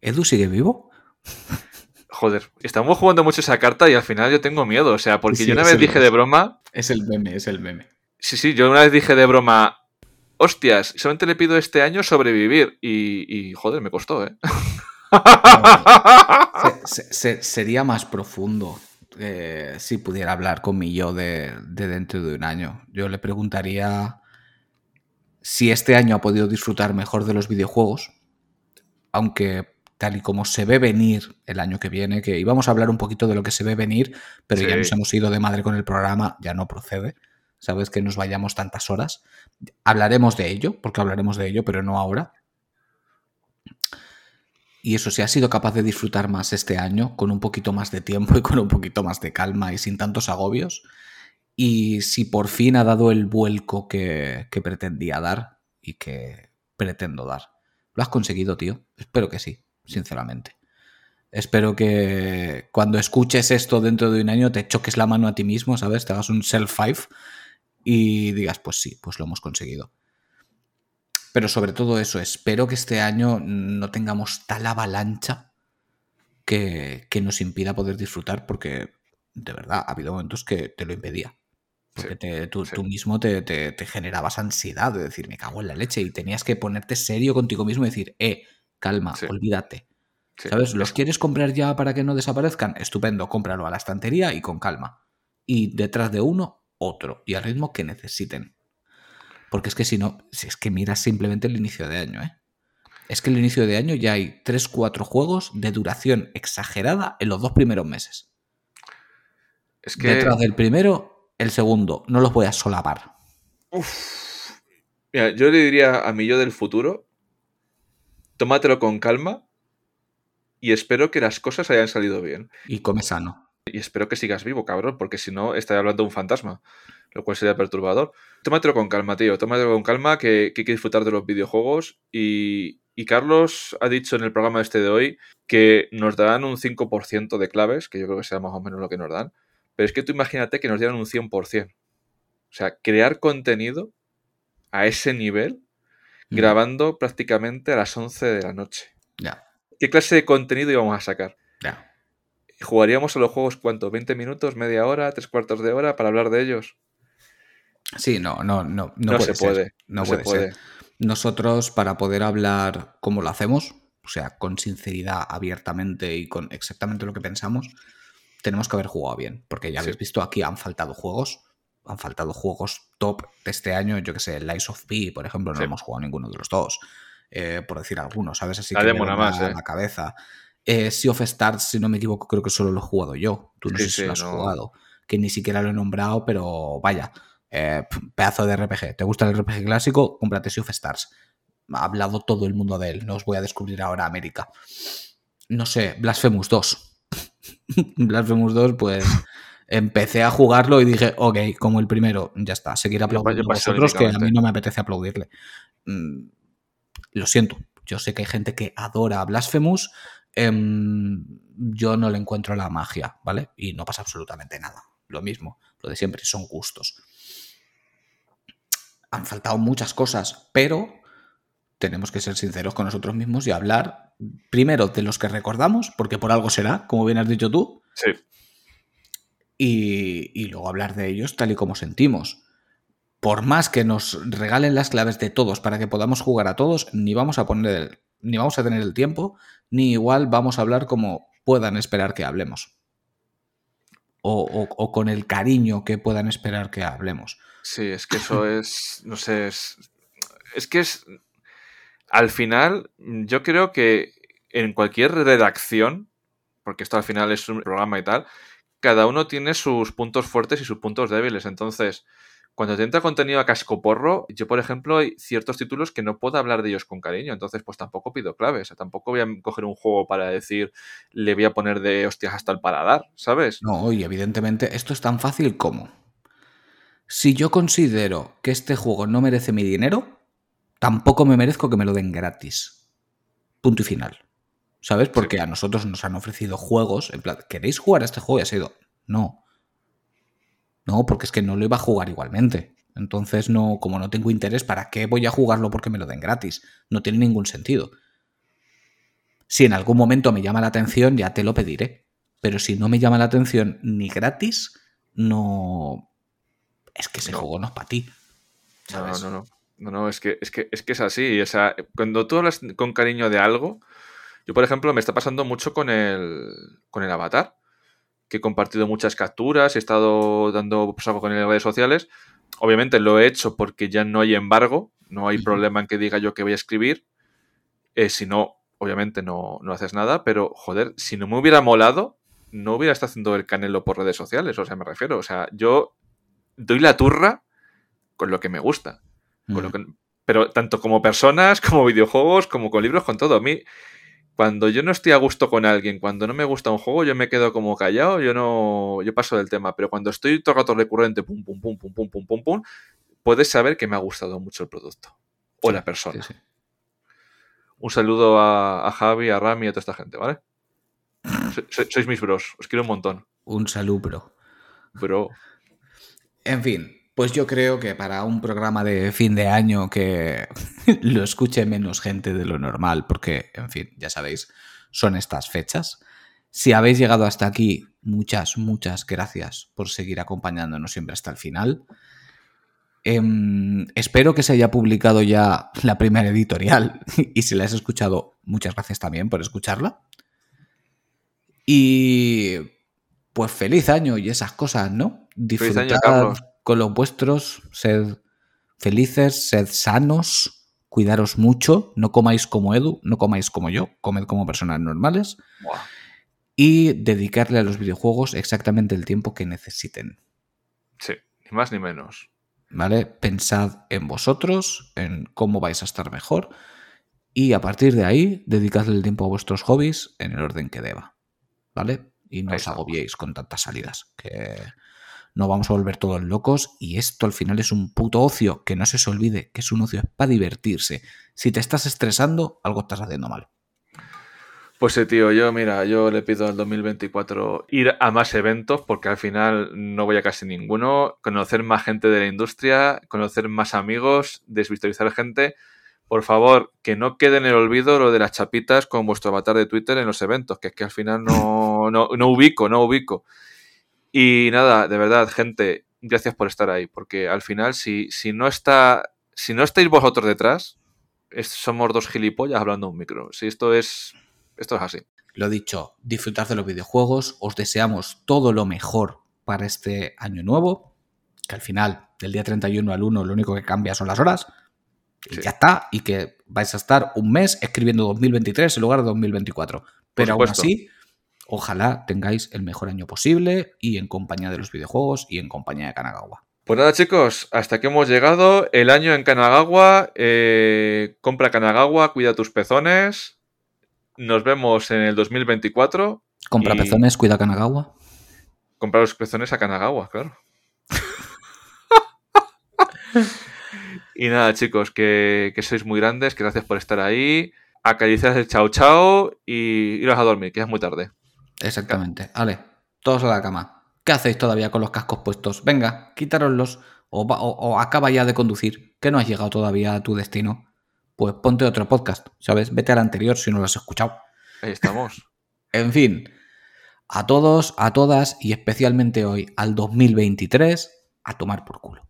¿Edu sigue vivo? Joder, estamos jugando mucho esa carta y al final yo tengo miedo. O sea, porque Sí, yo una vez dije de broma. Es el meme, es el meme. Sí, sí, yo una vez dije de broma. Hostias, solamente le pido este año sobrevivir. Y, y, joder, me costó, ¿eh? Se- se- se- sería más profundo eh, si pudiera hablar con mi yo de, de dentro de un año. Yo le preguntaría si este año ha podido disfrutar mejor de los videojuegos, aunque tal y como se ve venir el año que viene, que íbamos a hablar un poquito de lo que se ve venir, pero ya nos hemos ido de madre con el programa, ya no procede. Sabes que nos vayamos tantas horas. Hablaremos de ello, porque hablaremos de ello, pero no ahora. Y eso, si has sido capaz de disfrutar más este año, con un poquito más de tiempo y con un poquito más de calma y sin tantos agobios, y si por fin ha dado el vuelco que, que pretendía dar y que pretendo dar. ¿Lo has conseguido, tío? Espero que sí, sinceramente. Espero que cuando escuches esto dentro de un año te choques la mano a ti mismo, ¿sabes? Te hagas un self-five y digas, pues sí, pues lo hemos conseguido. Pero sobre todo eso, espero que este año no tengamos tal avalancha que, que nos impida poder disfrutar, porque de verdad ha habido momentos que te lo impedía. Porque Sí, te- tú, sí. tú mismo te, te- te generabas ansiedad de decir, me cago en la leche, y tenías que ponerte serio contigo mismo y decir, eh, calma, Sí. olvídate. Sí, ¿Sabes? ¿Los es- quieres comprar ya para que no desaparezcan? Estupendo, cómpralo a la estantería y con calma. Y detrás de uno, otro. Y al ritmo que necesiten. Porque es que si no, si es que miras simplemente el inicio de año, ¿eh? Es que el inicio de año ya hay 3-4 juegos de duración exagerada en los dos primeros meses. es que. Detrás del primero, el segundo. No los voy a solapar. Uf. Mira, yo le diría a mi yo del futuro: tómatelo con calma y espero que las cosas hayan salido bien. Y come sano. Y espero que sigas vivo, cabrón, porque si no, estaría hablando de un fantasma, lo cual sería perturbador. Tómatelo con calma, tío. Tómatelo con calma, que, que hay que disfrutar de los videojuegos. Y, y Carlos ha dicho en el programa este de hoy que nos darán un 5% de claves, que yo creo que será más o menos lo que nos dan. Pero es que tú imagínate que nos dieran un 100%. O sea, crear contenido a ese nivel. Grabando prácticamente a las 11 de la noche. Ya, ¿Qué clase de contenido íbamos a sacar? ya. ¿Jugaríamos a los juegos cuánto? ¿20 minutos, media hora, tres cuartos de hora para hablar de ellos? Sí, no, no, no, no, No, puede se ser. puede. No, No, puede se puede. ser. Nosotros, para poder hablar como lo hacemos, o sea, con sinceridad, abiertamente y con exactamente lo que pensamos, tenemos que haber jugado bien. Porque ya Sí. habéis visto aquí han faltado juegos. Han faltado juegos top de este año. Yo que sé, Lies of P, por ejemplo, no Sí. hemos jugado ninguno de los dos. eh, por decir algunos, ¿sabes? Así La que me más, ¿eh? la cabeza. Eh, sea of Stars, si no me equivoco, creo que solo lo he jugado yo. Tú no Sí, sé si sí, lo has no. jugado. Que ni siquiera lo he nombrado, pero vaya. eh, pedazo de RPG. ¿Te gusta el RPG clásico? Cómprate Sea of Stars. Ha hablado todo el mundo de él. No os voy a descubrir ahora América. No sé, Blasphemous 2. Blasphemous 2, pues empecé a jugarlo y dije, ok, como el primero, ya está. Seguir aplaudiendo a vosotros, que a mí no me apetece aplaudirle. Mm, lo siento. Yo sé que hay gente que adora a Blasphemous. em, yo no le encuentro la magia, ¿vale? Y no pasa absolutamente nada. Lo mismo, lo de siempre, son gustos. Han faltado muchas cosas, pero tenemos que ser sinceros con nosotros mismos y hablar primero de los que recordamos, porque por algo será, como bien has dicho tú, Sí. Y, y luego hablar de ellos tal y como sentimos. Por más que nos regalen las claves de todos para que podamos jugar a todos, ni vamos a poner el- ni vamos a tener el tiempo, ni igual vamos a hablar como puedan esperar que hablemos. O, o- con el cariño que puedan esperar que hablemos. Sí, es que eso es, no sé, es, es que es, al final, yo creo que en cualquier redacción, porque esto al final es un programa y tal, cada uno tiene sus puntos fuertes y sus puntos débiles. Entonces, cuando te entra contenido a cascoporro, yo, por ejemplo, hay ciertos títulos que no puedo hablar de ellos con cariño, entonces pues tampoco pido claves, tampoco voy a coger un juego para decir, le voy a poner de hostias hasta el paladar, ¿sabes? No, y evidentemente esto es tan fácil como. Si yo considero que este juego no merece mi dinero, tampoco me merezco que me lo den gratis. Punto y final. ¿Sabes? Porque a nosotros nos han ofrecido juegos. En plan, ¿queréis jugar a este juego? Y ha sido. No. No, porque es que no lo iba a jugar igualmente. Entonces, no, como no tengo interés, ¿para qué voy a jugarlo porque me lo den gratis? No tiene ningún sentido. Si en algún momento me llama la atención, ya te lo pediré. Pero si no me llama la atención ni gratis, no. Es que ese No. juego no es para ti. No, ¿sabes? no, no. No, no, es que, es que es que es así. O sea, cuando tú hablas con cariño de algo, yo, por ejemplo, me está pasando mucho con el, con el avatar, que he compartido muchas capturas, he estado dando pues, algo con él en redes sociales. Obviamente lo he hecho porque ya no hay embargo, no hay problema en que diga yo que voy a escribir. Eh, si no, obviamente no, no haces nada, pero joder, si no me hubiera molado, no hubiera estado haciendo el canelo por redes sociales. O sea, me refiero. O sea, yo doy la turra con lo que me gusta. Con lo que- pero tanto como personas, como videojuegos, como con libros, con todo. A mí, cuando yo no estoy a gusto con alguien, cuando no me gusta un juego, yo me quedo como callado, yo no. Yo paso del tema. Pero cuando estoy todo rato recurrente, pum, pum, pum, pum, pum, pum, pum, pum, puedes saber que me ha gustado mucho el producto. O la persona. sí, sí. Un saludo a, a Javi, a Rami y a toda esta gente, ¿vale? So- so- sois mis bros, os quiero un montón. Un salud, bro. Bro. En fin, pues yo creo que para un programa de fin de año que lo escuche menos gente de lo normal, porque, en fin, ya sabéis, son estas fechas. Si habéis llegado hasta aquí, muchas, muchas gracias por seguir acompañándonos siempre hasta el final. Em, espero que se haya publicado ya la primera editorial y si la has escuchado, muchas gracias también por escucharla. Y pues feliz año y esas cosas, ¿no? Feliz año, Disfrutad Carlos. Con los vuestros, sed felices, sed sanos, cuidaros mucho, no comáis como Edu, no comáis como yo, comed como personas normales y dedicarle a los videojuegos exactamente el tiempo que necesiten. Sí, ni más ni menos. ¿Vale? Pensad en vosotros, en cómo vais a estar mejor y a partir de ahí dedicadle el tiempo a vuestros hobbies en el orden que deba. ¿Vale? Y no os agobiéis con tantas salidas. Que no vamos a volver todos locos. Y esto al final es un puto ocio. Que no se os olvide que es un ocio es para divertirse. Si te estás estresando, algo estás haciendo mal. Pues sí, tío, yo, mira, yo le pido al 2024 ir a más eventos porque al final no voy a casi ninguno, conocer más gente de la industria, conocer más amigos, desvirtualizar gente. Por favor, que no quede en el olvido lo de las chapitas con vuestro avatar de Twitter en los eventos, que es que al final no, no, no ubico, no ubico. Y nada, de verdad, gente, gracias por estar ahí, porque al final si, si no está, si no estáis vosotros detrás, es- somos dos gilipollas hablando un micro. Si esto es, esto es así. Lo dicho, disfrutad de los videojuegos. Os deseamos todo lo mejor para este año nuevo. Que al final, del día 31 al 1, lo único que cambia son las horas. Y ya está. Y que vais a estar un mes escribiendo 2023 en lugar de 2024. Pero aún así, ojalá tengáis el mejor año posible y en compañía de los videojuegos y en compañía de Kanagawa. Pues nada, chicos, hasta aquí hemos llegado. El año en Kanagawa. eh, compra Kanagawa, cuida tus pezones. Nos vemos en el 2024. Compra Y- pezones, cuida Kanagawa. Compra los pezones a Kanagawa, claro. y nada, chicos, que, que sois muy grandes, que gracias por estar ahí. Acariciad el chao chao y iros a dormir, que ya es muy tarde. Exactamente. Vale, todos a la cama. ¿Qué hacéis todavía con los cascos puestos? Venga, quítároslos o, va- o- o acaba ya de conducir, que no has llegado todavía a tu destino. Pues ponte otro podcast, ¿sabes? Vete al anterior si no lo has escuchado. Ahí estamos. En fin, a todos, a todas y especialmente hoy al 2023, a tomar por culo.